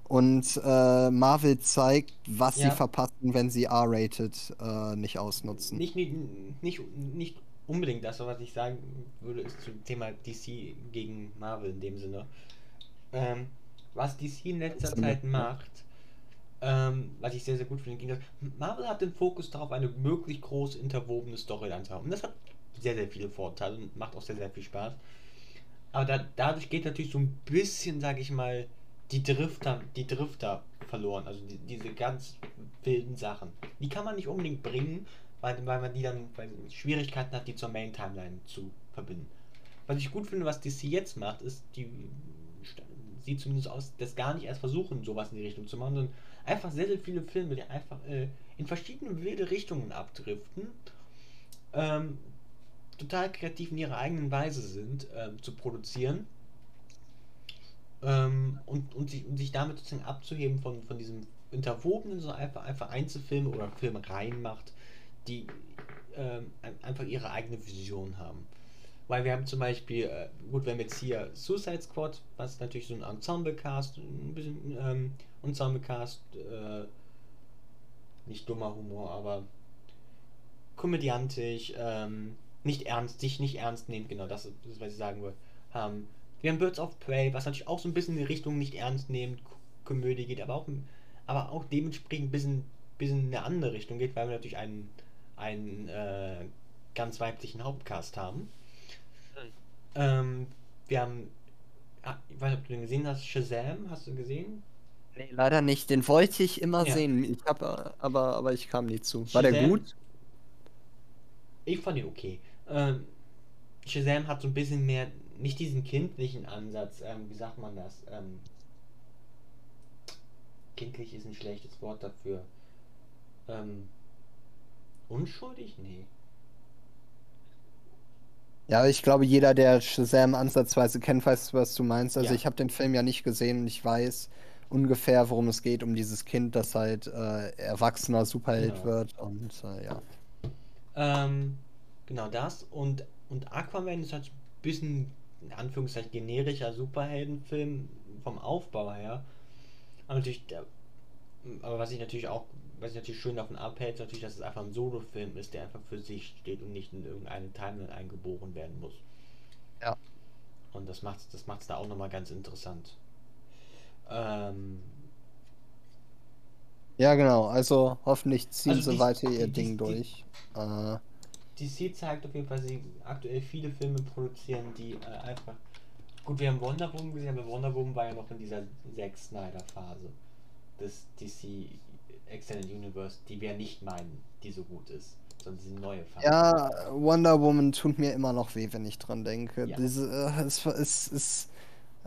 und äh, Marvel zeigt, was ja. sie verpassen, wenn sie R-rated äh, nicht ausnutzen. Nicht, nicht, nicht, nicht unbedingt das, was ich sagen würde, ist zum Thema DC gegen Marvel in dem Sinne. Ähm, was DC in letzter Zeit macht, ähm, was ich sehr, sehr gut finde, Marvel hat den Fokus darauf, eine möglichst groß interwobene Storyline zu haben. Und das hat sehr, sehr viele Vorteile und macht auch sehr, sehr viel Spaß. Aber da, dadurch geht natürlich so ein bisschen, sage ich mal, die Drifter, die Drifter verloren. Also die, diese ganz wilden Sachen. Die kann man nicht unbedingt bringen, weil, weil man die dann weil Schwierigkeiten hat, die zur Main Timeline zu verbinden. Was ich gut finde, was DC jetzt macht, ist, die sieht zumindest aus, das gar nicht erst versuchen, sowas in die Richtung zu machen, sondern einfach sehr, sehr viele Filme, die einfach äh, in verschiedene wilde Richtungen abdriften, ähm, total kreativ in ihrer eigenen Weise sind, ähm, zu produzieren ähm, und, und, sich, und sich damit sozusagen abzuheben von, von diesem interwobenen, sondern einfach, einfach Einzelfilme oder Filme reinmacht, die ähm, einfach ihre eigene Vision haben. Weil wir haben zum Beispiel, äh, gut, wir haben jetzt hier Suicide Squad, was natürlich so ein Ensemble-Cast, ein bisschen ähm, Ensemble-Cast, äh, nicht dummer Humor, aber komödiantisch, ähm, nicht ernst, sich nicht ernst nehmen, genau das ist, was ich sagen will. Ähm, wir haben Birds of Prey, was natürlich auch so ein bisschen in die Richtung nicht ernst nehmend Komödie geht, aber auch, aber auch dementsprechend ein bisschen, bisschen in eine andere Richtung geht, weil wir natürlich einen, einen äh, ganz weiblichen Hauptcast haben. Ähm, wir haben. Ah, ich weiß nicht, ob du den gesehen hast. Shazam, hast du gesehen? Nee, leider nicht. Den wollte ich immer ja. sehen. Ich habe aber, aber ich kam nie zu. War Shazam, der gut? Ich fand ihn okay. Ähm, Shazam hat so ein bisschen mehr, nicht diesen kindlichen Ansatz, ähm, wie sagt man das? Ähm, kindlich ist ein schlechtes Wort dafür. Ähm, unschuldig? Nee. Ja, ich glaube, jeder, der Shazam ansatzweise kennt, weiß, was du meinst. Also ja. ich habe den Film ja nicht gesehen und ich weiß ungefähr, worum es geht, um dieses Kind, das halt äh, erwachsener Superheld genau. wird und äh, ja. Ähm, genau das und, und Aquaman ist halt ein bisschen, in Anführungszeichen, generischer Superheldenfilm vom Aufbau her. Aber natürlich, aber was ich natürlich auch was ich natürlich schön davon abhält, natürlich, dass es einfach ein Solo-Film ist, der einfach für sich steht und nicht in irgendeine Timeline eingeboren werden muss. Ja. Und das macht es das macht's da auch nochmal ganz interessant. Ähm, ja, genau. Also hoffentlich ziehen also sie weiter ihr die, Ding die, durch. Die, äh, DC zeigt auf jeden Fall, dass sie aktuell viele Filme produzieren, die äh, einfach. Gut, wir haben Wonder Woman gesehen, aber Wonder Woman war ja noch in dieser Zack Snyder-Phase des DC Extended Universe, die wir nicht meinen, die so gut ist, sondern diese neue Phase. Ja, Wonder Woman tut mir immer noch weh, wenn ich dran denke. Ja. Diese, äh, es, es, es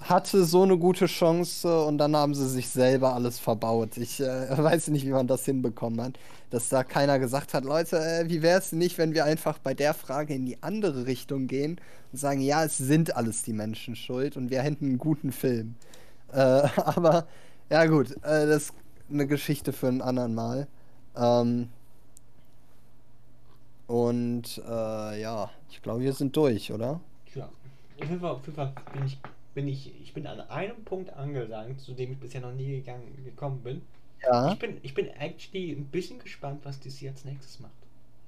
hatte so eine gute Chance und dann haben sie sich selber alles verbaut. Ich äh, weiß nicht, wie man das hinbekommen hat. Dass da keiner gesagt hat, Leute, äh, wie wäre es nicht, wenn wir einfach bei der Frage in die andere Richtung gehen und sagen, ja, es sind alles die Menschen schuld und wir hätten einen guten Film. Äh, aber ja gut, äh, das eine Geschichte für einen anderen Mal. Ähm, und äh, ja, ich glaube, wir sind durch, oder? Ja. Auf jeden Fall, auf jeden Fall bin ich, bin ich, ich bin an einem Punkt angelangt, zu dem ich bisher noch nie gegangen, gekommen bin. Ja. Ich bin, ich bin actually ein bisschen gespannt, was DC als nächstes macht.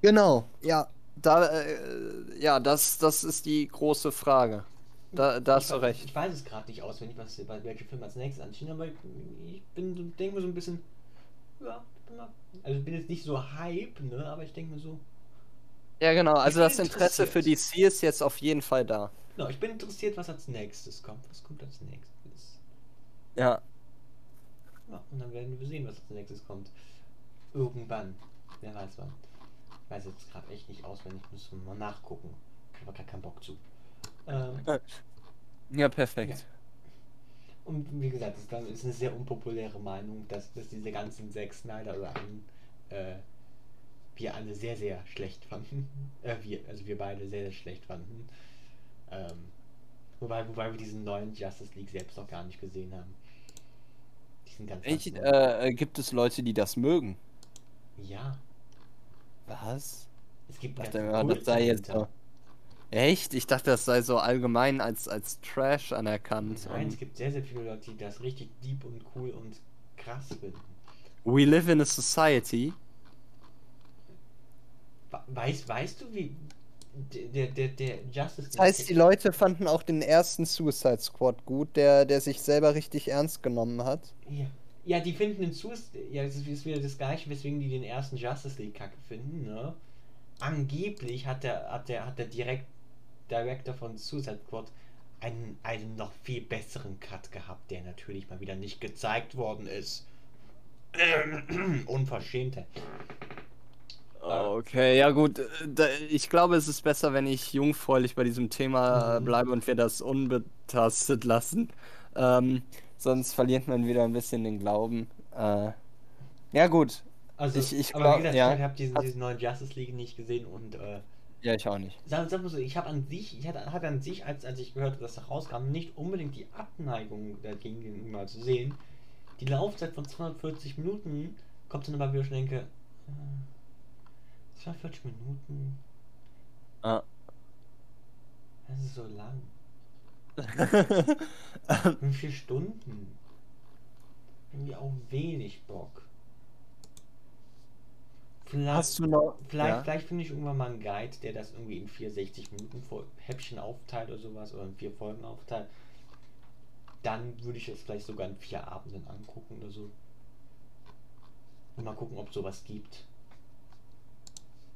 Genau, ja. Da, äh, ja, das, das ist die große Frage. Da, da hast du recht. Ich weiß es gerade nicht auswendig, was, welche Filme als nächstes anstehen, aber ich bin, denke mir so ein bisschen, ja, also ich bin jetzt nicht so hype, ne, aber ich denke mir so. Ja, genau, also das Interesse für DC ist jetzt auf jeden Fall da. Genau, ich bin interessiert, was als nächstes kommt. Was kommt als nächstes? Ja. Ja, und dann werden wir sehen, was als nächstes kommt. Irgendwann. Wer weiß wann. Ich weiß jetzt gerade echt nicht auswendig, müssen wir mal nachgucken. Ich habe gar keinen Bock zu. Ähm, ja, perfekt. Ja. Und wie gesagt, das ist eine sehr unpopuläre Meinung, dass, dass diese ganzen sechs Snyder-Sachen äh, wir alle sehr, sehr schlecht fanden. Äh, wir, also wir beide sehr, sehr schlecht fanden. Ähm, wobei, wobei wir diesen neuen Justice League selbst noch gar nicht gesehen haben. Die sind ganz, ganz Ich, äh, gibt es Leute, die das mögen? Ja. Was? Es gibt Ich dachte das sei jetzt dahinter. Echt? Ich dachte, das sei so allgemein als, als Trash anerkannt. Nein, es gibt sehr, sehr viele Leute, die das richtig deep und cool und krass finden. we live in a society. We- Weißt, weißt du, wie der, der, der Justice Das heißt, die Leute fanden auch den ersten Suicide Squad gut, der, der sich selber richtig ernst genommen hat. Ja. ja, die finden den Sus ja, das ist ist wieder das gleiche, weswegen die den ersten Justice League Kacke finden, ne? Angeblich hat der, hat der, hat der direkt Director von Suicide Squad einen, einen noch viel besseren Cut gehabt, der natürlich mal wieder nicht gezeigt worden ist. Unverschämte. Okay, ja gut. äh, Ich glaube, es ist besser, wenn ich jungfräulich bei diesem Thema Mhm. bleibe und wir das unbetastet lassen. Ähm, sonst verliert man wieder ein bisschen den Glauben. Äh, ja gut. Also, Ich- ich aber glaub- wie gesagt, ja. ich habe diesen, diesen neuen Justice League nicht gesehen und äh, Ja, ich auch nicht. Sag, sag mal so, ich habe an sich, ich hatte, hatte an sich, als, als ich gehört habe, dass das rauskam, nicht unbedingt die Abneigung dagegen gegenüber zu sehen. Die Laufzeit von 240 Minuten kommt dann aber, wie ich schon denke, äh, 240 Minuten, Ah. das ist so lang. Wie vier Stunden? Irgendwie auch wenig Bock. Vielleicht, Hast du noch. Vielleicht, ja. vielleicht finde ich irgendwann mal einen Guide, der das irgendwie in 460 Minuten vor Häppchen aufteilt oder sowas oder in vier Folgen aufteilt. Dann würde ich es vielleicht sogar in vier Abenden angucken oder so. Und mal gucken, ob es sowas gibt.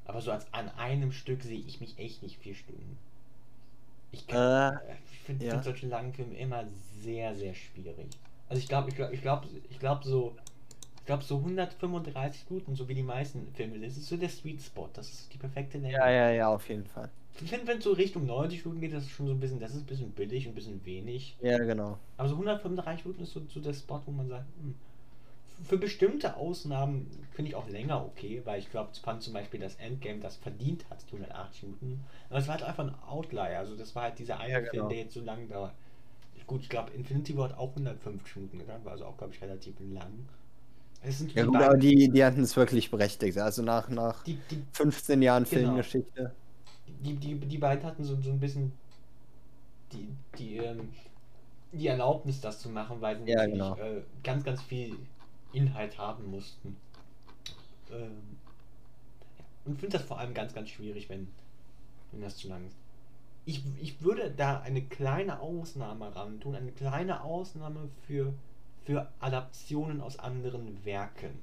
Aber so als an einem Stück sehe ich mich echt nicht vier Stunden. Ich, kann- Äh, ich finde ja. solche langen Filme immer sehr, sehr schwierig. Also ich glaube, ich glaube, ich glaube, ich glaube so, ich glaube so 135 Minuten, so wie die meisten Filme, das ist so der Sweet Spot, das ist die perfekte Länge. ja, ja, ja, auf jeden Fall. Ich finde, wenn es so Richtung 90 Minuten geht, das ist schon so ein bisschen, das ist ein bisschen billig, ein bisschen wenig. Ja, genau. Aber so 135 Minuten ist so, so der Spot, wo man sagt, hm. für bestimmte Ausnahmen finde ich auch länger okay, weil ich glaube, ich fand zum Beispiel das Endgame, das verdient hat, die 180 Minuten. Aber es war halt einfach ein Outlier, also das war halt dieser eine Ja, Film, genau. der jetzt so lang dauert. Gut, ich glaube, Infinity War hat auch 150 Minuten gedauert, war also auch, glaube ich, relativ lang. Ja, gut, aber die, die hatten es wirklich berechtigt. Also nach, nach die, die, 15 Jahren Genau. Filmgeschichte. die, die, die beiden hatten so, so ein bisschen die, die, ähm, die Erlaubnis, das zu machen, weil sie Ja, natürlich genau. äh, ganz, ganz viel Inhalt haben mussten. Ähm. Und finde das vor allem ganz, ganz schwierig, wenn, wenn das zu lang ist. Ich, ich würde da eine kleine Ausnahme ran tun, eine kleine Ausnahme für, für Adaptionen aus anderen Werken.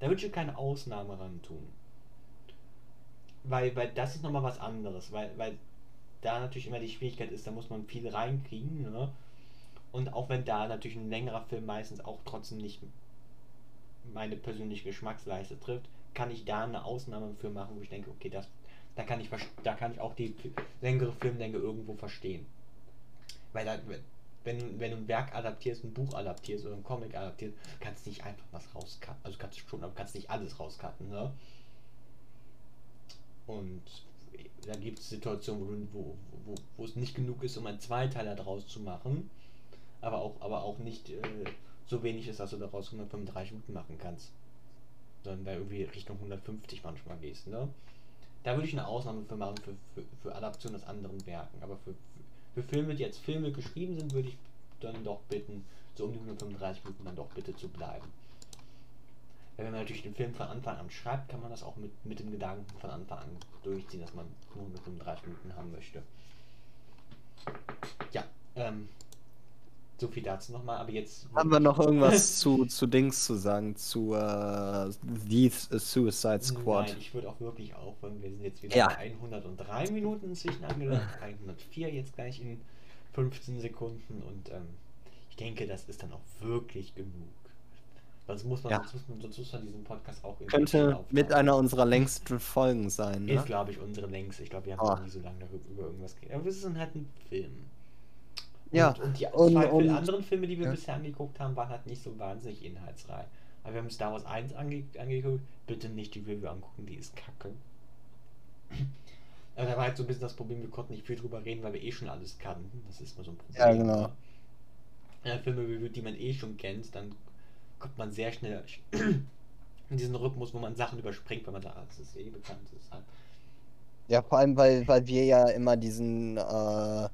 Da würde ich keine Ausnahme ran tun. Weil, weil das ist nochmal was anderes, weil, weil da natürlich immer die Schwierigkeit ist, da muss man viel reinkriegen, ne? Und auch wenn da natürlich ein längerer Film meistens auch trotzdem nicht meine persönliche Geschmacksleiste trifft, kann ich da eine Ausnahme für machen, wo ich denke, okay, das, da kann ich da kann ich auch die längere Filmlänge irgendwo verstehen. Weil da, wenn, du- wenn du ein Werk adaptierst, ein Buch adaptierst oder ein Comic adaptierst, kannst du nicht einfach was rauscutten. Also kannst du schon, aber kannst nicht alles rauscutten, ne? Und da gibt es Situationen, wo, wo, wo, wo es nicht genug ist, um einen Zweiteiler daraus zu machen, aber auch, aber auch nicht äh, so wenig ist, dass du daraus 135 Minuten machen kannst. Sondern da irgendwie Richtung 150 manchmal gehst, ne? Da würde ich eine Ausnahme für machen, für, für, für Adaption aus anderen Werken. Aber für, für Filme, die als Filme geschrieben sind, würde ich dann doch bitten, so um die 135 Minuten dann doch bitte zu bleiben. Wenn man natürlich den Film von Anfang an schreibt, kann man das auch mit, mit dem Gedanken von Anfang an durchziehen, dass man nur 135 Minuten haben möchte. Ja, ähm, so viel dazu nochmal, aber jetzt. Haben wir noch irgendwas zu, zu Dings zu sagen? Zu äh, The Suicide Squad? Nein, ich würde auch wirklich aufhören. Wir sind jetzt wieder Ja. bei 103 Minuten inzwischen angelangt, 104 jetzt gleich in 15 Sekunden und ähm, ich denke, das ist dann auch wirklich genug. Sonst muss man, Ja. sonst muss man, sonst muss man diesen Podcast auch Könnte mit einer unserer längsten Folgen sein, Ist, ne? glaube ich, unsere längste. Ich glaube, wir haben Ah. noch nie so lange darüber über irgendwas geredet. Aber es ist halt ein Film. Ja, Und, und die und- zwei und- anderen Filme, die wir ja. bisher angeguckt haben, waren halt nicht so wahnsinnig inhaltsreich. Aber wir haben Star Wars 1 ange angeguckt. Bitte nicht die Review angucken, die ist kacke. Aber da war halt so ein bisschen das Problem, wir konnten nicht viel drüber reden, weil wir eh schon alles kannten. Das ist mal so ein Problem. Ja, genau. Ja, Filme, die man eh schon kennt, dann kommt man sehr schnell diesen Rhythmus, wo man Sachen überspringt, wenn man sagt, ah, das ist eh bekannt. Das ist halt Ja, vor allem, weil, weil wir ja immer diesen äh, äh,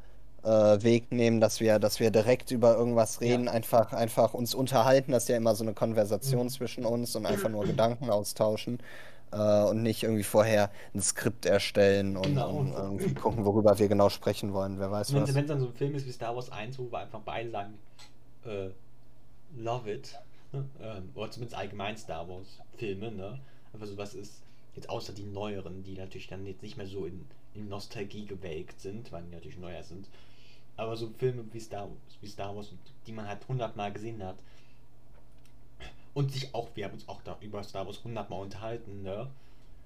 Weg nehmen, dass wir, dass wir direkt über irgendwas reden, Ja. einfach, einfach uns unterhalten. Das ist ja immer so eine Konversation Mhm. zwischen uns und einfach nur Gedanken austauschen. Äh, und nicht irgendwie vorher ein Skript erstellen und, Genau. und irgendwie gucken, worüber wir genau sprechen wollen. Wer weiß Wenn was. es dann so ein Film ist wie Star Wars 1, wo wir einfach beide sagen, äh, love it, ne? ähm, oder zumindest allgemein Star Wars Filme, ne? Einfach so was ist, jetzt außer die neueren, die natürlich dann jetzt nicht mehr so in, in Nostalgie gewelkt sind, weil die natürlich neuer sind. Aber so Filme wie Star Wars, wie Star Wars, die man halt hundertmal gesehen hat. Und sich auch, wir haben uns auch da über Star Wars hundertmal unterhalten, ne?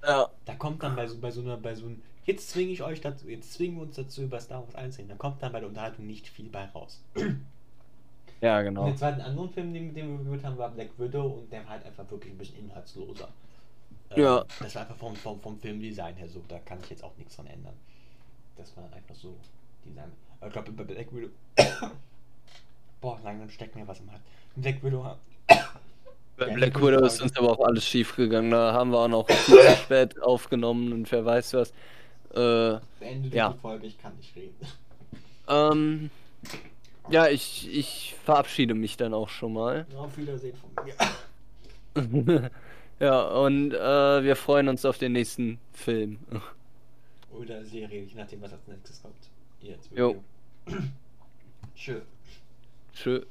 Ja. Da kommt dann bei so, bei so einer, bei so einem, jetzt zwinge ich euch dazu, jetzt zwingen wir uns dazu, über Star Wars 1 reden, da kommt dann bei der Unterhaltung nicht viel bei raus. Ja, Und genau. der zweite anderen Film, den, den wir gehört haben, war Black Widow und der war halt einfach wirklich ein bisschen inhaltsloser. Ähm, Ja. Das war einfach vom, vom, vom Filmdesign her so, da kann ich jetzt auch nichts dran ändern. Das war einfach so Design. Aber ich glaube, bei Black Widow. Boah, langsam steckt mir was im Hals. Black Widow. Bei Ja, Black Widow ist uns aber auch alles schief gegangen. Da haben wir auch noch viel zu spät aufgenommen und wer weiß was. Äh, Beende Ja. die Folge, ich kann nicht reden. ähm, ja, ich, ich verabschiede mich dann auch schon mal. Auf Wiedersehen von mir. ja, und äh, wir freuen uns auf den nächsten Film. Oder Serie, je nachdem, was als nächstes kommt. Jetzt. Jo. Tschö. Tschö.